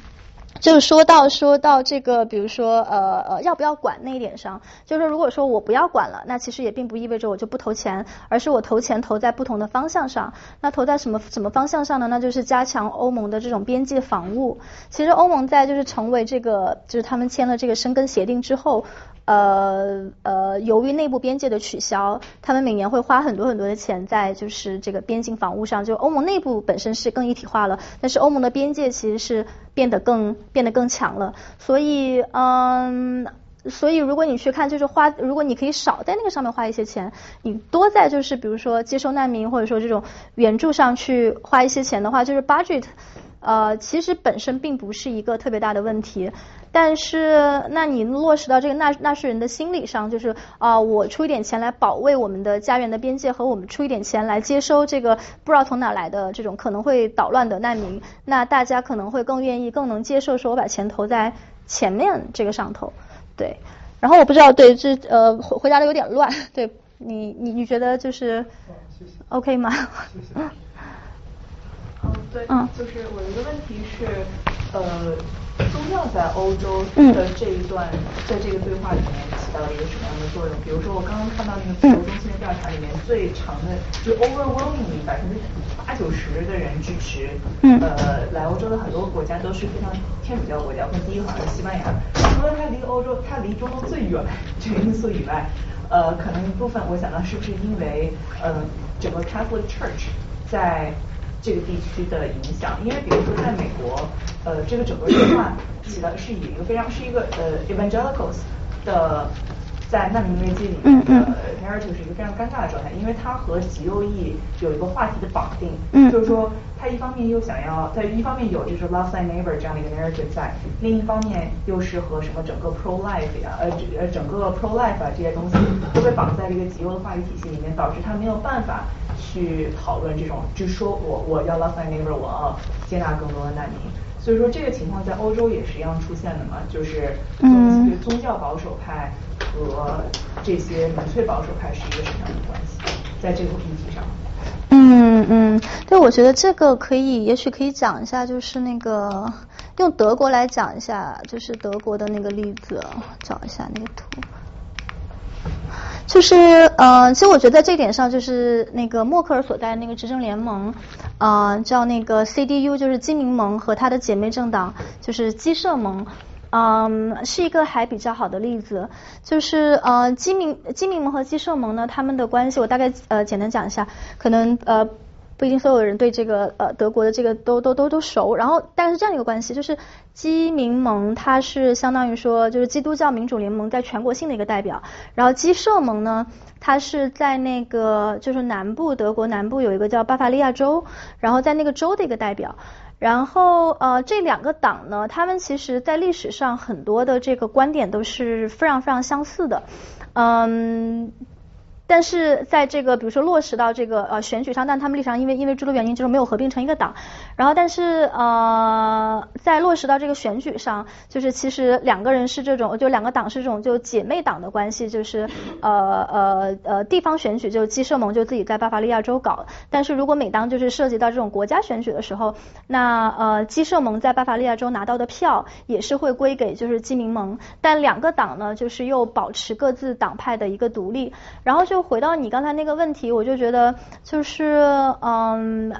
就是说到说到这个，比如说呃呃，要不要管那一点上，就是说如果说我不要管了，那其实也并不意味着我就不投钱，而是我投钱投在不同的方向上。那投在什么什么方向上呢？那就是加强欧盟的这种边界防务。其实欧盟在就是成为这个，就是他们签了这个申根协定之后。呃呃，由于内部边界的取消，他们每年会花很多很多的钱在就是这个边境防务上。就欧盟内部本身是更一体化了，但是欧盟的边界其实是变得更变得更强了。所以嗯，所以如果你去看，就是花，如果你可以少在那个上面花一些钱，你多在就是比如说接收难民或者说这种援助上去花一些钱的话，就是 budget 呃其实本身并不是一个特别大的问题。但是，那你落实到这个纳纳税人的心理上，就是啊，我出一点钱来保卫我们的家园的边界，和我们出一点钱来接收这个不知道从哪来的这种可能会捣乱的难民，那大家可能会更愿意、更能接受，说我把钱投在前面这个上头，对。然后我不知道，对这呃回回答的有点乱，对你你你觉得就是 OK 吗？嗯，对，嗯，就是我一个问题是，呃。宗教在欧洲的这一段，在这个对话里面起到了一个什么样的作用？比如说，我刚刚看到那个自由中心的调查里面，最长的就 overwhelmingly 百分之八九十的人支持，呃，来欧洲的很多国家都是非常天主教国家，或第一个好像是西班牙。除了它离欧洲，它离中东最远这个因素以外，呃，可能一部分我想到是不是因为，呃，整个 Catholic Church 在。这个地区的影响，因为比如说在美国，呃，这个整个文化起到是以一个非常是一个呃 evangelicals 的。在难民危机里面的 narrative 是一个非常尴尬的状态，因为它和极右翼有一个话题的绑定，就是说它一方面又想要，它一方面有就是 love thy neighbor 这样的一个 narrative 在，另一方面又是和什么整个 pro life 呀，呃呃整个 pro life 啊这些东西都被绑在这个极右的话语体系里面，导致他没有办法去讨论这种，就说我我要 love thy neighbor，我要接纳更多的难民。所以说这个情况在欧洲也是一样出现的嘛，就是宗宗教保守派和这些民粹保守派是一个什么样的关系，在这个议题上。嗯嗯，对，我觉得这个可以，也许可以讲一下，就是那个用德国来讲一下，就是德国的那个例子，找一下那个图。就是呃，其实我觉得在这点上，就是那个默克尔所在的那个执政联盟，呃，叫那个 CDU，就是基民盟和他的姐妹政党，就是基社盟，嗯，是一个还比较好的例子。就是呃，基民基民盟和基社盟呢，他们的关系我大概呃简单讲一下，可能呃。不一定所有人对这个呃德国的这个都都都都熟，然后但是这样一个关系，就是基民盟它是相当于说就是基督教民主联盟在全国性的一个代表，然后基社盟呢，它是在那个就是南部德国南部有一个叫巴伐利亚州，然后在那个州的一个代表，然后呃这两个党呢，他们其实在历史上很多的这个观点都是非常非常相似的，嗯。但是在这个比如说落实到这个呃选举上，但他们立场因为因为诸多原因就是没有合并成一个党。然后但是呃在落实到这个选举上，就是其实两个人是这种就两个党是这种就姐妹党的关系，就是呃呃呃地方选举就基社盟就自己在巴伐利亚州搞。但是如果每当就是涉及到这种国家选举的时候，那呃基社盟在巴伐利亚州拿到的票也是会归给就是基民盟。但两个党呢就是又保持各自党派的一个独立，然后就。回到你刚才那个问题，我就觉得就是嗯，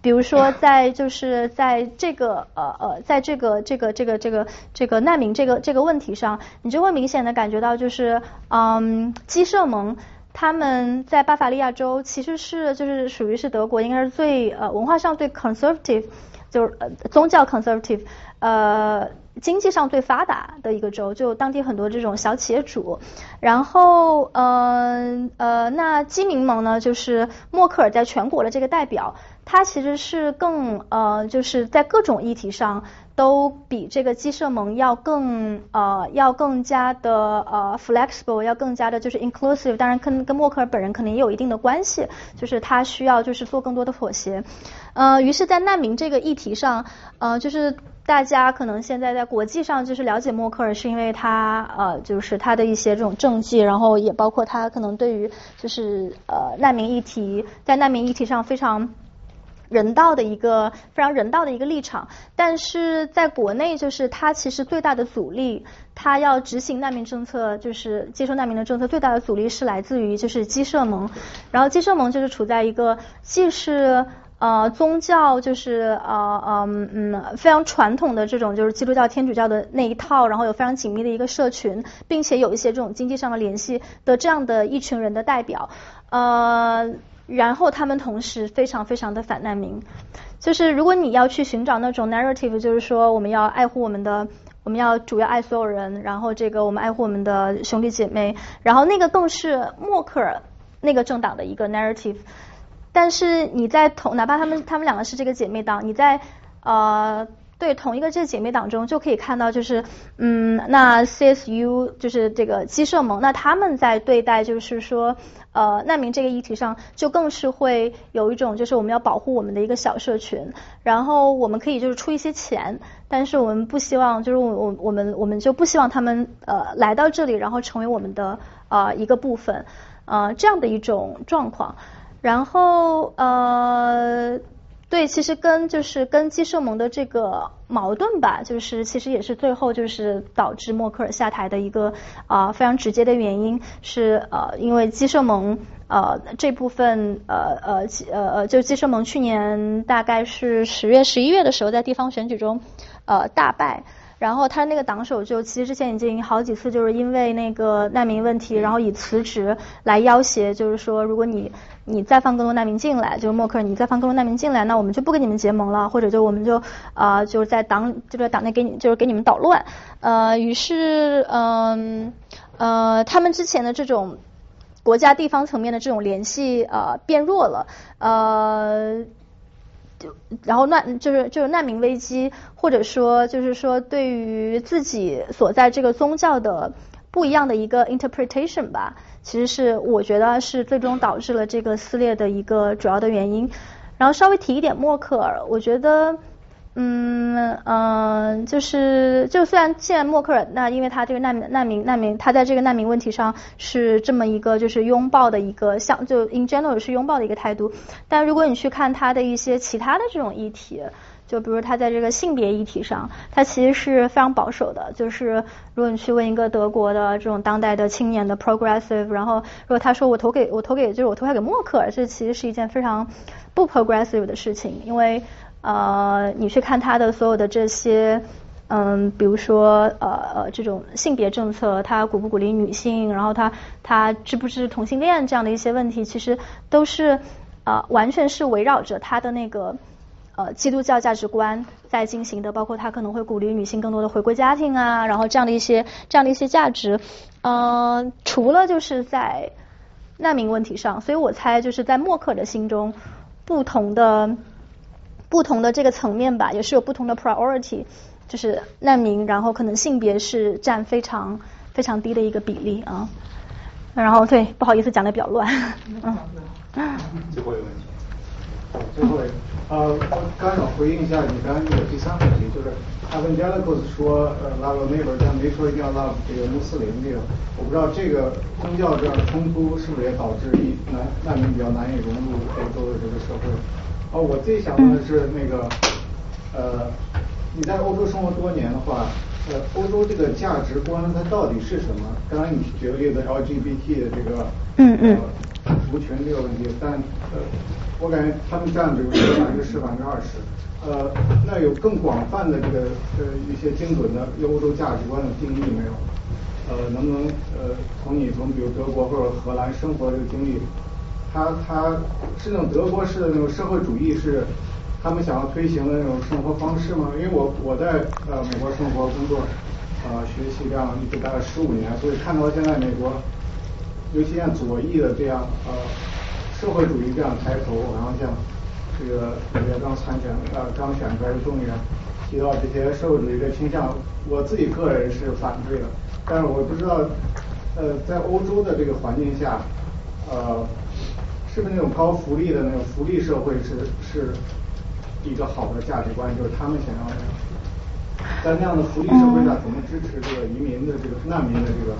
比如说在就是在这个呃呃，在这个这个这个这个这个难民这个这个问题上，你就会明显的感觉到就是嗯，基社盟他们在巴伐利亚州其实是就是属于是德国应该是最呃文化上最 conservative 就是呃宗教 conservative 呃。经济上最发达的一个州，就当地很多这种小企业主。然后，呃呃，那基民盟呢，就是默克尔在全国的这个代表，他其实是更呃，就是在各种议题上都比这个基社盟要更呃，要更加的呃 flexible，要更加的就是 inclusive。当然，跟跟默克尔本人可能也有一定的关系，就是他需要就是做更多的妥协。呃，于是，在难民这个议题上，呃，就是。大家可能现在在国际上就是了解默克尔，是因为他呃，就是他的一些这种政绩，然后也包括他可能对于就是呃难民议题，在难民议题上非常人道的一个非常人道的一个立场。但是在国内，就是他其实最大的阻力，他要执行难民政策，就是接收难民的政策，最大的阻力是来自于就是基社盟，然后基社盟就是处在一个既是。呃，宗教就是呃嗯嗯非常传统的这种就是基督教天主教的那一套，然后有非常紧密的一个社群，并且有一些这种经济上的联系的这样的一群人的代表，呃，然后他们同时非常非常的反难民，就是如果你要去寻找那种 narrative，就是说我们要爱护我们的，我们要主要爱所有人，然后这个我们爱护我们的兄弟姐妹，然后那个更是默克尔那个政党的一个 narrative。但是你在同哪怕他们他们两个是这个姐妹党，你在呃对同一个这姐妹党中就可以看到，就是嗯，那 CSU 就是这个基社盟，那他们在对待就是说呃难民这个议题上，就更是会有一种就是我们要保护我们的一个小社群，然后我们可以就是出一些钱，但是我们不希望就是我我我们我们就不希望他们呃来到这里，然后成为我们的呃一个部分呃这样的一种状况。然后呃，对，其实跟就是跟基社盟的这个矛盾吧，就是其实也是最后就是导致默克尔下台的一个啊非常直接的原因是呃因为基社盟呃这部分呃呃呃呃就基社盟去年大概是十月十一月的时候在地方选举中呃大败。然后他那个党首就其实之前已经好几次就是因为那个难民问题，然后以辞职来要挟，就是说如果你你再放更多难民进来，就是默克尔你再放更多难民进来，那我们就不跟你们结盟了，或者就我们就啊就是在党就在党内给你就是给你们捣乱。呃，于是嗯呃他们之前的这种国家地方层面的这种联系呃变弱了呃。然后难就是就是难民危机，或者说就是说对于自己所在这个宗教的不一样的一个 interpretation 吧，其实是我觉得是最终导致了这个撕裂的一个主要的原因。然后稍微提一点默克尔，我觉得。嗯嗯，就是就虽然现在默克尔那因为他这个难民难民难民，他在这个难民问题上是这么一个就是拥抱的一个像就 in general 是拥抱的一个态度，但如果你去看他的一些其他的这种议题。就比如他在这个性别议题上，他其实是非常保守的。就是如果你去问一个德国的这种当代的青年的 progressive，然后如果他说我投给我投给就是我投票给默克尔，这其实是一件非常不 progressive 的事情，因为呃你去看他的所有的这些嗯，比如说呃呃这种性别政策，他鼓不鼓励女性，然后他他支不支持同性恋这样的一些问题，其实都是呃完全是围绕着他的那个。呃，基督教价值观在进行的，包括他可能会鼓励女性更多的回归家庭啊，然后这样的一些这样的一些价值，嗯，除了就是在难民问题上，所以我猜就是在默克的心中，不同的不同的这个层面吧，也是有不同的 priority，就是难民，然后可能性别是占非常非常低的一个比例啊，然后对，不好意思讲的比较乱，嗯，最后一个问题。最后一个，呃，我刚想回应一下你刚才那个第三个问题，就是 Evangelicals 说呃拉了那边，但没说一定要拉这个穆斯林这个，我不知道这个宗教这样的冲突是不是也导致难难民比较难以融入欧洲的这个社会？哦，我自己想问的是那个，呃，你在欧洲生活多年的话，呃，欧洲这个价值观它到底是什么？刚刚你举个例子 LGBT 的这个，嗯嗯，族群这个问题，但呃。我感觉他们占比如说百分之十、百分之二十，呃，那有更广泛的这个呃一些精准的欧洲价值观的定义没有？呃，能不能呃从你从比如德国或者荷兰生活这个经历，他他是那种德国式的那种社会主义是他们想要推行的那种生活方式吗？因为我我在呃美国生活工作呃学习这样一直待了十五年，所以看到现在美国，尤其像左翼的这样呃。社会主义这样抬头，然后像这个也刚参选呃刚选出来的众议员提到这些社会主义的倾向，我自己个人是反对的。但是我不知道呃在欧洲的这个环境下，呃是不是那种高福利的那种福利社会是是一个好的价值观，就是他们想要的。在那样的福利社会下，怎么支持这个移民的这个难民的这个？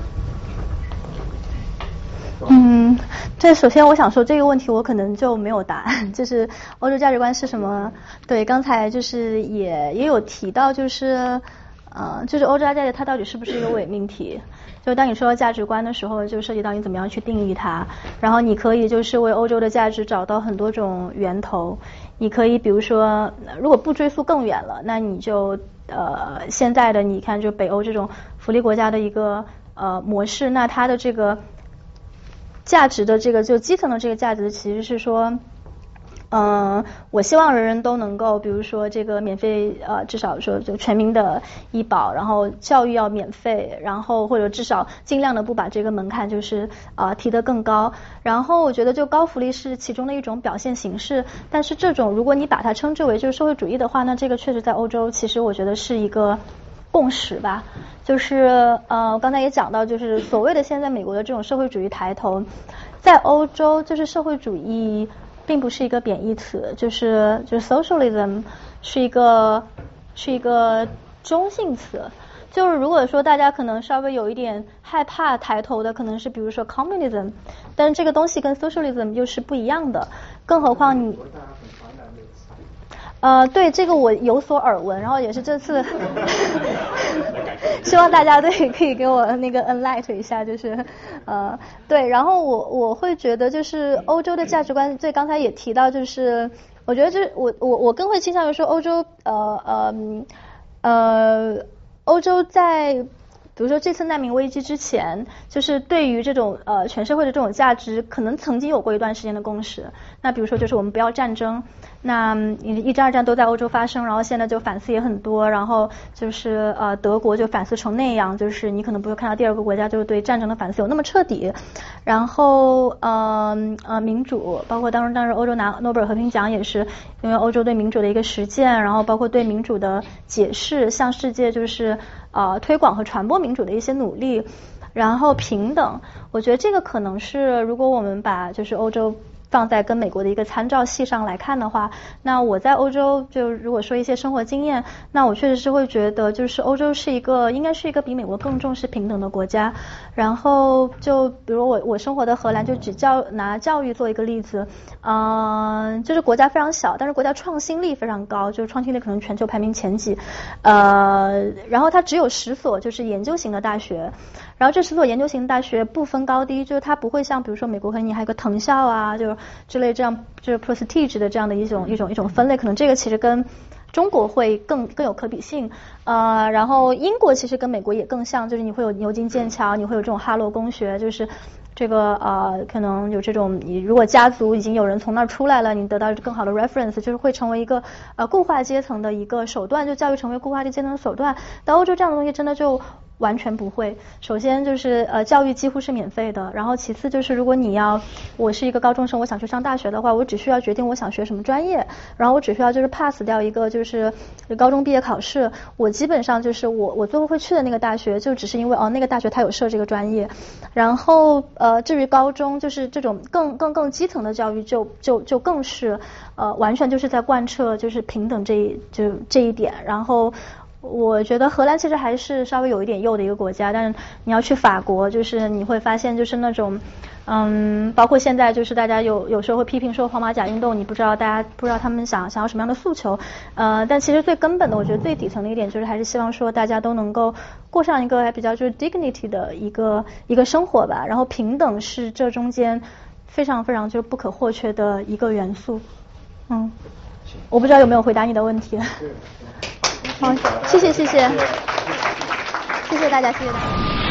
嗯，这首先我想说这个问题我可能就没有答案，就是欧洲价值观是什么？对，刚才就是也也有提到，就是呃，就是欧洲价值观它到底是不是一个伪命题？就当你说到价值观的时候，就涉及到你怎么样去定义它。然后你可以就是为欧洲的价值找到很多种源头。你可以比如说，如果不追溯更远了，那你就呃现在的你看就北欧这种福利国家的一个呃模式，那它的这个。价值的这个就基层的这个价值，其实是说，嗯，我希望人人都能够，比如说这个免费呃，至少说就全民的医保，然后教育要免费，然后或者至少尽量的不把这个门槛就是啊提得更高。然后我觉得就高福利是其中的一种表现形式，但是这种如果你把它称之为就是社会主义的话，那这个确实在欧洲其实我觉得是一个。共识吧，就是呃，刚才也讲到，就是所谓的现在美国的这种社会主义抬头，在欧洲就是社会主义并不是一个贬义词，就是就是 socialism 是一个是一个中性词，就是如果说大家可能稍微有一点害怕抬头的，可能是比如说 communism，但是这个东西跟 socialism 又是不一样的，更何况你。呃，对这个我有所耳闻，然后也是这次，希望大家对可以给我那个 enlight 一下，就是呃，对，然后我我会觉得就是欧洲的价值观，对，刚才也提到，就是我觉得就是我我我更会倾向于说欧洲呃呃呃欧洲在。比如说这次难民危机之前，就是对于这种呃全社会的这种价值，可能曾经有过一段时间的共识。那比如说就是我们不要战争，那一战二战都在欧洲发生，然后现在就反思也很多，然后就是呃德国就反思成那样，就是你可能不会看到第二个国家就是对战争的反思有那么彻底。然后呃呃民主，包括当时当时欧洲拿诺贝尔和平奖也是因为欧洲对民主的一个实践，然后包括对民主的解释，向世界就是。啊，推广和传播民主的一些努力，然后平等，我觉得这个可能是如果我们把就是欧洲放在跟美国的一个参照系上来看的话，那我在欧洲就如果说一些生活经验，那我确实是会觉得，就是欧洲是一个应该是一个比美国更重视平等的国家。然后就比如我我生活的荷兰，就只教拿教育做一个例子，嗯，就是国家非常小，但是国家创新力非常高，就是创新力可能全球排名前几，呃，然后它只有十所就是研究型的大学。然后这十所研究型大学不分高低，就是它不会像比如说美国可能你还有个藤校啊，就是之类这样就是 prestige 的这样的一种一种一种分类，可能这个其实跟中国会更更有可比性。呃，然后英国其实跟美国也更像，就是你会有牛津、剑桥，你会有这种哈罗公学，就是这个呃可能有这种你如果家族已经有人从那儿出来了，你得到更好的 reference，就是会成为一个呃固化阶层的一个手段，就教育成为固化阶层的手段。但欧洲这样的东西真的就。完全不会。首先就是呃，教育几乎是免费的。然后其次就是，如果你要，我是一个高中生，我想去上大学的话，我只需要决定我想学什么专业，然后我只需要就是 pass 掉一个就是高中毕业考试，我基本上就是我我最后会去的那个大学，就只是因为哦那个大学它有设这个专业。然后呃，至于高中，就是这种更更更基层的教育，就就就更是呃完全就是在贯彻就是平等这一就这一点。然后。我觉得荷兰其实还是稍微有一点右的一个国家，但是你要去法国，就是你会发现就是那种，嗯，包括现在就是大家有有时候会批评说黄马甲运动，你不知道大家不知道他们想想要什么样的诉求，呃，但其实最根本的，我觉得最底层的一点就是还是希望说大家都能够过上一个还比较就是 dignity 的一个一个生活吧，然后平等是这中间非常非常就是不可或缺的一个元素，嗯，我不知道有没有回答你的问题。好，谢谢谢谢，谢谢大家，谢谢大家。